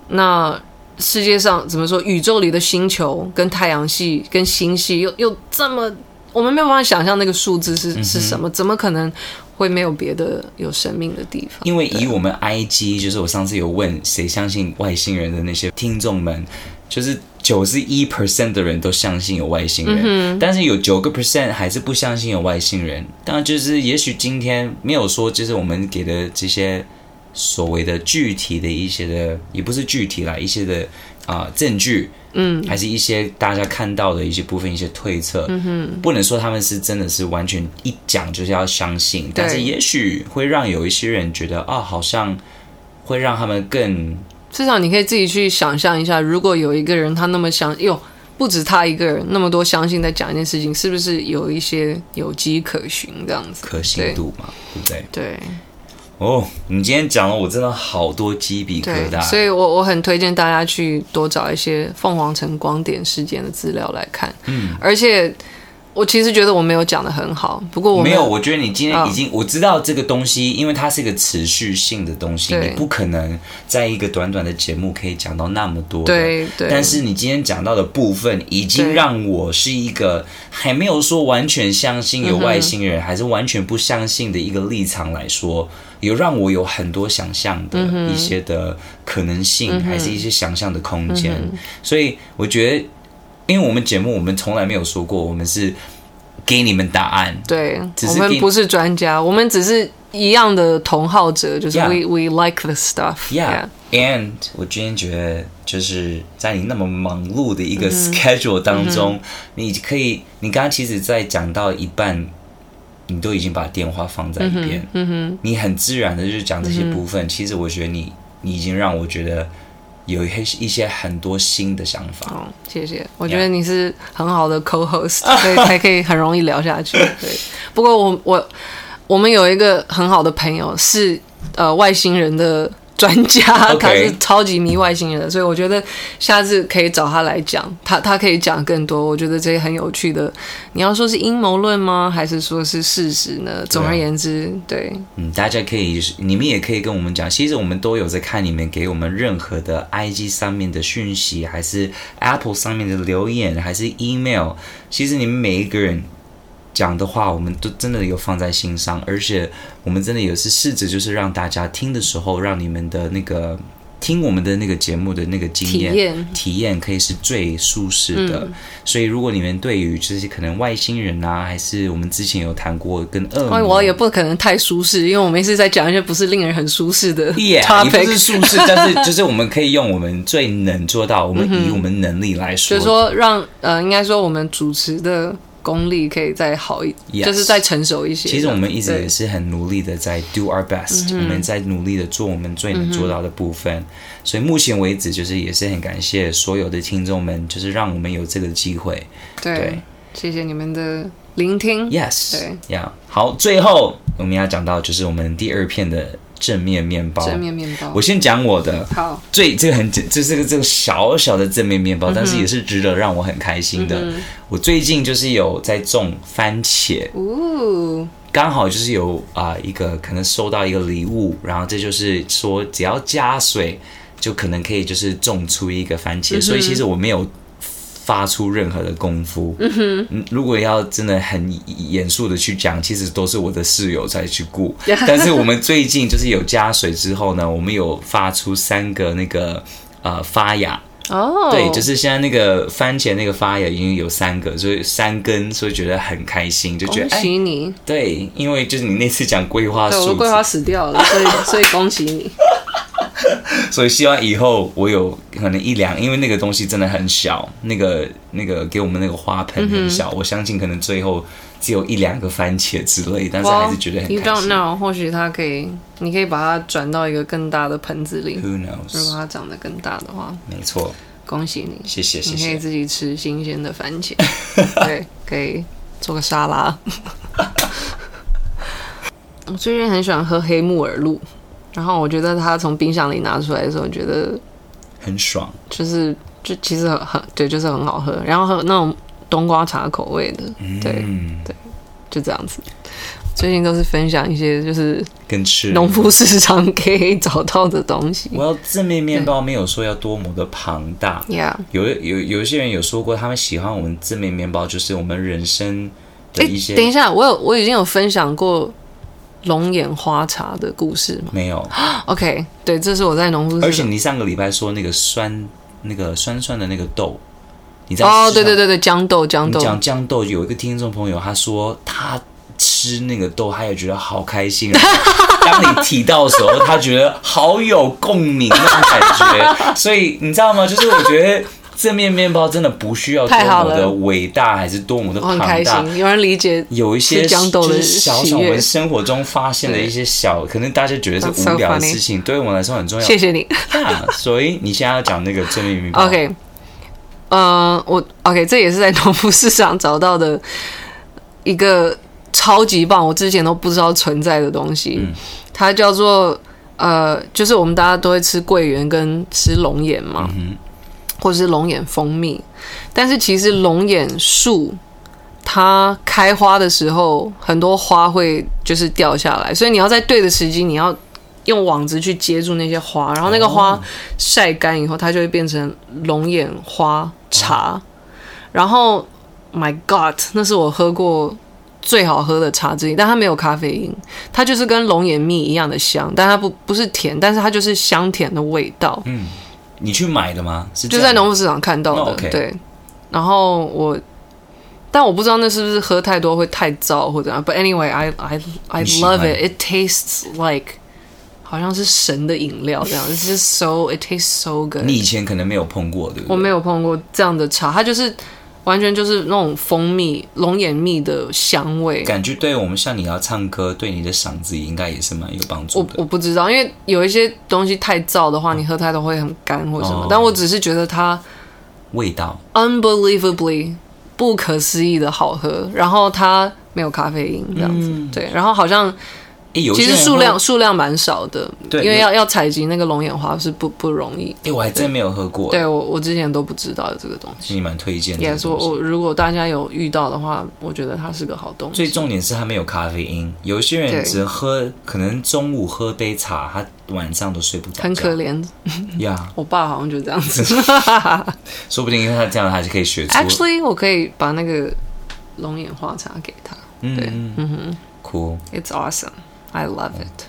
那世界上怎么说？宇宙里的星球跟太阳系跟星系又又这么，我们没有办法想象那个数字是、mm -hmm. 是什么？怎么可能会没有别的有生命的地方？因为以我们 IG，就是我上次有问谁相信外星人的那些听众们，就是。九十一 percent 的人都相信有外星人，嗯、但是有九个 percent 还是不相信有外星人。当然，就是也许今天没有说，就是我们给的这些所谓的具体的一些的，也不是具体啦，一些的啊、呃、证据，嗯，还是一些大家看到的一些部分，一些推测，嗯哼，不能说他们是真的是完全一讲就是要相信，但是也许会让有一些人觉得啊，好像会让他们更。至少你可以自己去想象一下，如果有一个人他那么相，哟，不止他一个人那么多相信在讲一件事情，是不是有一些有迹可循这样子？可信度嘛，对不对？对。哦，你今天讲了，我真的好多鸡皮疙瘩。所以我我很推荐大家去多找一些凤凰城光点事件的资料来看。嗯，而且。我其实觉得我没有讲的很好，不过我没有。我觉得你今天已经、哦、我知道这个东西，因为它是一个持续性的东西，你不可能在一个短短的节目可以讲到那么多。对对。但是你今天讲到的部分，已经让我是一个还没有说完全相信有外星人，还是完全不相信的一个立场来说，有让我有很多想象的一些的可能性，还是一些想象的空间。所以我觉得。因为我们节目，我们从来没有说过，我们是给你们答案。对，我们不是专家，我们只是一样的同好者，就是 we、we like the stuff yeah. yeah. And 我今天觉得，就是在你那么忙碌的一个 schedule 当中，mm -hmm. 你可以，你刚刚其实，在讲到一半，你都已经把电话放在一边，嗯哼，你很自然的就讲这些部分。Mm -hmm. 其实我觉得你，你已经让我觉得。有一些一些很多新的想法。哦，谢谢。我觉得你是很好的 co-host，所以才可以很容易聊下去。对。不过我我我们有一个很好的朋友是呃外星人的。专家他是超级迷外星人的，所以我觉得下次可以找他来讲，他他可以讲更多。我觉得这些很有趣的。你要说是阴谋论吗？还是说是事实呢？总而言之，对，嗯，大家可以，你们也可以跟我们讲。其实我们都有在看你们给我们任何的 IG 上面的讯息，还是 Apple 上面的留言，还是 email。其实你们每一个人。讲的话，我们都真的有放在心上，而且我们真的也是试着，就是让大家听的时候，让你们的那个听我们的那个节目的那个经验体验，可以是最舒适的。嗯。所以，如果你们对于这些可能外星人啊，还是我们之前有谈过跟恶魔，我也不可能太舒适，因为我们一直在讲一些不是令人很舒适的 也不是舒适，但是就是我们可以用我们最能做到，我们以我们能力来说，就是说让呃，应该说我们主持的。功力可以再好一，yes. 就是再成熟一些。其实我们一直也是很努力的在 do our best，我们在努力的做我们最能做到的部分。嗯、所以目前为止，就是也是很感谢所有的听众们，就是让我们有这个机会。对，对谢谢你们的聆听。Yes，对，呀、yeah.，好，最后我们要讲到就是我们第二片的。正面面包，正面面包。我先讲我的，好，最这个很简，这是个这个小小的正面面包，嗯，但是也是值得让我很开心的。嗯、我最近就是有在种番茄，哦，刚好就是有啊、呃、一个可能收到一个礼物，然后这就是说只要加水就可能可以就是种出一个番茄，嗯、所以其实我没有发出任何的功夫。嗯哼，如果要真的很严肃的去讲，其实都是我的室友在去顾。但是我们最近就是有加水之后呢，我们有发出三个那个呃发芽。哦，对，就是现在那个番茄那个发芽已经有三个，所以三根，所以觉得很开心，就觉得恭喜你。哎，对，因为就是你那次讲桂花树，桂花死掉了，所以所以恭喜你。所以希望以后我有可能一两，因为那个东西真的很小，那个那个给我们那个花盆很小，嗯、我相信可能最后只有一两个番茄之类，但是还是觉得很开心。You don't know，或许它可以，你可以把它转到一个更大的盆子里。Who knows？如果它长得更大的话，没错，恭喜你，谢谢谢谢。你可以自己吃新鲜的番茄，对，可以做个沙拉。我最近很喜欢喝黑木耳露。然后我觉得它从冰箱里拿出来的时候，觉得很爽，就是就其实很很对，就是很好喝。然后还有那种冬瓜茶口味的，对、嗯、对，就这样子。最近都是分享一些就是跟吃农夫市场可以找到的东西。我要正面面包没有说要多么的庞大，有有有一些人有说过，他们喜欢我们正面面包，就是我们人生的一些。等一下，我有我已经有分享过。龙眼花茶的故事吗？没有。OK，对，这是我在农夫。而且你上个礼拜说那个酸，那个酸酸的那个豆，你知道？哦，对对对对，豇豆，豇豆。讲豇豆，有一个听众朋友他说他吃那个豆，他也觉得好开心。当你提到的时候，他觉得好有共鸣那种感觉。所以你知道吗？就是我觉得。正面面包真的不需要多么的伟大，还是多么的庞大。有人理解，有一些就是小小我们生活中发现的一些小，可能大家觉得是无聊的事情，对我们来说很重要。谢谢你。所以你现在要讲那个正面面包。OK，呃，我 OK，这也是在农夫市场找到的一个超级棒，我之前都不知道存在的东西。嗯、它叫做呃，就是我们大家都会吃桂圆跟吃龙眼嘛。嗯或者是龙眼蜂蜜，但是其实龙眼树它开花的时候，很多花会就是掉下来，所以你要在对的时机，你要用网子去接住那些花，然后那个花晒干以后，它就会变成龙眼花茶。然后，My God，那是我喝过最好喝的茶之一，但它没有咖啡因，它就是跟龙眼蜜一样的香，但它不不是甜，但是它就是香甜的味道。嗯。你去买的吗？是就在农夫市场看到的，oh. 对。然后我，但我不知道那是不是喝太多会太燥或者。But anyway, I I I love it. It tastes like 好像是神的饮料这样。It's just so it tastes so good. 你以前可能没有碰过，对不对？我没有碰过这样的茶，它就是。完全就是那种蜂蜜、龙眼蜜的香味，感觉对我们像你要唱歌，对你的嗓子应该也是蛮有帮助的。我我不知道，因为有一些东西太燥的话，你喝太多会很干或什么。哦、但我只是觉得它味道 unbelievably 不可思议的好喝，然后它没有咖啡因这样子，嗯、对，然后好像。其实数量数量蛮少的，对，因为要要采集那个龙眼花是不不容易。哎，我还真没有喝过。对，我我之前都不知道有这个东西。你蛮推荐的。也说，我如果大家有遇到的话，我觉得它是个好东西。最重点是它没有咖啡因，有些人只喝，可能中午喝杯茶，他晚上都睡不着。很可怜。呀，我爸好像就这样子。说不定因为他这样，他就可以学出。Actually，我可以把那个龙眼花茶给他。对，嗯哼，Cool。It's awesome. I love it。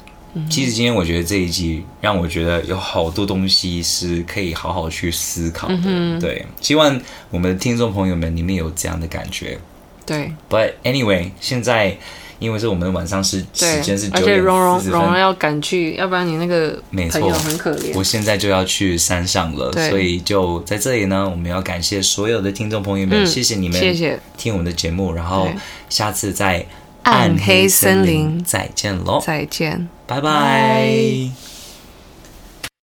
其实今天我觉得这一集让我觉得有好多东西是可以好好去思考的。对，希望我们的听众朋友们里面有这样的感觉。对，But anyway，现在因为是我们晚上是时间是九点四蓉蓉蓉蓉要赶去，要不然你那个朋友很可怜。我现在就要去山上了，所以就在这里呢，我们要感谢所有的听众朋友们，嗯、谢谢你们，谢谢听我们的节目，然后下次再。暗黑森林，再见喽！再见，拜拜。